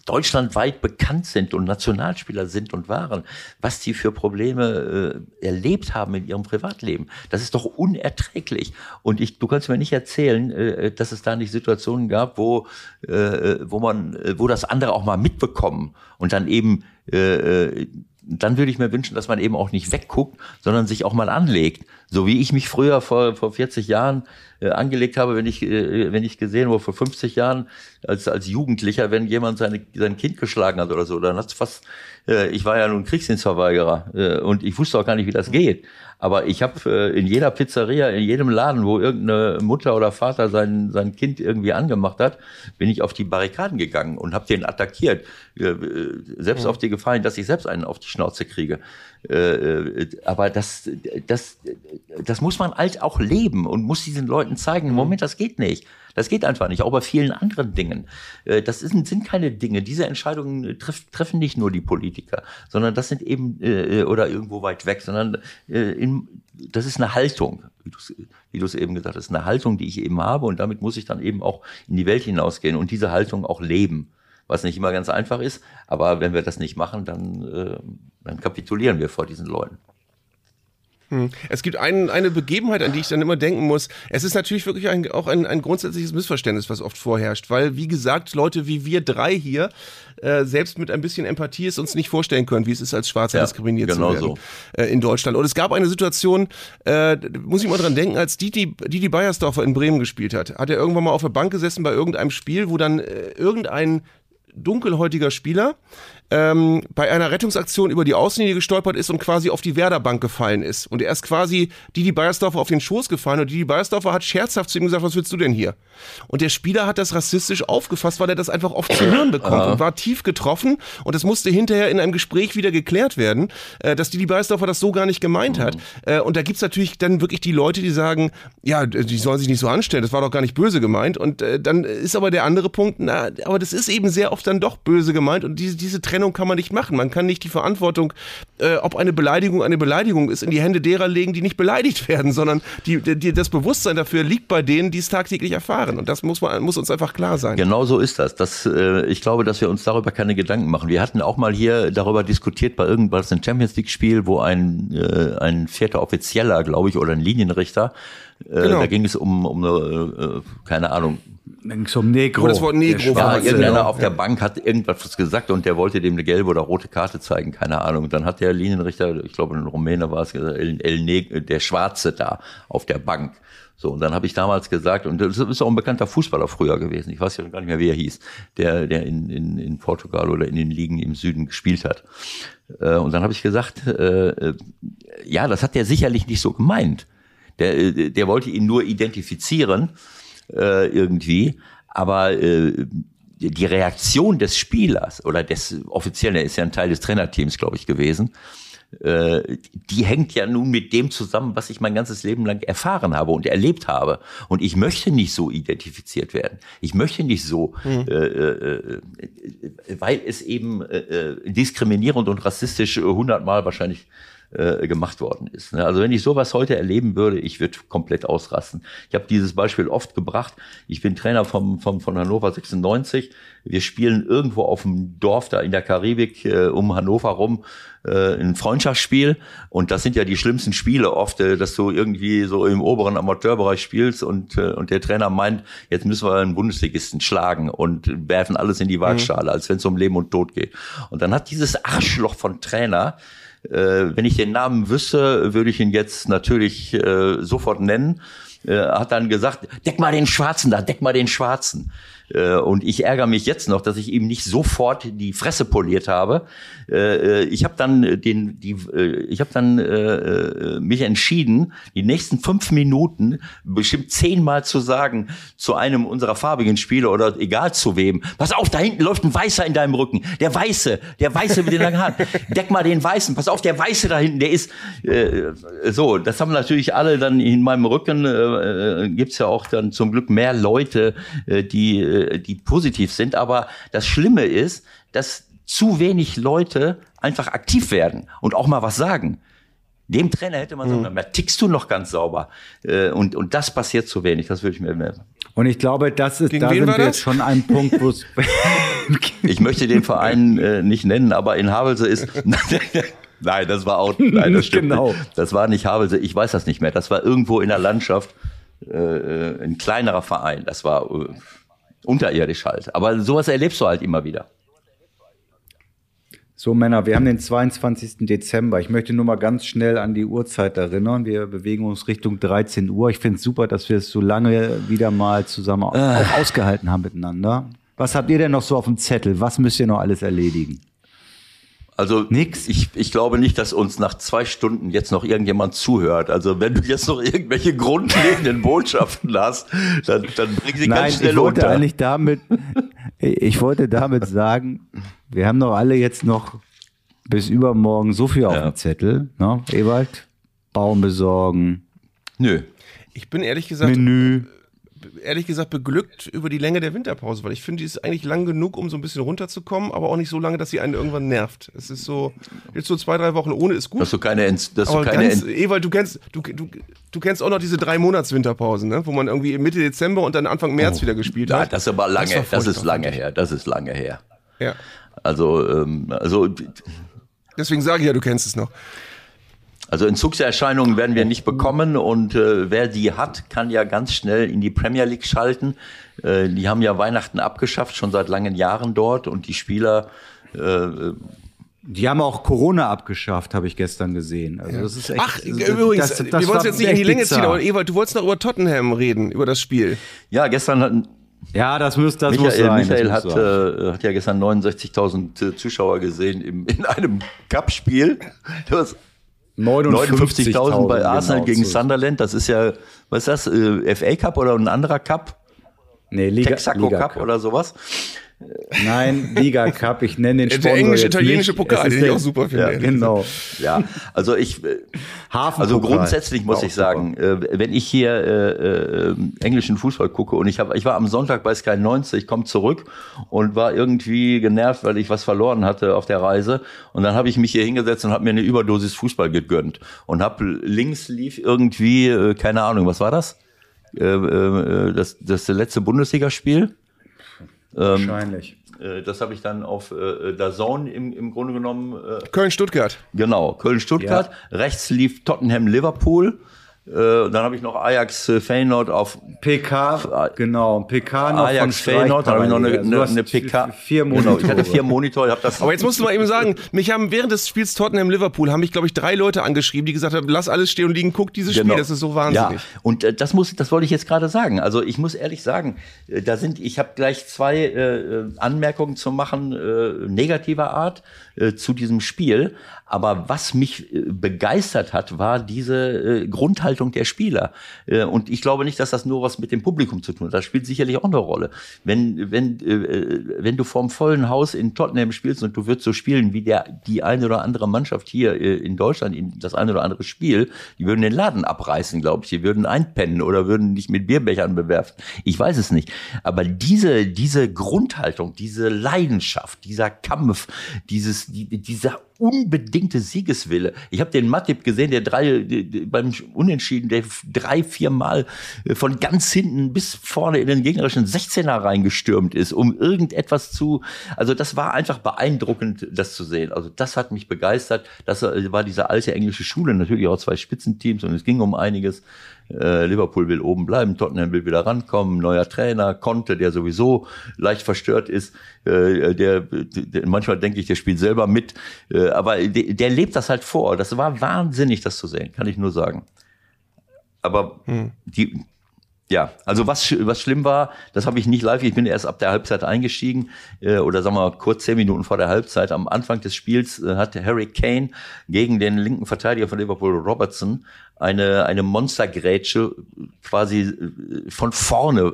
deutschlandweit bekannt sind und Nationalspieler sind und waren, was die für Probleme äh, erlebt haben in ihrem Privatleben. Das ist doch unerträglich. Und ich, du kannst mir nicht erzählen, äh, dass es da nicht Situationen gab, wo, äh, wo man, äh, wo das andere auch mal mitbekommen und dann eben äh, äh, dann würde ich mir wünschen, dass man eben auch nicht wegguckt, sondern sich auch mal anlegt. So wie ich mich früher vor, vor 40 Jahren äh, angelegt habe, wenn ich, äh, wenn ich gesehen wurde, vor 50 Jahren als, als Jugendlicher, wenn jemand seine, sein Kind geschlagen hat oder so, dann hat's fast, äh, ich war ja nun Kriegsdienstverweigerer äh, und ich wusste auch gar nicht, wie das geht. Aber ich habe äh, in jeder Pizzeria, in jedem Laden, wo irgendeine Mutter oder Vater sein, sein Kind irgendwie angemacht hat, bin ich auf die Barrikaden gegangen und habe den attackiert. Äh, äh, selbst auf die Gefahr hin, dass ich selbst einen auf die Schnauze kriege. Äh, äh, aber das, das, das muss man alt auch leben und muss diesen Leuten zeigen, Moment, das geht nicht. Das geht einfach nicht, auch bei vielen anderen Dingen. Äh, Das sind, sind keine Dinge. Diese Entscheidungen treff, treffen nicht nur die Politiker, sondern das sind eben, äh, oder irgendwo weit weg, sondern äh, in, das ist eine Haltung, wie du es wie du es eben gesagt hast, eine Haltung, die ich eben habe und damit muss ich dann eben auch in die Welt hinausgehen und diese Haltung auch leben. Was nicht immer ganz einfach ist, aber wenn wir das nicht machen, dann, äh, dann kapitulieren wir vor diesen Leuten. Hm. Es gibt ein, eine Begebenheit, an die ich dann immer denken muss. Es ist natürlich wirklich ein, auch ein, ein grundsätzliches Missverständnis, was oft vorherrscht, weil, wie gesagt, Leute wie wir drei hier, äh, selbst mit ein bisschen Empathie es uns nicht vorstellen können, wie es ist, als Schwarzer Ja, diskriminiert genau zu werden so. äh, in Deutschland. Und es gab eine Situation, äh, muss ich mal dran denken, als Didi, Didi Beiersdorfer in Bremen gespielt hat, hat er irgendwann mal auf der Bank gesessen bei irgendeinem Spiel, wo dann äh, irgendein dunkelhäutiger Spieler ähm, bei einer Rettungsaktion über die Außenlinie gestolpert ist und quasi auf die Werderbank gefallen ist. Und er ist quasi Didi Beiersdorfer auf den Schoß gefallen und Didi Beiersdorfer hat scherzhaft zu ihm gesagt, was willst du denn hier? Und der Spieler hat das rassistisch aufgefasst, weil er das einfach oft zu hören bekommt und war tief getroffen und es musste hinterher in einem Gespräch wieder geklärt werden, äh, dass Didi Beiersdorfer das so gar nicht gemeint hat. Äh, und da gibt's natürlich dann wirklich die Leute, die sagen, ja, die sollen sich nicht so anstellen, das war doch gar nicht böse gemeint. Und äh, dann ist aber der andere Punkt, na, aber das ist eben sehr oft dann doch böse gemeint und diese, diese Trennung kann man nicht machen. Man kann nicht die Verantwortung, äh, ob eine Beleidigung eine Beleidigung ist, in die Hände derer legen, die nicht beleidigt werden, sondern die, die, das Bewusstsein dafür liegt bei denen, die es tagtäglich erfahren. Und das muss, man, muss uns einfach klar sein. Genau so ist das. das äh, ich glaube, dass wir uns darüber keine Gedanken machen. Wir hatten auch mal hier darüber diskutiert bei irgendwas ein Champions League Spiel, wo ein äh, ein vierter Offizieller, glaube ich, oder ein Linienrichter, Genau. da ging es um um eine, äh, keine Ahnung, Zum Negro. Aber das Wort Negro ja, irgendeiner ja. auf der Bank hat irgendwas gesagt und der wollte dem eine gelbe oder rote Karte zeigen, keine Ahnung. Dann hat der Linienrichter, ich glaube ein Rumäne war es, El, El Neg der Schwarze da auf der Bank. So, und dann habe ich damals gesagt, und das ist auch ein bekannter Fußballer früher gewesen, ich weiß ja gar nicht mehr, wie er hieß, der, der in, in, in Portugal oder in den Ligen im Süden gespielt hat. Äh, Und dann habe ich gesagt, äh, äh, ja, das hat der sicherlich nicht so gemeint. Der, äh, der wollte ihn nur identifizieren äh, irgendwie, aber äh, die Reaktion des Spielers oder des Offiziellen, der ist ja ein Teil des Trainerteams, glaube ich, gewesen, äh, die hängt ja nun mit dem zusammen, was ich mein ganzes Leben lang erfahren habe und erlebt habe. Und ich möchte nicht so identifiziert werden. Ich möchte nicht so, äh, äh, äh, weil es eben äh, diskriminierend und rassistisch hundertmal wahrscheinlich äh, gemacht worden ist. ne? Also wenn ich sowas heute erleben würde, ich würde komplett ausrasten. Ich habe dieses Beispiel oft gebracht. Ich bin Trainer vom, vom, von Hannover 96. Wir spielen irgendwo auf dem Dorf da in der Karibik äh, um Hannover rum äh, ein Freundschaftsspiel und das sind ja die schlimmsten Spiele oft, äh, dass du irgendwie so im oberen Amateurbereich spielst und, äh, und der Trainer meint, jetzt müssen wir einen Bundesligisten schlagen und werfen alles in die Waagschale, als wenn es um Leben und Tod geht. Und dann hat dieses Arschloch von Trainer äh, wenn ich den Namen wüsste, würde ich ihn jetzt natürlich äh, sofort nennen. äh, hat dann gesagt, deck mal den Schwarzen da, deck mal den Schwarzen. Äh, und ich ärgere mich jetzt noch, dass ich ihm nicht sofort die Fresse poliert habe. Äh, ich habe dann den, die, ich habe dann äh, mich entschieden, die nächsten fünf Minuten bestimmt zehnmal zu sagen zu einem unserer farbigen Spieler oder egal zu wem: Pass auf, da hinten läuft ein Weißer in deinem Rücken. Der Weiße, der Weiße mit den langen Haaren. Deck mal den Weißen. Pass auf, der Weiße da hinten, der ist äh, so. Das haben natürlich alle dann in meinem Rücken. Äh, Gibt ja auch dann zum Glück mehr Leute, äh, die äh, die positiv sind. Aber das Schlimme ist, dass zu wenig Leute einfach aktiv werden und auch mal was sagen. Dem Trainer hätte man sagen, mhm. tickst du noch ganz sauber. Äh, und, und das passiert zu wenig, das würde ich mir mehr. Und ich glaube, das ist, Gegen da sind wir jetzt schon ein Punkt, wo es. ich möchte den Verein äh, nicht nennen, aber in Havelse ist. nein, das war auch. Nein, das stimmt. genau. Das war nicht Havelse, ich weiß das nicht mehr. Das war irgendwo in der Landschaft äh, äh ein kleinerer Verein. Das war äh, unterirdisch halt. Aber sowas erlebst du halt immer wieder. So, Männer, wir haben den 22. Dezember. Ich möchte nur mal ganz schnell an die Uhrzeit erinnern. Wir bewegen uns Richtung 13 Uhr. Ich finde es super, dass wir es so lange wieder mal zusammen äh. ausgehalten haben miteinander. Was habt ihr denn noch so auf dem Zettel? Was müsst ihr noch alles erledigen? Also Nix. Ich, ich glaube nicht, dass uns nach zwei Stunden jetzt noch irgendjemand zuhört. Also wenn du jetzt noch irgendwelche grundlegenden Botschaften hast, dann, dann bring sie Nein, ganz schnell ich wollte unter. eigentlich damit, ich wollte damit sagen, wir haben doch alle jetzt noch bis übermorgen so viel auf ja. dem Zettel, ne? Ewald? Baum besorgen. Nö. Ich bin ehrlich gesagt. Menü. Ehrlich gesagt beglückt über die Länge der Winterpause, weil ich finde, die ist eigentlich lang genug, um so ein bisschen runterzukommen, aber auch nicht so lange, dass sie einen irgendwann nervt. Es ist so, jetzt so zwei, drei Wochen ohne ist gut. Dass du keine, Ent dass aber du keine ganz, Ewald, du kennst, du, du, du kennst auch noch diese drei Monats Winterpausen, ne? wo man irgendwie Mitte Dezember und dann Anfang März oh. wieder gespielt hat. Ja, das ist aber lange, das, das ist lange her, das ist lange her. Ja. Also, ähm, also. Deswegen sage ich ja, du kennst es noch. Also Entzugserscheinungen werden wir nicht bekommen und äh, wer die hat, kann ja ganz schnell in die Premier League schalten. Äh, die haben ja Weihnachten abgeschafft, schon seit langen Jahren dort und die Spieler äh, die haben auch Corona abgeschafft, habe ich gestern gesehen. Also das ist echt, Ach, übrigens, das, das wir wollen es jetzt nicht in die Länge ziehen, aber Ewald, du wolltest noch über Tottenham reden, über das Spiel. Ja, gestern hatten ja, das muss, das Michael, muss sein. Michael hat, äh, hat ja gestern 69.000 äh, Zuschauer gesehen im, in einem Cup-Spiel. 59.000 bei Arsenal genau, gegen Sunderland. Das ist ja, was ist das, äh, FA Cup oder ein anderer Cup? Nee, Liga, Texaco Liga Cup, Cup oder sowas. Nein, Liga Cup, ich nenne den Sponsor Der englisch-italienische Pokal, den ich auch super finde. Ja, genau. Ja, also ich, äh, also grundsätzlich muss ich sagen, super. Äh, wenn ich hier äh, äh, englischen Fußball gucke und ich habe, ich war am Sonntag bei Sky 90, komme zurück und war irgendwie genervt, weil ich was verloren hatte auf der Reise und dann habe ich mich hier hingesetzt und habe mir eine Überdosis Fußball gegönnt und habe links lief irgendwie, äh, keine Ahnung, was war das? Äh, äh, das, das letzte Bundesligaspiel Wahrscheinlich. Äh, das habe ich dann auf äh, der Zone im, im Grunde genommen. Äh, Köln-Stuttgart. Genau, Köln-Stuttgart. Ja. Rechts lief Tottenham-Liverpool. Äh, dann habe ich noch Ajax äh, Feyenoord auf PK, genau, PK noch Ajax Feyenoord, dann habe ich noch eine, eine, eine PK. Vier Monitore. Genau, ich hatte vier Monitore. Hab das Aber jetzt musst du mal eben sagen, mich haben während des Spiels Tottenham Liverpool haben mich glaube ich drei Leute angeschrieben, die gesagt haben, lass alles stehen und liegen, guck dieses genau. Spiel, das ist so wahnsinnig. Ja, und äh, das muss, das wollte ich jetzt gerade sagen. Also ich muss ehrlich sagen, äh, da sind, ich habe gleich zwei äh, Anmerkungen zu machen äh, negativer Art äh, zu diesem Spiel. Aber was mich äh, begeistert hat, war diese äh, Grundhaltung der Spieler. Äh, und ich glaube nicht, dass das nur was mit dem Publikum zu tun hat. Das spielt sicherlich auch eine Rolle. Wenn, wenn, äh, wenn du vorm vollen Haus in Tottenham spielst und du würdest so spielen wie der, die eine oder andere Mannschaft hier äh, in Deutschland, in das eine oder andere Spiel, die würden den Laden abreißen, glaube ich. Die würden einpennen oder würden dich mit Bierbechern bewerfen. Ich weiß es nicht. Aber diese, diese Grundhaltung, diese Leidenschaft, dieser Kampf, dieses, die, dieser unbedingte Siegeswille. Ich habe den Matip gesehen, der drei beim Unentschieden, der drei, vier Mal äh, von ganz hinten bis vorne in den gegnerischen 16er reingestürmt ist, um irgendetwas zu. Also das war einfach beeindruckend, das zu sehen. Also das hat mich begeistert. Das war diese alte englische Schule, natürlich auch zwei Spitzenteams und es ging um einiges. Äh, Liverpool will oben bleiben, Tottenham will wieder rankommen, neuer Trainer, Conte, der sowieso leicht verstört ist, äh, der, der manchmal denke ich, der spielt selber mit, äh, aber der, der lebt das halt vor. Das war wahnsinnig, das zu sehen, kann ich nur sagen. aber die, ja, also was, was schlimm war, das habe ich nicht live, ich bin erst ab der Halbzeit eingestiegen, äh, oder sagen wir mal kurz zehn Minuten vor der Halbzeit. Am Anfang des Spiels äh, hatte Harry Kane gegen den linken Verteidiger von Liverpool, Robertson, eine, eine Monstergrätsche quasi äh, von vorne,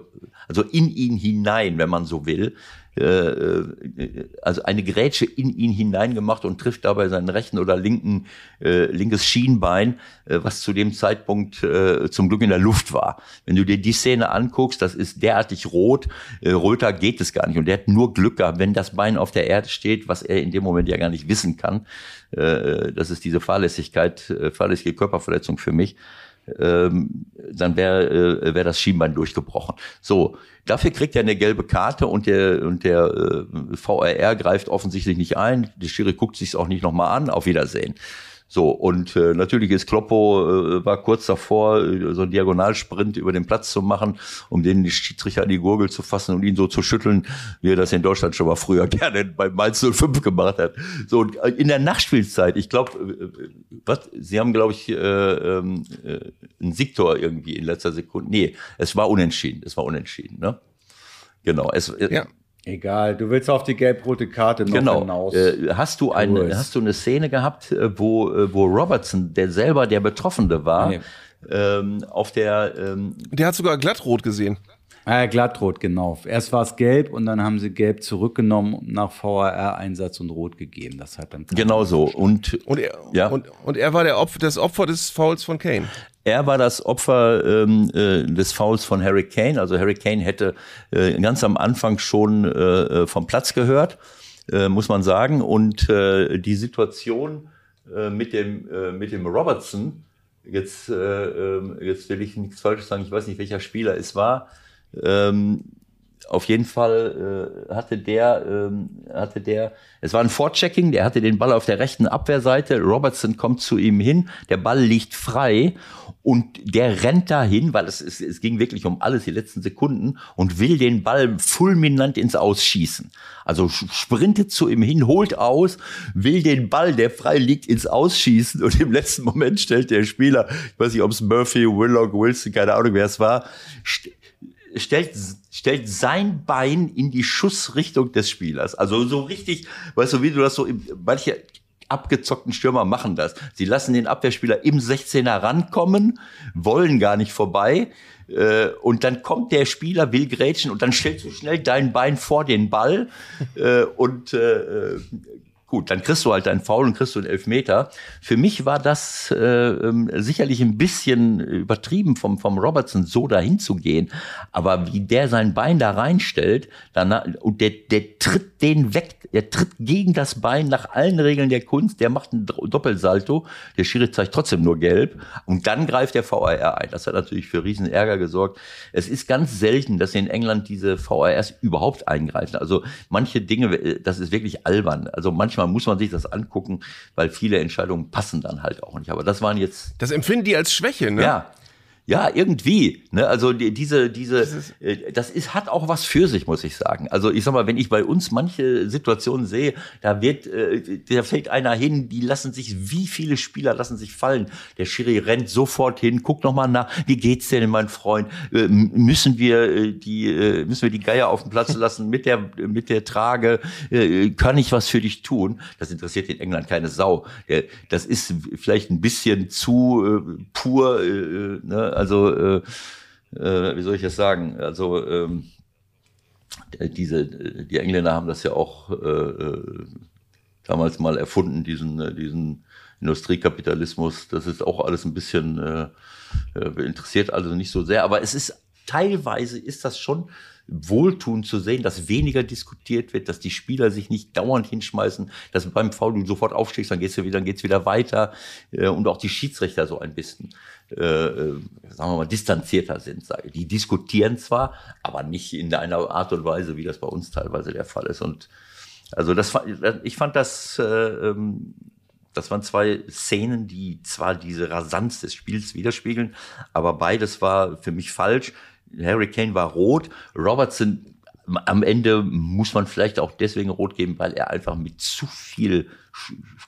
also in ihn hinein, wenn man so will. Äh, äh, also eine Grätsche in ihn hineingemacht und trifft dabei seinen rechten oder linken äh, linkes Schienbein, äh, was zu dem Zeitpunkt äh, zum Glück in der Luft war. Wenn du dir die Szene anguckst, das ist derartig rot, äh, röter geht es gar nicht und der hat nur Glück gehabt, wenn das Bein auf der Erde steht, was er in dem Moment ja gar nicht wissen kann. Äh, das ist diese Fahrlässigkeit, äh, fahrlässige Körperverletzung für mich ähm, dann wäre äh, wär das Schienbein durchgebrochen. So, dafür kriegt er eine gelbe Karte und der und der äh, VRR greift offensichtlich nicht ein. Der Schiri guckt sich's auch nicht nochmal an. Auf Wiedersehen. So, und äh, natürlich ist Kloppo, äh, war kurz davor, äh, so einen Diagonalsprint über den Platz zu machen, um den Schiedsrichter an die Gurgel zu fassen und ihn so zu schütteln, wie er das in Deutschland schon mal früher gerne bei Mainz 05 gemacht hat. So, und äh, in der Nachspielzeit, ich glaube, äh, was, sie haben, glaube ich, äh, ähm, äh, einen Siegtor irgendwie in letzter Sekunde. Nee, es war unentschieden, es war unentschieden, ne? Genau, es, äh, Ja. Egal, du willst auf die gelb-rote Karte noch Genau. hinaus. Äh, hast du eine, hast du eine Szene gehabt, äh, wo, äh, wo Robertson, der selber der Betroffene war, Nee. ähm, auf der, ähm, Der hat sogar glattrot gesehen. Ah, glattrot, genau. Erst war es gelb und dann haben sie gelb zurückgenommen, nach VAR-Einsatz und rot gegeben. Das hat dann genau so. Und Und er, Ja. und, und er war der Opfer, das Opfer des Fouls von Kane. er war das Opfer ähm, äh, des Fouls von Harry Kane. Also Harry Kane hätte äh, ganz am Anfang schon äh, vom Platz gehört, äh, muss man sagen. Und äh, die Situation äh, mit dem äh, mit dem Robertson, jetzt äh, ähm, jetzt will ich nichts Falsches sagen, ich weiß nicht welcher Spieler es war. Ähm, auf jeden Fall äh, hatte der, ähm, hatte der, es war ein Vorchecking, der hatte den Ball auf der rechten Abwehrseite, Robertson kommt zu ihm hin, der Ball liegt frei und der rennt dahin, weil es, es, es ging wirklich um alles, die letzten Sekunden, und will den Ball fulminant ins Ausschießen. Also sprintet zu ihm hin, holt aus, will den Ball, der frei liegt, ins Ausschießen und im letzten Moment stellt der Spieler, ich weiß nicht, ob es Murphy, Willock, Wilson, keine Ahnung, wer es war, st stellt, stellt sein Bein in die Schussrichtung des Spielers. Also so richtig, weißt du, wie du das so, manche abgezockten Stürmer machen das. Sie lassen den Abwehrspieler im 16er rankommen, wollen gar nicht vorbei. Äh, und dann kommt der Spieler, will grätschen und dann stellst du schnell dein Bein vor den Ball äh, und äh, Gut, dann kriegst du halt deinen Foul und kriegst du einen Elfmeter. Für mich war das äh, ähm, sicherlich ein bisschen übertrieben vom, vom Robertson so dahin zu gehen. Aber wie der sein Bein da reinstellt, danach, und der, der tritt den weg, der tritt gegen das Bein nach allen Regeln der Kunst, der macht einen Doppelsalto, der Schiri zeigt trotzdem nur gelb und dann greift der VAR ein. Das hat natürlich für riesen Ärger gesorgt. Es ist ganz selten, dass in England diese VARs überhaupt eingreifen. Also manche Dinge, äh, das ist wirklich albern. Also manchmal muss man sich das angucken, weil viele Entscheidungen passen dann halt auch nicht. Aber das waren jetzt Das empfinden die als Schwäche, ne? ja. Ja, irgendwie. Ne? Also die, diese, diese, ist- äh, das ist, hat auch was für sich, muss ich sagen. Also ich sag mal, wenn ich bei uns manche Situationen sehe, da wird, äh, da fällt einer hin, die lassen sich, wie viele Spieler lassen sich fallen. Der Schiri rennt sofort hin, guckt nochmal nach, wie geht's denn, mein Freund? Äh, müssen wir äh, die, äh, müssen wir die Geier auf den Platz lassen mit der, mit der Trage? Äh, kann ich was für dich tun? Das interessiert in England keine Sau. Das ist vielleicht ein bisschen zu äh, pur, äh, äh, ne? Also äh, äh, wie soll ich das sagen? Also ähm, der- diese, die Engländer haben das ja auch äh, äh, damals mal erfunden, diesen, äh, diesen Industriekapitalismus. Das ist auch alles ein bisschen äh, äh, interessiert also nicht so sehr, aber es ist teilweise ist das schon wohltuend zu sehen, dass weniger diskutiert wird, dass die Spieler sich nicht dauernd hinschmeißen, dass beim Foul du sofort aufstehst, dann geht's wieder, wieder weiter äh, und auch die Schiedsrichter so ein bisschen, äh, äh, sagen wir mal, distanzierter sind. Sage. Die diskutieren zwar, aber nicht in einer Art und Weise, wie das bei uns teilweise der Fall ist. Und also das, ich fand das, äh, ähm, das waren zwei Szenen, die zwar diese Rasanz des Spiels widerspiegeln, aber beides war für mich falsch. Harry Kane war rot, Robertson am Ende muss man vielleicht auch deswegen rot geben, weil er einfach mit zu viel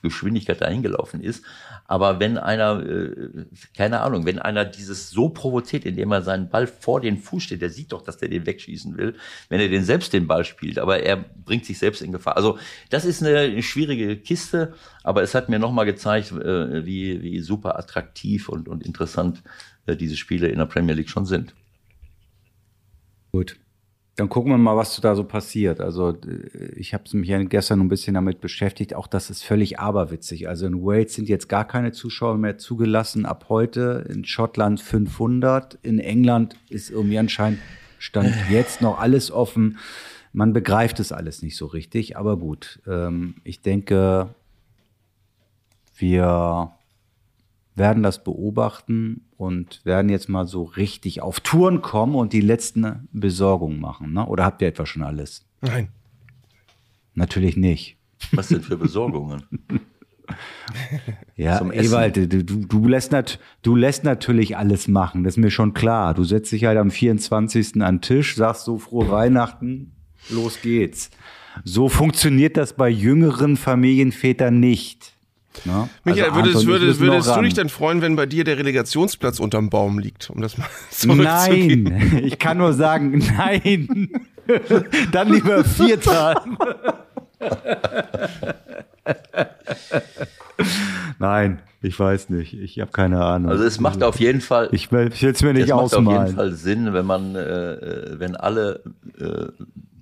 Geschwindigkeit dahin gelaufen ist. Aber wenn einer, äh, keine Ahnung, wenn einer dieses so provoziert, indem er seinen Ball vor den Fuß steht, der sieht doch, dass der den wegschießen will, wenn er den selbst den Ball spielt, aber er bringt sich selbst in Gefahr. Also das ist eine schwierige Kiste, aber es hat mir nochmal gezeigt, äh, wie, wie super attraktiv und, und interessant äh, diese Spiele in der Premier League schon sind. Gut. Dann gucken wir mal, was da so passiert. Also äh, ich habe mich ja gestern ein bisschen damit beschäftigt. Auch das ist völlig aberwitzig. Also in Wales sind jetzt gar keine Zuschauer mehr zugelassen. Ab heute in Schottland 500. In England ist irgendwie anscheinend stand jetzt noch alles offen. Man begreift es alles nicht so richtig. Aber gut, ähm, ich denke, wir werden das beobachten und werden jetzt mal so richtig auf Touren kommen und die letzten Besorgungen machen. Ne? Oder habt ihr etwa schon alles? Nein. Natürlich nicht. Was denn für Besorgungen? ja, Ewald, du, du, lässt nat, du lässt natürlich alles machen, das ist mir schon klar. Du setzt dich halt am 24. an den Tisch, sagst so frohe Weihnachten, los geht's. So funktioniert das bei jüngeren Familienvätern nicht. Ne? Michael, also würdest, würdest, würdest du dich denn freuen, wenn bei dir der Relegationsplatz unterm Baum liegt, um das mal Nein, ich kann nur sagen, nein. Dann lieber Vierter. Nein, ich weiß nicht. Ich habe keine Ahnung. Also es macht auf jeden Fall. Ich will es mir nicht es ausmalen. macht auf jeden Fall Sinn, wenn man, äh, äh wenn alle äh,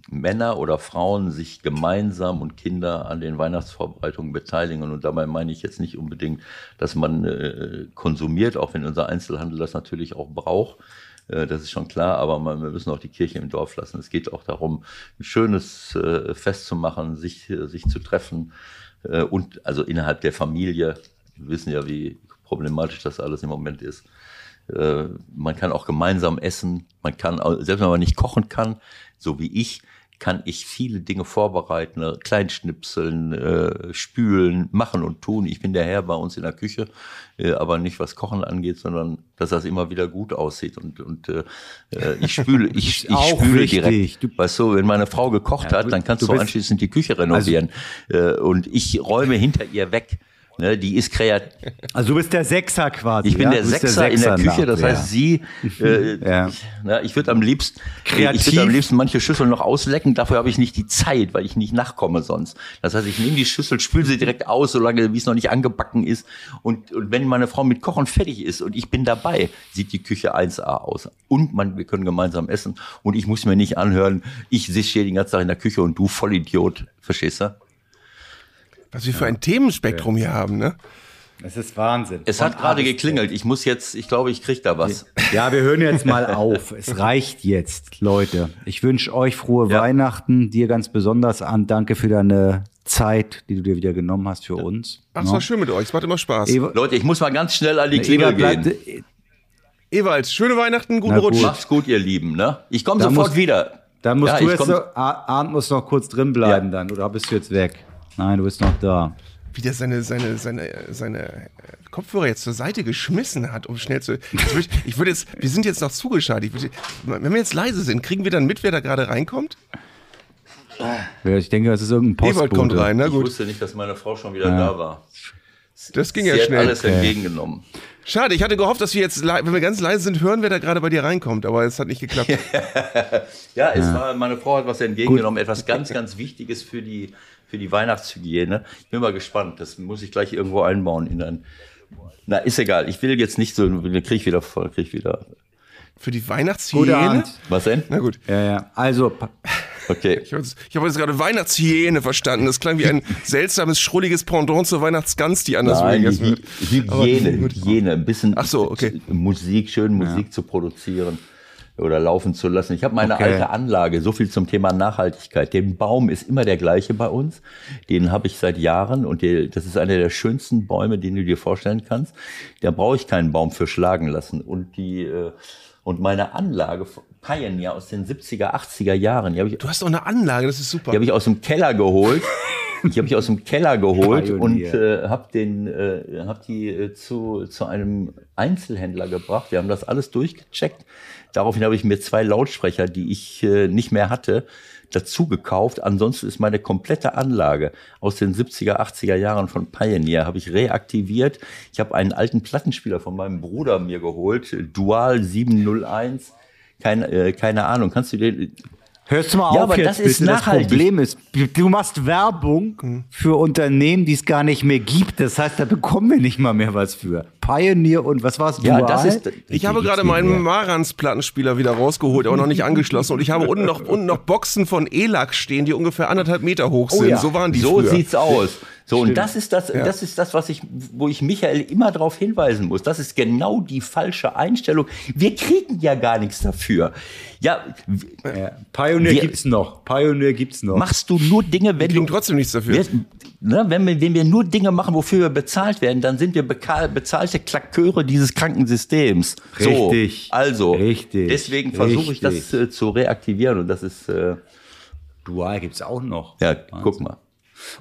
Männer oder Frauen sich gemeinsam und Kinder an den Weihnachtsvorbereitungen beteiligen. Und dabei meine ich jetzt nicht unbedingt, dass man äh, konsumiert, auch wenn unser Einzelhandel das natürlich auch braucht. Äh, das ist schon klar, aber man, wir müssen auch die Kirche im Dorf lassen. Es geht auch darum, ein schönes äh, Fest zu machen, sich, sich zu treffen äh, und also innerhalb der Familie. Wir wissen ja, wie problematisch das alles im Moment ist. Äh, man kann auch gemeinsam essen. Man kann, selbst wenn man nicht kochen kann, so wie ich, kann ich viele Dinge vorbereiten, ne? Kleinschnipseln, äh, spülen, machen und tun. Ich bin der Herr bei uns in der Küche, äh, aber nicht was Kochen angeht, sondern dass das immer wieder gut aussieht. Und, und äh, äh ich spüle, ich, ich spüle richtig. direkt. Du, weißt du, wenn meine Frau gekocht ja, hat, dann kannst du, du anschließend die Küche renovieren. Also, äh, und ich räume hinter ihr weg. Ne, die ist kreativ. Also du bist der Sechser quasi. Ich bin ja? der, Sechser der, Sechser in der Küche, das ja. heißt sie, äh, ja. na, ich würde am liebsten, kreativ. ich würde am liebsten manche Schüsseln noch auslecken, dafür habe ich nicht die Zeit, weil ich nicht nachkomme sonst. Das heißt, ich nehme die Schüssel, spüle sie direkt aus, solange wie es noch nicht angebacken ist. Und, und wenn meine Frau mit Kochen fertig ist und ich bin dabei, sieht die Küche 1A aus. Und man, wir können gemeinsam essen und ich muss mir nicht anhören, ich sitze hier den ganzen Tag in der Küche und du Vollidiot. Verstehst du? Was wir für ein Themenspektrum hier haben, ne? Es ist Wahnsinn. Es Von hat gerade geklingelt. Ich muss jetzt, ich glaube, ich kriege da was. Ja, wir hören jetzt mal auf. Es reicht jetzt, Leute. Ich wünsche euch frohe ja. Weihnachten. Dir ganz besonders an. Danke für deine Zeit, die du dir wieder genommen hast für uns. Ach, es war schön mit euch. Es macht immer Spaß. Ewa Leute, ich muss mal ganz schnell an die Klingel gehen. Ewald, schöne Weihnachten, guten Rutsch. Macht's gut, ihr Lieben. Ne? Ich komme sofort musst, wieder. Dann musst ja, du jetzt, so, Arndt muss noch kurz drin bleiben ja. dann, oder bist du jetzt weg? Nein, du bist noch da. Wie der seine, seine, seine, seine Kopfhörer jetzt zur Seite geschmissen hat, um schnell zu. Ich, ich würde jetzt, wir sind jetzt noch zugeschaltet. Würde, wenn wir jetzt leise sind, kriegen wir dann mit, wer da gerade reinkommt? Ich denke, das ist irgendein Postbote. Ewald kommt rein, na gut. Ich wusste nicht, dass meine Frau schon wieder ja. da war. Das ging Sie ja schnell. alles entgegengenommen. Schade, ich hatte gehofft, dass wir jetzt, wenn wir ganz leise sind, hören, wer da gerade bei dir reinkommt, aber es hat nicht geklappt. ja, es war, meine Frau hat was entgegengenommen, Gut. etwas ganz, ganz Wichtiges für die, für die Weihnachtshygiene. Ich bin mal gespannt, das muss ich gleich irgendwo einbauen in ein, na, ist egal, ich will jetzt nicht so, krieg ich wieder voll, krieg ich wieder. Für die Weihnachtshygiene? Was denn? Na gut. Ja, ja. Also, Okay. Ich habe hab jetzt gerade Weihnachtshyäne verstanden. Das klang wie ein seltsames, schrulliges Pendant zur Weihnachtsgans, die anders Nein, wird. Hygiene, Hygiene, ein bisschen Ach so, okay. Musik, schön Musik ja. zu produzieren oder laufen zu lassen. Ich habe meine okay. alte Anlage, so viel zum Thema Nachhaltigkeit. Der Baum ist immer der gleiche bei uns. Den habe ich seit Jahren und der, das ist einer der schönsten Bäume, den du dir vorstellen kannst. Da brauche ich keinen Baum für schlagen lassen. Und die äh, und meine Anlage Pioneer aus den 70er, 80er Jahren. Die ich, du hast doch eine Anlage, das ist super. Die habe ich aus dem Keller geholt. Die habe ich aus dem Keller geholt Pionier. und äh, habe den, äh, hab die äh, zu, zu einem Einzelhändler gebracht. Wir haben das alles durchgecheckt. Daraufhin habe ich mir zwei Lautsprecher, die ich äh, nicht mehr hatte, dazu gekauft. Ansonsten ist meine komplette Anlage aus den 70er, 80er Jahren von Pioneer habe ich reaktiviert. Ich habe einen alten Plattenspieler von meinem Bruder mir geholt, Dual 701. Keine, äh, keine Ahnung, kannst du den, Hörst du mal Ja, auf aber jetzt das ist bitte. nachhaltig. Das Problem ist, du machst Werbung für Unternehmen, die es gar nicht mehr gibt. Das heißt, da bekommen wir nicht mal mehr was für. Pioneer und was war's? ja, Dual? das ist, Ich habe gerade meinen mehr. Marantz-Plattenspieler wieder rausgeholt, aber noch nicht angeschlossen. Und ich habe unten noch, unten noch Boxen von ELAC stehen, die ungefähr anderthalb Meter hoch sind. ja. So waren die so früher. sieht's aus. So, und das ist das, das ist das, was ich, wo ich Michael immer darauf hinweisen muss. Das ist genau die falsche Einstellung. Wir kriegen ja gar nichts dafür. Ja, Ja. Pioneer Wir- gibt's noch. Pioneer gibt's noch. machst du nur Dinge, wenn Wir kriegen du, trotzdem nichts dafür. wir, ne, wenn wir, wenn wir nur Dinge machen, wofür wir bezahlt werden, dann sind wir bezahlte Klaköre dieses Krankensystems. So, Richtig. also, Richtig. deswegen versuche ich das äh, zu reaktivieren und das ist, äh, Dual gibt's auch noch. ja, guck mal.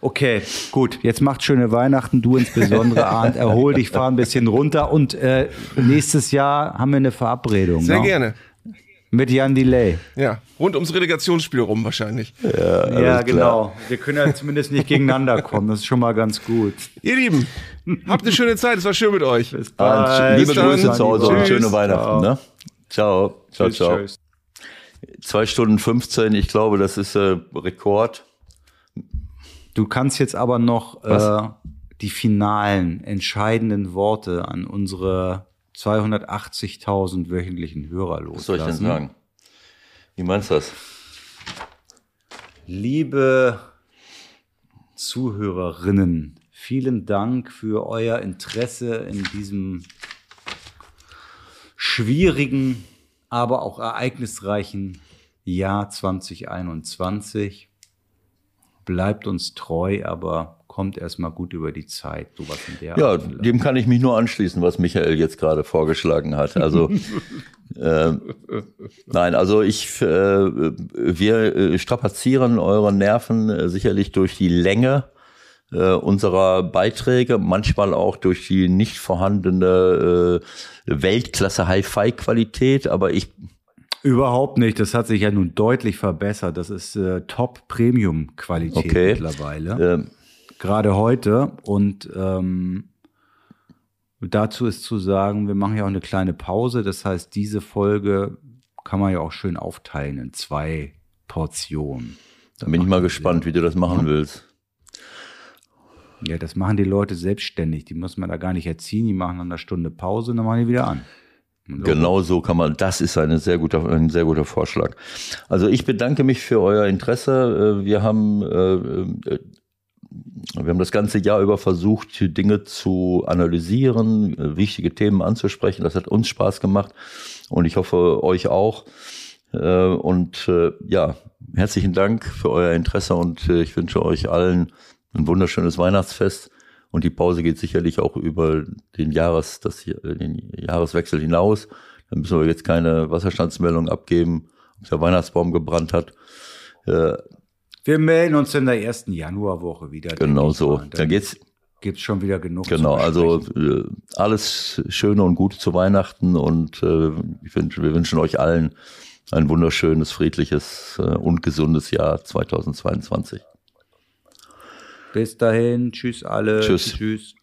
Okay, gut. Jetzt macht schöne Weihnachten, du insbesondere, Arndt. Erhol dich, fahr ein bisschen runter und äh, nächstes Jahr haben wir eine Verabredung. Sehr ne? gerne. Mit Jan Delay. Ja, rund ums Relegationsspiel rum wahrscheinlich. Ja, genau. Wir können ja zumindest nicht gegeneinander kommen. Das ist schon mal ganz gut. Ihr Lieben, habt eine schöne Zeit. Es war schön mit euch. Liebe Bis dann. Grüße zu Hause und schöne Weihnachten. Ne? Ciao, ciao, Tschüss, ciao. tschüss. Zwei Stunden 15, ich glaube, das ist äh, Rekord. Du kannst jetzt aber noch äh, die finalen, entscheidenden Worte an unsere 280.000 wöchentlichen Hörer loslassen. Was soll ich denn sagen? Wie meinst du das? Liebe Zuhörerinnen, vielen Dank für euer Interesse in diesem schwierigen, aber auch ereignisreichen Jahr 2021. Bleibt uns treu, aber kommt erstmal gut über die Zeit. Sowas in der Ja, Art dem kann ich mich nur anschließen, was Michael jetzt gerade vorgeschlagen hat. Also äh, nein, also ich, äh, wir äh, strapazieren eure Nerven äh, sicherlich durch die Länge äh, unserer Beiträge, manchmal auch durch die nicht vorhandene äh, Weltklasse Hi-Fi-Qualität, aber ich Überhaupt nicht. Das hat sich ja nun deutlich verbessert. Das ist äh, Top-Premium-Qualität Okay. mittlerweile. äh, gerade heute. Und ähm, dazu ist zu sagen, wir machen ja auch eine kleine Pause. Das heißt, diese Folge kann man ja auch schön aufteilen in zwei Portionen. da bin ich mal gespannt, wie du das machen willst. Ja, das machen die Leute selbstständig. Die muss man da gar nicht erziehen. Die machen dann eine Stunde Pause und dann machen die wieder an. Genau so kann man, das ist eine sehr guter, ein sehr guter Vorschlag. Also ich bedanke mich für euer Interesse. Äh, Wir haben, äh, äh, wir haben das ganze Jahr über versucht, Dinge zu analysieren, wichtige Themen anzusprechen. Das hat uns Spaß gemacht und ich hoffe euch auch. Und ja, herzlichen Dank für euer Interesse und ich wünsche euch allen ein wunderschönes Weihnachtsfest. Und die Pause geht sicherlich auch über den, Jahres, das, hier- äh, den Jahreswechsel hinaus. Da müssen wir jetzt keine Wasserstandsmeldung abgeben, ob der Weihnachtsbaum gebrannt hat. Äh, Wir melden uns in der ersten Januarwoche wieder. genau so. Dann Dann geht's gibt's schon wieder genug. Genau, also äh, alles Schöne und Gute zu Weihnachten und äh, wünsch, wir wünschen euch allen ein wunderschönes, friedliches äh, und gesundes Jahr 2022. Bis dahin. Tschüss alle. Tschüss. Tschüss.